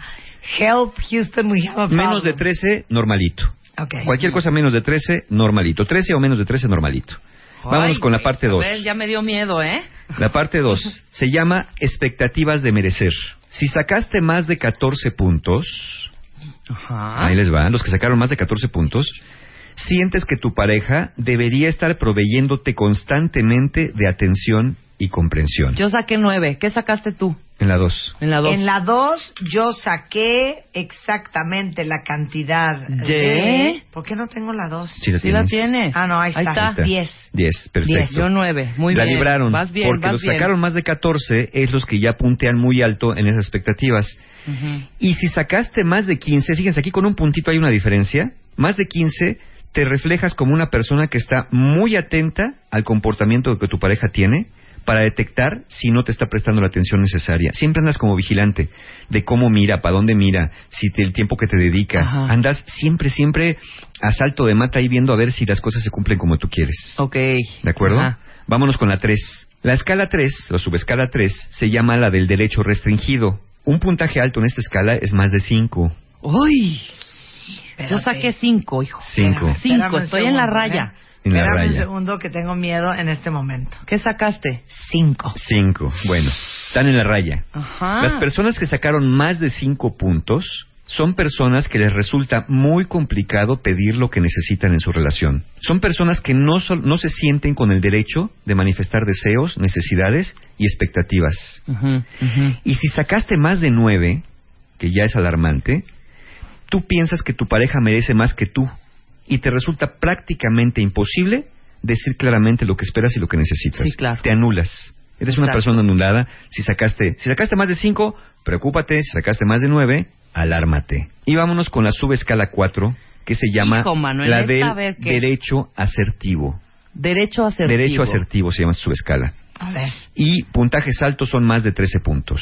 help Houston, we have a problem. Menos de 13, normalito. Ok. Cualquier cosa menos de 13, normalito. 13 o menos de 13, normalito. Vámonos Ay, con la parte a 2. ver, ya me dio miedo, ¿eh? La parte 2 se llama expectativas de merecer. Si sacaste más de 14 puntos, Ajá. ahí les va, los que sacaron más de 14 puntos, sientes que tu pareja debería estar proveyéndote constantemente de atención y comprensión. Yo saqué nueve. ¿Qué sacaste tú? En la 2. En la dos. En la 2 yo saqué exactamente la cantidad ¿De? de... ¿Por qué no tengo la 2? Sí, la Sí la tienes. Ah, no, ahí está. Ahí está. 10. 10, perfecto. Yo nueve. Muy la bien. libraron. Vas bien, porque vas los bien. sacaron más de 14 es los que ya puntean muy alto en esas expectativas. Ujú. Y si sacaste más de 15, fíjense, aquí con un puntito hay una diferencia. Más de 15 te reflejas como una persona que está muy atenta al comportamiento que tu pareja tiene para detectar si no te está prestando la atención necesaria. Siempre andas como vigilante de cómo mira, para dónde mira, si te- el tiempo que te dedica. Ajá. Andas siempre, siempre a salto de mata ahí viendo a ver si las cosas se cumplen como tú quieres. Ok. ¿De acuerdo? Ajá. Vámonos con la 3. La escala 3, o subescala 3, se llama la del derecho restringido. Un puntaje alto en esta escala es más de 5. Uy. Yo saqué cinco, hijo. Cinco. Espérame Cinco, un estoy en la raya. En la Espérame un segundo que tengo miedo en este momento. ¿Qué sacaste? 5. 5. Bueno, están en la raya. Ajá. Las personas que sacaron más de 5 puntos son personas que les resulta muy complicado pedir lo que necesitan en su relación. Son personas que no, sol- no se sienten con el derecho de manifestar deseos, necesidades y expectativas. Y si sacaste más de nueve, que ya es alarmante, tú piensas que tu pareja merece más que tú y te resulta prácticamente imposible decir claramente lo que esperas y lo que necesitas. Sí, claro. Te anulas. Eres una persona anulada. Si sacaste, si sacaste más de cinco, preocúpate. Si sacaste más de nueve, alármate. Y vámonos con la subescala 4, que se llama Hijo, Manuel, la del derecho asertivo. Derecho asertivo. Derecho asertivo se llama su escala. A ver. Y puntajes altos son más de 13 puntos.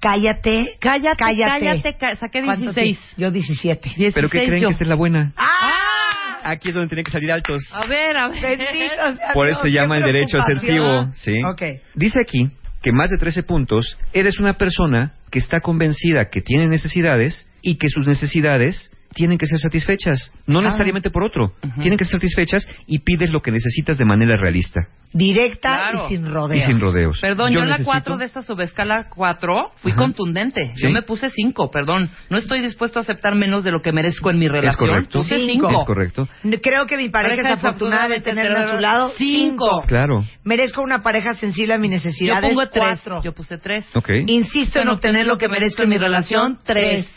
Cállate. Cállate, Cállate. cállate, ca- saqué ¿Cuánto 16. ti- Yo 17. 16 ¿Pero qué creen yo. que esta es la buena? ¡Ah! Aquí es donde tienen que salir altos. A ver, a ver. Bendito sea Por eso se llama el derecho asertivo. ¿sí? Ok. Dice aquí que más de 13 puntos, eres una persona que está convencida que tiene necesidades y que sus necesidades tienen que ser satisfechas. No Ah. necesariamente por otro. Tienen que ser satisfechas y pides lo que necesitas de manera realista. Directa Claro. y sin rodeos. Y sin rodeos. Perdón, yo, en la necesito- 4 de esta subescala 4 fui Ajá. contundente. ¿Sí? Yo me puse 5, perdón. No estoy dispuesto a aceptar menos de lo que merezco en mi relación. correcto. Puse Cinco. 5. Es correcto. Creo que mi pareja, Pareja es afortunada de tenerme a su lado. Cinco. Cinco. Claro. Merezco una pareja sensible a mis Yo necesidades. pongo 3. Cuatro. Yo puse 3. Ok. Insisto en obtener lo que merezco en mi relación. Tres.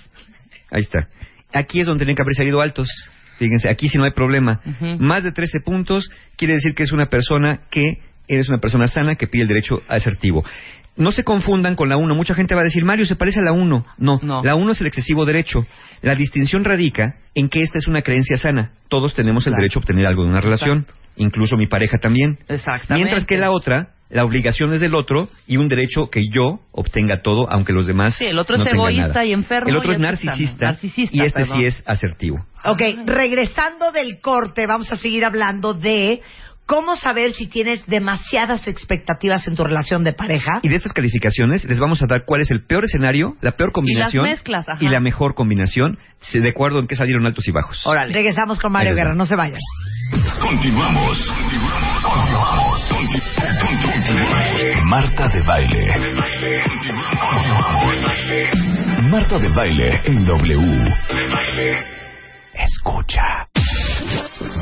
Ahí está. Aquí es donde tienen que haber salido altos. Fíjense, aquí sí no hay problema. Más de 13 puntos quiere decir que es una persona que eres una persona sana que pide el derecho asertivo. No se confundan con la 1. Mucha gente va a decir, Mario, se parece a la 1. No, No. la 1 es el excesivo derecho. La distinción radica en que esta es una creencia sana. Todos tenemos el derecho a obtener algo de una relación, incluso mi pareja también. Exactamente. Mientras que la otra, la obligación es del otro y un derecho que yo obtenga todo, aunque los demás Sí, el otro no es egoísta nada. y enfermo El otro es este es narcisista, y este perdón. sí es asertivo. Ok, regresando del corte, vamos a seguir hablando de cómo saber si tienes demasiadas expectativas en tu relación de pareja. Y de estas calificaciones les vamos a dar cuál es el peor escenario, la peor combinación mezclas, ajá. y la mejor combinación, de acuerdo en qué salieron altos y bajos. Órale. Regresamos con Mario. Guerra, no se vayan. Continuamos. Marta de baile. Marta de baile en W. Escucha.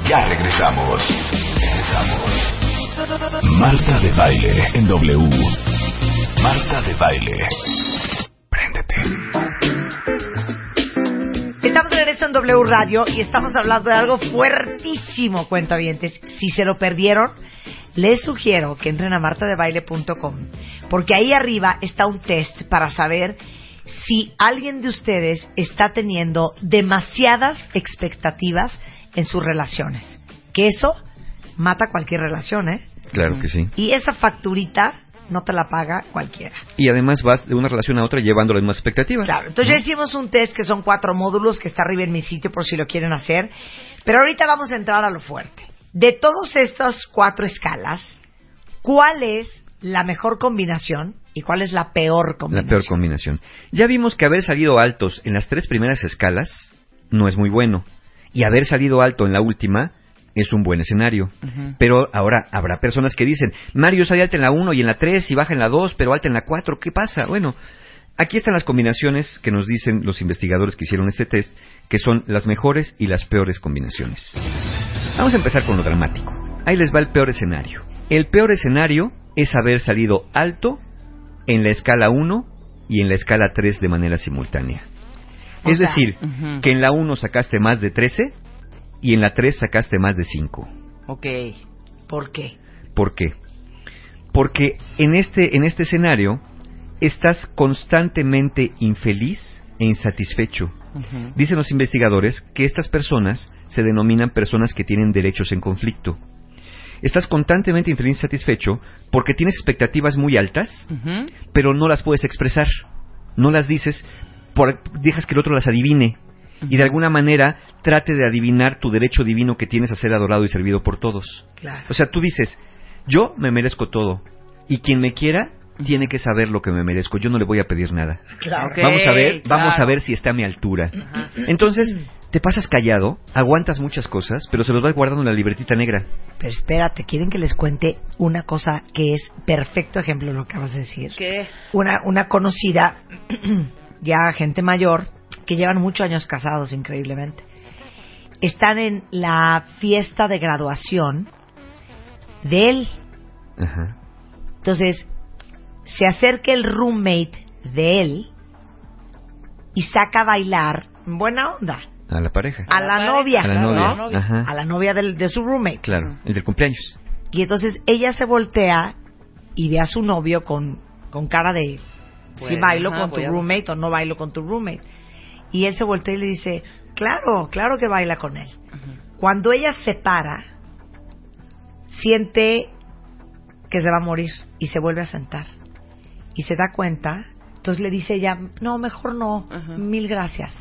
Ya regresamos. Regresamos. Marta de baile en W. Marta de baile. Préndete. Estamos de regreso en W Radio y estamos hablando de algo fuertísimo, cuentavientes. Si se lo perdieron, les sugiero que entren a martadebaile.com porque ahí arriba está un test para saber si alguien de ustedes está teniendo demasiadas expectativas en sus relaciones. Que eso mata cualquier relación, ¿eh? Claro que sí. Y esa facturita no te la paga cualquiera. Y además vas de una relación a otra llevando las mismas expectativas. Claro, entonces ya hicimos un test que son cuatro módulos que está arriba en mi sitio por si lo quieren hacer. Pero ahorita vamos a entrar a lo fuerte. De todas estas cuatro escalas, ¿cuál es la mejor combinación y cuál es la peor La combinación? peor combinación. Ya vimos que haber salido altos en las tres primeras escalas no es muy bueno. Y haber salido alto en la última es un buen escenario. Pero ahora habrá personas que dicen, Mario sale alta en la 1 y en la 3 y baja en la 2, pero alta en la 4, ¿qué pasa? Bueno, aquí están las combinaciones que nos dicen los investigadores que hicieron este test, que son las mejores y las peores combinaciones. Vamos a empezar con lo dramático. Ahí les va el peor escenario. El peor escenario es haber salido alto en la escala 1 y en la escala 3 de manera simultánea. O es sea, decir, que en la 1 sacaste más de 13 y en la 3 sacaste más de 5. Ok. ¿Por qué? ¿Por qué? Porque en este, en este escenario estás constantemente infeliz e insatisfecho. Dicen los investigadores que estas personas se denominan personas que tienen derechos en conflicto. Estás constantemente infeliz e insatisfecho porque tienes expectativas muy altas, pero no las puedes expresar. No las dices, por, dejas que el otro las adivine. Y de alguna manera trate de adivinar tu derecho divino que tienes a ser adorado y servido por todos. Claro. O sea, tú dices, yo me merezco todo. Y quien me quiera tiene que saber lo que me merezco. Yo no le voy a pedir nada. Claro. Vamos a ver, vamos a claro. ver si está a mi altura. Ajá. Entonces, te pasas callado, aguantas muchas cosas, pero se los vas guardando en la libretita negra. Pero espérate, ¿quieren que les cuente una cosa que es perfecto ejemplo de lo que acabas de decir? ¿Qué? Una, una conocida, ya gente mayor, que llevan muchos años casados increíblemente. Están en la fiesta de graduación de él. Ajá. Entonces, se acerca el roommate de él y saca a bailar, en buena onda, A la pareja. a la novia, A la ¿no? novia. Ajá. A la novia del- de su roommate. Claro, el del cumpleaños. Y entonces ella se voltea y ve a su novio con, con cara de si Pues, bailo ajá, con tu a- roommate o no bailo con tu roommate. Y él se voltea y le dice, claro, claro que baila con él. Cuando ella se para, siente que se va a morir y se vuelve a sentar. Y se da cuenta, entonces le dice ella, no, mejor no, Ajá. mil gracias.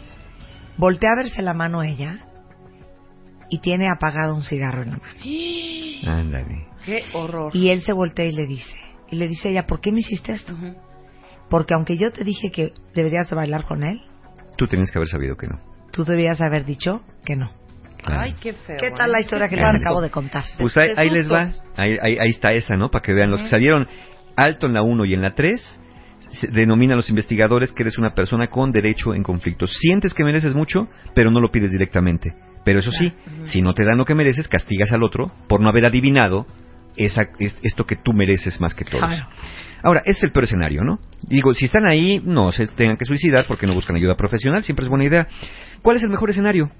Voltea a verse la mano ella y tiene apagado un cigarro en la mano. Ándale. Qué horror. Y él se voltea y le dice, y le dice ella, ¿por qué me hiciste esto? Porque aunque yo te dije que deberías de bailar con él, Tú tenías que haber sabido que no. tú deberías haber dicho que no. Claro. Ay, qué feo. ¿Qué tal ¿eh? la historia que les acabo de contar? Pues ahí, les va. sustos. Ahí, ahí, ahí está esa, ¿no? Para que vean. Los que salieron alto en la 1 y en la 3, se denominan los investigadores que eres una persona con derecho en conflicto. Sientes que mereces mucho, pero no lo pides directamente. Pero eso sí, si no te dan lo que mereces, castigas al otro por no haber adivinado esa, es- esto que tú mereces más que todos. Claro. Ahora, ese es el peor escenario, ¿no? Digo, si están ahí, no se tengan que suicidar porque no buscan ayuda profesional, siempre es buena idea. ¿Cuál es el mejor escenario?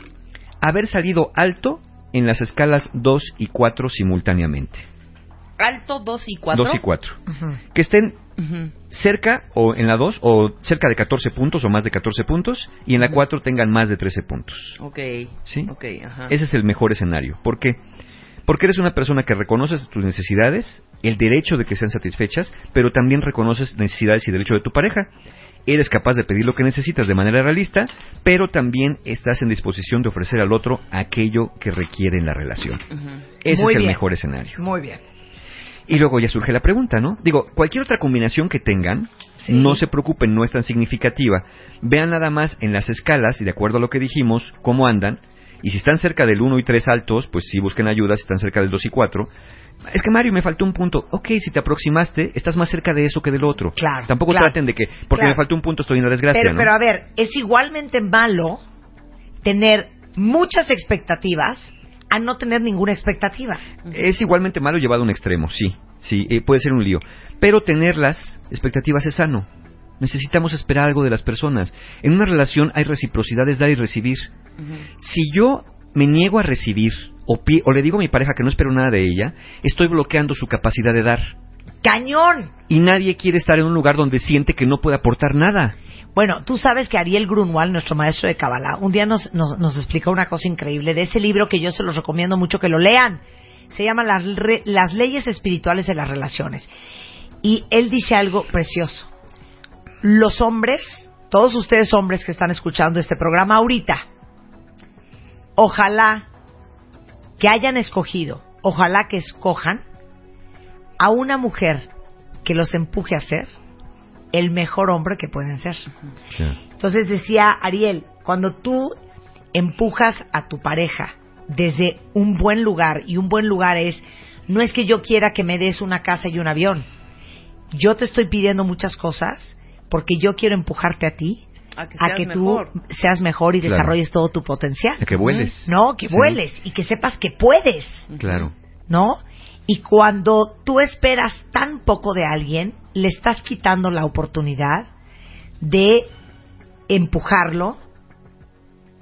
haber salido alto en las escalas 2 y 4 simultáneamente. Alto, 2 y 4. 2 y 4. Que estén cerca o en la 2 o cerca de 14 puntos o más de 14 puntos y en la 4 tengan más de 13 puntos. Ok. ¿Sí? Ok, ajá. Ese es el mejor escenario. ¿Por qué? Porque eres una persona que reconoces tus necesidades, el derecho de que sean satisfechas, pero también reconoces necesidades y derecho de tu pareja. Eres capaz de pedir lo que necesitas de manera realista, pero también estás en disposición de ofrecer al otro aquello que requiere en la relación. Ese Muy es el bien. mejor escenario. Muy bien. Y luego ya surge la pregunta, ¿no? Digo, cualquier otra combinación que tengan, Sí. no se preocupen, no es tan significativa. Vean nada más en las escalas y de acuerdo a lo que dijimos, cómo andan. Y si están cerca del 1 y 3 altos, pues sí busquen ayuda. Si están cerca del 2 y 4, es que Mario me faltó un punto. Ok, si te aproximaste, estás más cerca de eso que del otro. Claro, Tampoco claro. traten de que, porque Claro. me faltó un punto, estoy en la desgracia, Pero, ¿no? pero a ver, es igualmente malo tener muchas expectativas a no tener ninguna expectativa. Es igualmente malo llevado a un extremo, sí, sí, eh, puede ser un lío. Pero tener las expectativas es sano. Necesitamos esperar algo de las personas. En una relación hay reciprocidades, dar y recibir. Si yo me niego a recibir o, pi- o le digo a mi pareja que no espero nada de ella, estoy bloqueando su capacidad de dar. ¡Cañón! Y nadie quiere estar en un lugar donde siente que no puede aportar nada. Bueno, tú sabes que Ariel Grunwald, nuestro maestro de Kabbalah, un día nos, nos, nos explicó una cosa increíble de ese libro que yo se los recomiendo mucho que lo lean. Se llama Las, re- Las leyes espirituales de las relaciones. Y él dice algo precioso. Los hombres, todos ustedes hombres que están escuchando este programa ahorita, ojalá que hayan escogido, ojalá que escojan a una mujer que los empuje a ser el mejor hombre que pueden ser. Entonces decía Ariel, cuando tú empujas a tu pareja desde un buen lugar, y un buen lugar es, no es que yo quiera que me des una casa y un avión, yo te estoy pidiendo muchas cosas porque yo quiero empujarte a ti A que a seas que mejor. tú seas mejor y Claro. desarrolles todo tu potencial. A que vueles. No, que Sí. vueles y que sepas que puedes. Claro. ¿no? Y cuando tú esperas tan poco de alguien, le estás quitando la oportunidad de empujarlo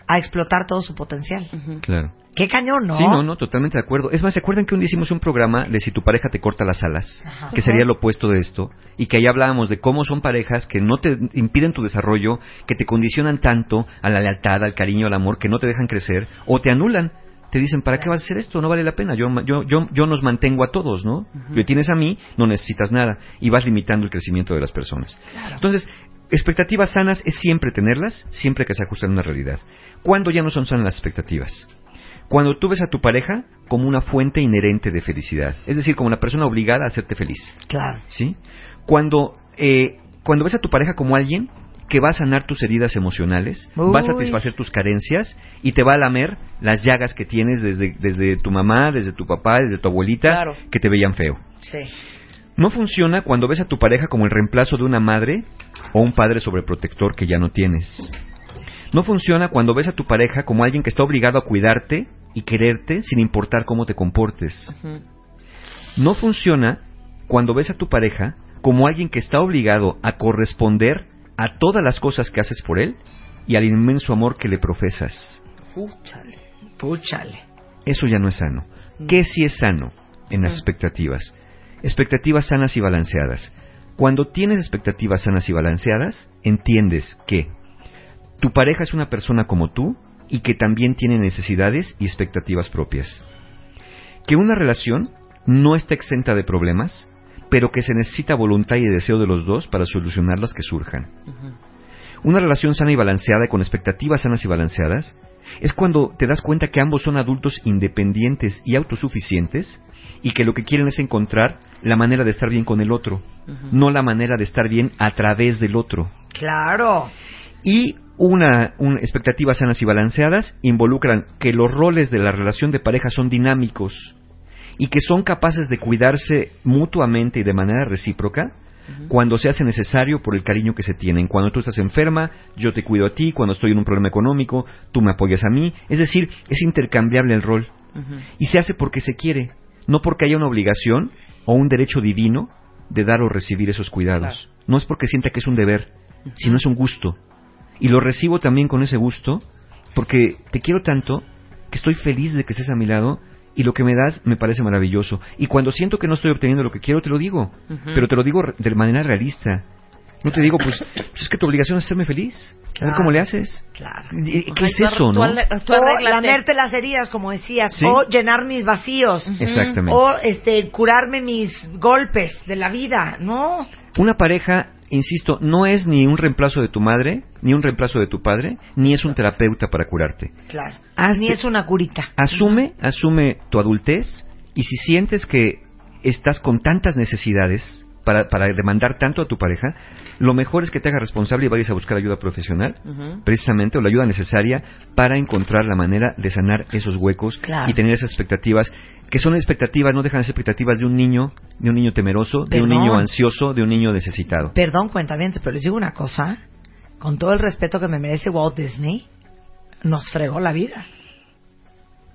a explotar todo su potencial. Claro. Qué cañón, ¿no? Sí, no, no, totalmente de acuerdo. Es más, ¿se acuerdan que un día hicimos un programa de si tu pareja te corta las alas? Ajá. Que sería lo opuesto de esto. Y que ahí hablábamos de cómo son parejas que no te impiden tu desarrollo, que te condicionan tanto a la lealtad, al cariño, al amor, que no te dejan crecer o te anulan. Te dicen, ¿para qué vas a hacer esto? No vale la pena. Yo, yo, yo, yo nos mantengo a todos, ¿no? Me tienes a mí, no necesitas nada. Y vas limitando el crecimiento de las personas. Entonces, expectativas sanas es siempre tenerlas, siempre que se ajustan a una realidad. ¿Cuándo ya no son sanas las expectativas? Cuando tú ves a tu pareja como una fuente inherente de felicidad, es decir, como una persona obligada a hacerte feliz, Claro. ¿sí? Cuando, eh, cuando ves a tu pareja como alguien que va a sanar tus heridas emocionales, va a satisfacer tus carencias y te va a lamer las llagas que tienes desde, desde tu mamá, desde tu papá, desde tu abuelita, Claro. que te veían feo. Sí. No funciona cuando ves a tu pareja como el reemplazo de una madre o un padre sobreprotector que ya no tienes. No funciona cuando ves a tu pareja como alguien que está obligado a cuidarte y quererte sin importar cómo te comportes. No funciona cuando ves a tu pareja como alguien que está obligado a corresponder a todas las cosas que haces por él y al inmenso amor que le profesas. Fúchale. Púchale. Eso ya no es sano. ¿Qué sí es sano en las expectativas? Expectativas sanas y balanceadas. Cuando tienes expectativas sanas y balanceadas, entiendes que tu pareja es una persona como tú y que también tiene necesidades y expectativas propias. Que una relación no está exenta de problemas, pero que se necesita voluntad y deseo de los dos para solucionar las que surjan. Una relación sana y balanceada y con expectativas sanas y balanceadas es cuando te das cuenta que ambos son adultos independientes y autosuficientes y que lo que quieren es encontrar la manera de estar bien con el otro, no la manera de estar bien a través del otro. Claro. Y una, un- expectativas sanas y balanceadas involucran que los roles de la relación de pareja son dinámicos y que son capaces de cuidarse mutuamente y de manera recíproca cuando se hace necesario por el cariño que se tienen. Cuando tú estás enferma, yo te cuido a ti, cuando estoy en un problema económico, tú me apoyas a mí. Es decir, es intercambiable el rol. Y se hace porque se quiere, no porque haya una obligación o un derecho divino de dar o recibir esos cuidados. No es porque sienta que es un deber, sino es un gusto. Y lo recibo también con ese gusto porque te quiero tanto que estoy feliz de que estés a mi lado y lo que me das me parece maravilloso. Y cuando siento que no estoy obteniendo lo que quiero, te lo digo. Pero te lo digo de manera realista. No te digo, pues, pues es que tu obligación es hacerme feliz. A ver cómo le haces. Claro. ¿Y- ¿Qué es tú eso, no? Tú O lamerte las heridas, como decías, Sí. o llenar mis vacíos, Exactamente. o este curarme mis golpes de la vida, ¿no? Una pareja, insisto, no es ni un reemplazo de tu madre, ni un reemplazo de tu padre, ni es un terapeuta para curarte. Claro. Ni es una curita. Asume, asume tu adultez y si sientes que estás con tantas necesidades para, para demandar tanto a tu pareja, lo mejor es que te hagas responsable y vayas a buscar ayuda profesional, precisamente, o la ayuda necesaria para encontrar la manera de sanar esos huecos Claro. y tener esas expectativas, que son expectativas, no dejan de ser expectativas de un niño, de un niño temeroso, de un niño ansioso, de un niño necesitado. Perdón, cuentavientes, pero les digo una cosa, con todo el respeto que me merece Walt Disney, nos fregó la vida.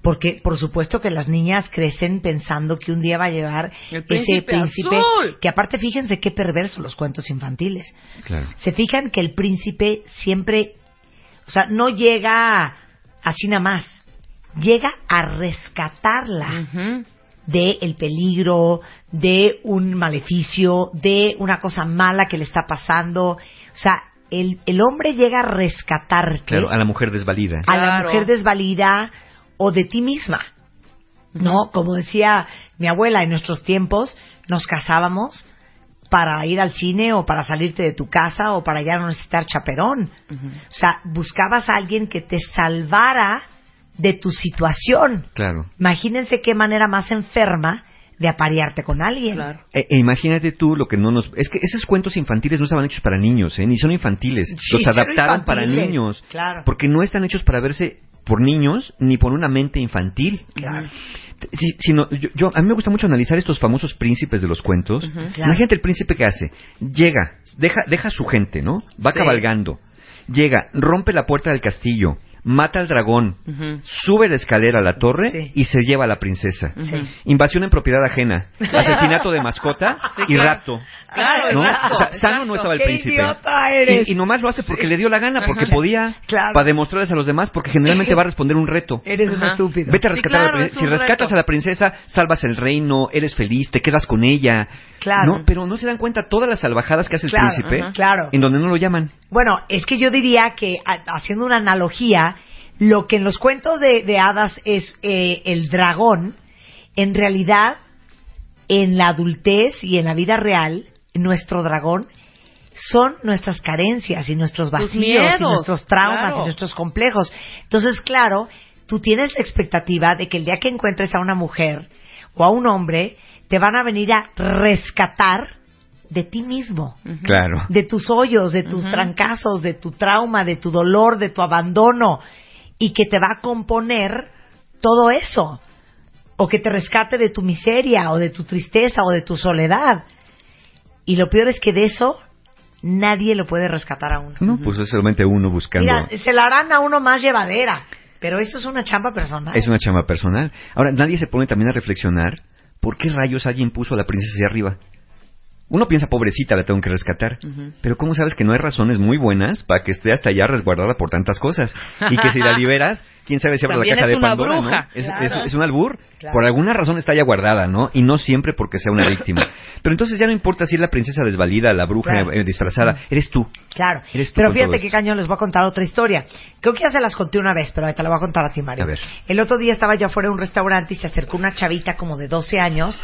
Porque, por supuesto que las niñas crecen pensando que un día va a llevar El ese príncipe azul. que aparte fíjense qué perverso los cuentos infantiles. Claro. Se fijan que el príncipe siempre, o sea, no llega así nada más, llega a rescatarla Ujú. de el peligro, de un maleficio, de una cosa mala que le está pasando. O sea, el, el hombre llega a rescatarte Claro, a la mujer desvalida. a la mujer desvalida o de ti misma. ¿No? Como decía mi abuela, en nuestros tiempos nos casábamos para ir al cine o para salirte de tu casa o para ya no necesitar chaperón. O sea, buscabas a alguien que te salvara de tu situación. Claro. Imagínense qué manera más enferma de aparearte con alguien. Claro. E, e imagínate tú lo que no nos... Es que esos cuentos infantiles no estaban hechos para niños, ¿eh? ni son infantiles. Sí, Los adaptaron para niños. claro. Porque no están hechos para verse por niños ni por una mente infantil. Claro. Si- sino- yo, yo- a mí me gusta mucho analizar estos famosos príncipes de los cuentos. Claro. Imagínate el príncipe que hace. Llega, deja, deja a su gente, ¿no? Va Sí. cabalgando. Llega, rompe la puerta del castillo, mata al dragón, sube la escalera a la torre Sí. y se lleva a la princesa. Invasión en propiedad ajena, asesinato de mascota Sí, y claro. rapto. Claro, ¿no? exacto, o sea, sano exacto. no estaba el ¡Qué príncipe. idiota eres! Y, y nomás lo hace porque le dio la gana, porque Ajá. podía, Claro. para demostrarles a los demás, porque generalmente va a responder un reto. Eres un Ajá. estúpido. Vete a Sí, rescatar a la claro, princesa. es Si un rescatas reto. a la princesa, salvas el reino, eres feliz, te quedas con ella. Claro. ¿no? Pero no se dan cuenta todas las salvajadas que hace el Claro, príncipe, ajá. Claro. en donde no lo llaman. Bueno, es que yo diría que, haciendo una analogía, lo que en los cuentos de, de hadas es eh, el dragón, en realidad, en la adultez y en la vida real, nuestro dragón son nuestras carencias y nuestros vacíos y nuestros traumas claro. y nuestros complejos. Entonces, claro, tú tienes la expectativa de que el día que encuentres a una mujer o a un hombre, te van a venir a rescatar de ti mismo Claro. de tus hoyos, de tus trancazos, de tu trauma, de tu dolor, de tu abandono, y que te va a componer todo eso, o que te rescate de tu miseria, o de tu tristeza, o de tu soledad. Y lo peor es que de eso nadie lo puede rescatar a uno. No, pues es solamente uno buscando. Mira, se la harán a uno más llevadera, pero eso es una chamba personal. Es una chamba personal. Ahora, nadie se pone también a reflexionar por qué rayos alguien puso a la princesa hacia arriba. Uno piensa, pobrecita, la tengo que rescatar. Pero ¿cómo sabes que no hay razones muy buenas para que esté hasta allá resguardada por tantas cosas? Y que si la liberas, quién sabe si abre la caja de Pandora, bruja. ¿no? Es, Claro. es- es un albur. Claro. Por alguna razón está allá guardada, ¿no? Y no siempre porque sea una víctima. Pero entonces ya no importa si es la princesa desvalida, la bruja Claro. eh, disfrazada. Eres tú. Claro. Eres tú Pero fíjate qué cañón, les voy a contar otra historia. Creo que ya se las conté una vez, pero ahorita la voy a contar a ti, Mario. A ver. El otro día estaba yo afuera de un restaurante y se acercó una chavita como de 12 años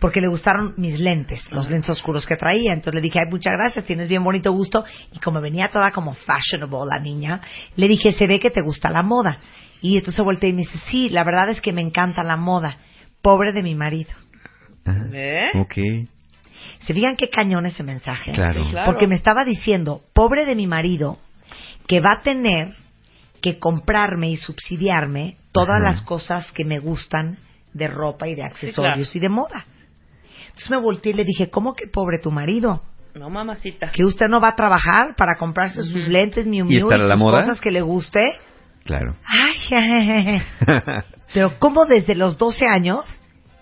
porque le gustaron mis lentes, los lentes oscuros que traía. Entonces le dije, ay, muchas gracias, tienes bien bonito gusto. Y como venía toda como fashionable la niña, le dije, se ve que te gusta la moda. Y entonces volteé y me dice, sí, la verdad es que me encanta la moda. Pobre de mi marido. Ah, ¿Eh? Ok, ¿Se fijan qué cañón ese mensaje? claro. Sí, claro. Porque me estaba diciendo, pobre de mi marido, que va a tener que comprarme y subsidiarme todas Ajá. las cosas que me gustan de ropa y de accesorios claro. y de moda. Entonces me volteé y le dije, ¿cómo que pobre tu marido? No, mamacita. ¿Que usted no va a trabajar para comprarse sus lentes Miu ¿Y Miu estar a la sus moda? cosas que le guste? Claro. Ay, jejeje. Pero ¿cómo desde los 12 años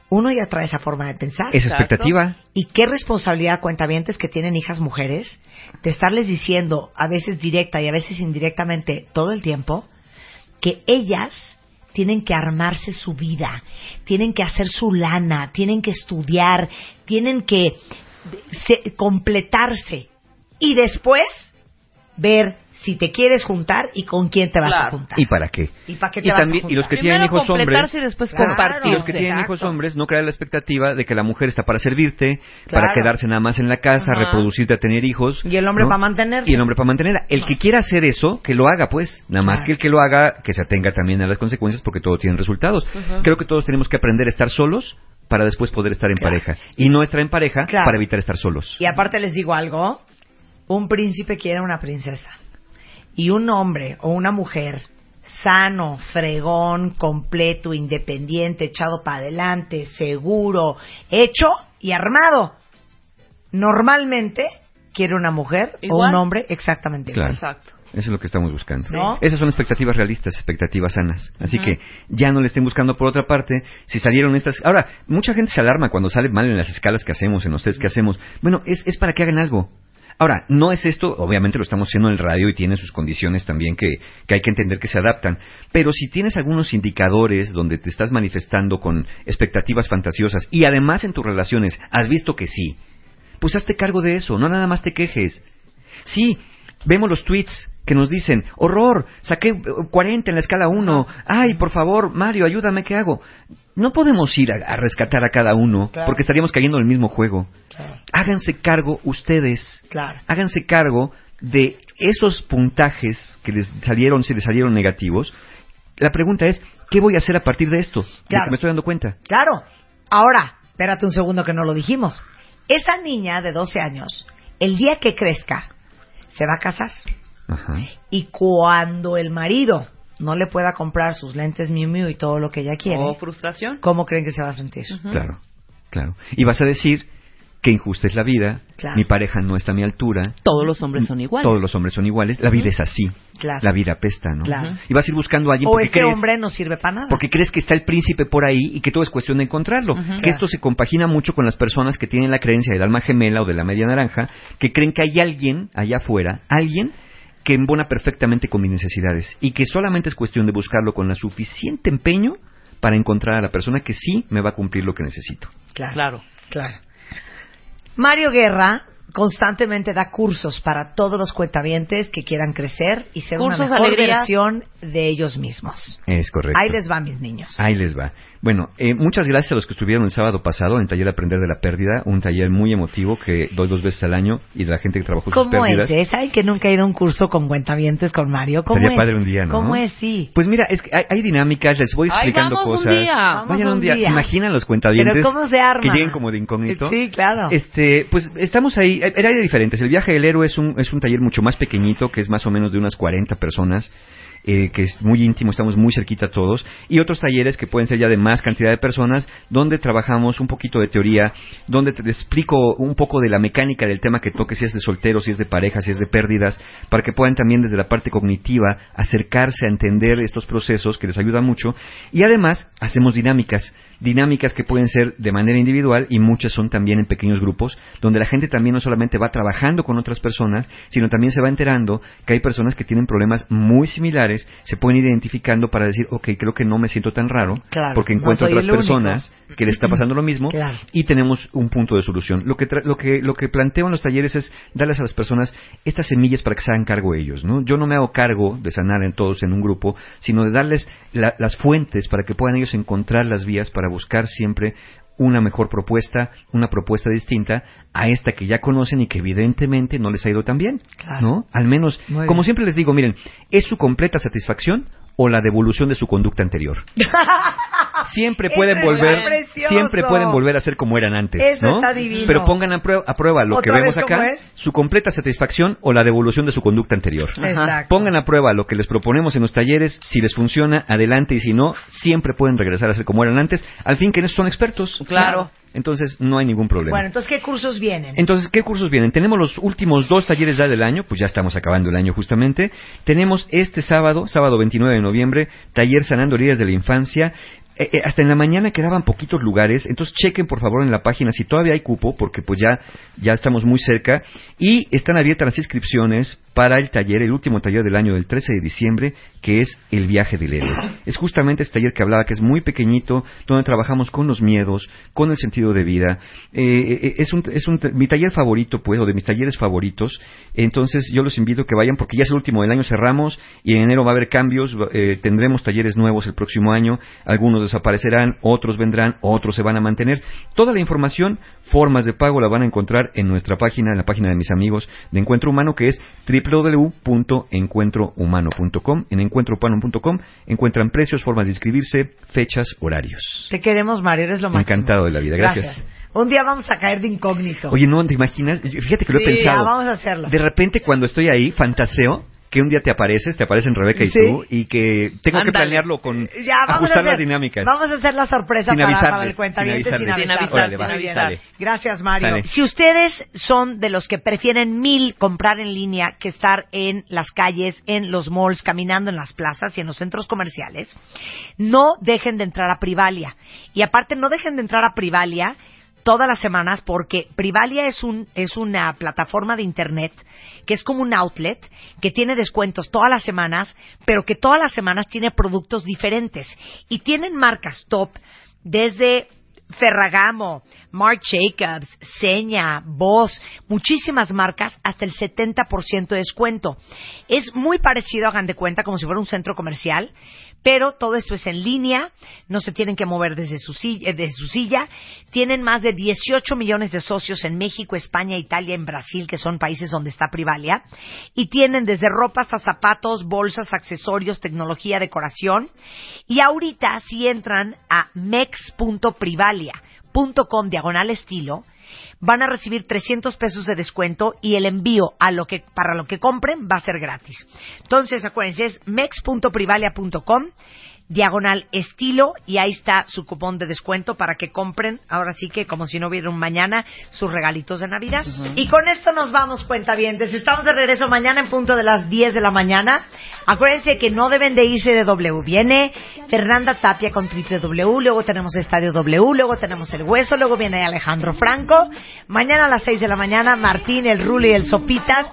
uno ya trae esa forma de pensar? Esa expectativa. Y qué responsabilidad, cuentavientes que tienen hijas mujeres, de estarles diciendo, a veces directa y a veces indirectamente, todo el tiempo, que ellas tienen que armarse su vida, tienen que hacer su lana, tienen que estudiar, tienen que se- completarse y después ver si te quieres juntar y con quién te vas a juntar. ¿Y para qué? ¿Y para qué te y, vas a también, y los que juntar? tienen hijos hombres y después Claro. compartir. y los que tienen Exacto. hijos hombres no crean la expectativa de que la mujer está para servirte, Claro. para quedarse nada más en la casa, Ajá. reproducirte a tener hijos. Y el hombre ¿no? para mantenerla. Y el hombre para mantenerla. El que quiera hacer eso, que lo haga, pues. Nada más que el que lo haga, que se atenga también a las consecuencias, porque todo tiene resultados. Creo que todos tenemos que aprender a estar solos para después poder estar en Claro. pareja. Y no estar en pareja Claro. para evitar estar solos. Y aparte les digo algo, un príncipe quiere una princesa. Y un hombre o una mujer sano, fregón, completo, independiente, echado para adelante, seguro, hecho y armado. Normalmente quiere una mujer o un hombre exactamente igual. Claro. Exacto. Eso es lo que estamos buscando. ¿No? Esas son expectativas realistas, expectativas sanas. Así que ya no le estén buscando por otra parte. Si salieron estas. Ahora, mucha gente se alarma cuando sale mal en las escalas que hacemos, en los test que hacemos. Bueno, es, es para que hagan algo. Ahora, no es esto, obviamente lo estamos haciendo en el radio y tiene sus condiciones también que, que hay que entender que se adaptan. Pero si tienes algunos indicadores donde te estás manifestando con expectativas fantasiosas y además en tus relaciones has visto que sí, pues hazte cargo de eso, no nada más te quejes. Sí, vemos los tweets que nos dicen, horror, saqué eh, 40 en la escala 1, ay, por favor, Mario, ayúdame, ¿qué hago? No podemos ir a, a rescatar a cada uno, Claro. porque estaríamos cayendo en el mismo juego. Claro. Háganse cargo ustedes, Claro. háganse cargo de esos puntajes que les salieron, si les salieron negativos. La pregunta es, ¿qué voy a hacer a partir de esto? De que me estoy dando cuenta. Claro. Ahora, espérate un segundo que no lo dijimos. Esa niña de 12 años, el día que crezca, se va a casar. Ajá. Y cuando el marido no le pueda comprar sus lentes Miu Miu y todo lo que ella quiere, O frustración. ¿cómo creen que se va a sentir? Claro, claro. Y vas a decir que injusta es la vida, Claro. mi pareja no está a mi altura, Todos los hombres son iguales. todos los hombres son iguales, la vida es así, Claro. la vida apesta, ¿no? Claro. Y vas a ir buscando a alguien O porque este crees, hombre no sirve para nada. porque crees que está el príncipe por ahí y que todo es cuestión de encontrarlo. Que esto se compagina mucho con las personas que tienen la creencia del alma gemela o de la media naranja, que creen que hay alguien allá afuera, alguien que embona perfectamente con mis necesidades y que solamente es cuestión de buscarlo con la suficiente empeño para encontrar a la persona que sí me va a cumplir lo que necesito. Claro. Claro. Mario Guerra constantemente da cursos para todos los cuentavientes que quieran crecer y ser Cursos, una mejor alegría. versión de ellos mismos. Es correcto. Ahí les va, mis niños. Ahí les va. Bueno, eh, muchas gracias a los que estuvieron el sábado pasado en el taller Aprender de la Pérdida, un taller muy emotivo que doy dos veces al año y de la gente que trabajó sus ¿Cómo es? ¿Saben que nunca he ido a un curso con cuentavientes con Mario? ¿Cómo Estaría es? padre un día, ¿no? ¿Cómo es? Sí. Pues mira, es que hay, hay dinámicas, les voy Ay, explicando vamos un cosas. día. Vamos Vayan un un día. día. Imaginan los cuentavientes Pero ¿cómo se arma? que lleguen como de incógnito. Sí, claro. Este, pues estamos ahí, era de diferentes. El viaje del héroe es un, es un taller mucho más pequeñito, que es más o menos de unas 40 personas. Eh, que es muy íntimo, estamos muy cerquita todos, y otros talleres que pueden ser ya de más cantidad de personas, donde trabajamos un poquito de teoría, donde te explico un poco de la mecánica del tema que toque, si es de soltero, si es de pareja, si es de pérdidas, para que puedan también desde la parte cognitiva acercarse a entender estos procesos que les ayuda mucho, y además hacemos dinámicas, dinámicas que pueden ser de manera individual y muchas son también en pequeños grupos, donde la gente también no solamente va trabajando con otras personas, sino también se va enterando que hay personas que tienen problemas muy similares, se pueden ir identificando para decir, ok, creo que no me siento tan raro, Claro, porque no encuentro soy otras personas que les está pasando lo mismo Claro. y tenemos un punto de solución. Lo que, tra- lo que, lo que planteo en los talleres es darles a las personas estas semillas para que se hagan cargo ellos, ¿no? Yo no me hago cargo de sanar en todos en un grupo, sino de darles la- las fuentes para que puedan ellos encontrar las vías para buscar siempre una mejor propuesta, una propuesta distinta a esta que ya conocen y que evidentemente no les ha ido tan bien, Claro. ¿no? Al menos, Muy como bien. siempre les digo, miren, ¿es su completa satisfacción o la devolución de su conducta anterior? siempre pueden Eso volver, siempre pueden volver a ser como eran antes, Eso ¿no? está divino. Pero pongan a prueba, a prueba lo que ¿Otra vemos acá, su completa satisfacción o la devolución de su conducta anterior. Exacto. Pongan a prueba lo que les proponemos en los talleres, si les funciona, adelante, y si no, siempre pueden regresar a ser como eran antes, al fin que en eso son expertos. Claro. Entonces, no hay ningún problema. Bueno, entonces, ¿qué cursos vienen? Entonces, ¿qué cursos vienen? Tenemos los últimos dos talleres ya del año, pues ya estamos acabando el año justamente. Tenemos este sábado, sábado 29 de noviembre, taller Sanando Heridas de la Infancia. Eh, eh, hasta en la mañana quedaban poquitos lugares, entonces chequen por favor en la página si todavía hay cupo, porque pues ya, ya estamos muy cerca, y están abiertas las inscripciones para el taller, el último taller del año del 13 de diciembre, que es el viaje del héroe. Es justamente este taller que hablaba, que es muy pequeñito, donde trabajamos con los miedos, con el sentido de vida. Eh, eh, es un, es un, mi taller favorito, pues, o de mis talleres favoritos. Entonces yo los invito a que vayan, porque ya es el último del año, cerramos, y en enero va a haber cambios, eh, tendremos talleres nuevos el próximo año, algunos desaparecerán, otros vendrán, otros se van a mantener. Toda la información, formas de pago, la van a encontrar en nuestra página, en la página de mis amigos de Encuentro Humano, que es www.encuentrohumano.com. En encuentrohumano.com encuentran precios, formas de inscribirse, fechas, horarios. Te queremos, Mario, eres lo máximo. Encantado de la vida, gracias. Un día vamos a caer de incógnito. Oye, no, ¿te imaginas? Fíjate que lo he Sí, pensado. ya, vamos a hacerlo. De repente, cuando estoy ahí, fantaseo que un día te apareces, te aparecen Rebeca y Sí. tú, y que tengo que planearlo con Ya, vamos a ajustar hacer, las dinámicas. Vamos a hacer la sorpresa Sin para, el cuentaviente sin sin avisarles. avisar. Sin avisar, Órale, sin avisar. Gracias, Mario. Sale. Si ustedes son de los que prefieren mil comprar en línea que estar en las calles, en los malls, caminando en las plazas y en los centros comerciales, no dejen de entrar a Privalia. Y aparte, no dejen de entrar a Privalia todas las semanas porque Privalia es un es una plataforma de internet que es como un outlet que tiene descuentos todas las semanas, pero que todas las semanas tiene productos diferentes y tienen marcas top desde Ferragamo, Marc Jacobs, Seña, Boss, muchísimas marcas hasta el 70% de descuento. Es muy parecido, hagan de cuenta, como si fuera un centro comercial, pero todo esto es en línea, no se tienen que mover desde su silla, eh, desde su silla. Tienen más de 18 millones de socios en México, España, Italia, en Brasil, que son países donde está Privalia, y tienen desde ropa hasta zapatos, bolsas, accesorios, tecnología, decoración. Y ahorita si entran a mex.privalia.com diagonal estilo, van a recibir 300 pesos de descuento y el envío para lo que compren va a ser gratis. Entonces, acuérdense, es mex.privalia.com diagonal estilo y ahí está su cupón de descuento para que compren, ahora sí que como si no hubiera un mañana, sus regalitos de Navidad. Y con esto nos vamos, cuentavientes. Estamos de regreso mañana en punto de las 10 de la mañana. Acuérdense que no deben de irse de W. Viene Fernanda Tapia con Triple W, luego tenemos Estadio W, luego tenemos El Hueso, luego viene Alejandro Franco. Mañana a las 6 de la mañana, Martín, el Rulo y el Sopitas.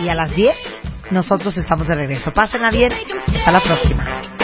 Y a las 10 nosotros estamos de regreso. Pásenla bien. Hasta la próxima.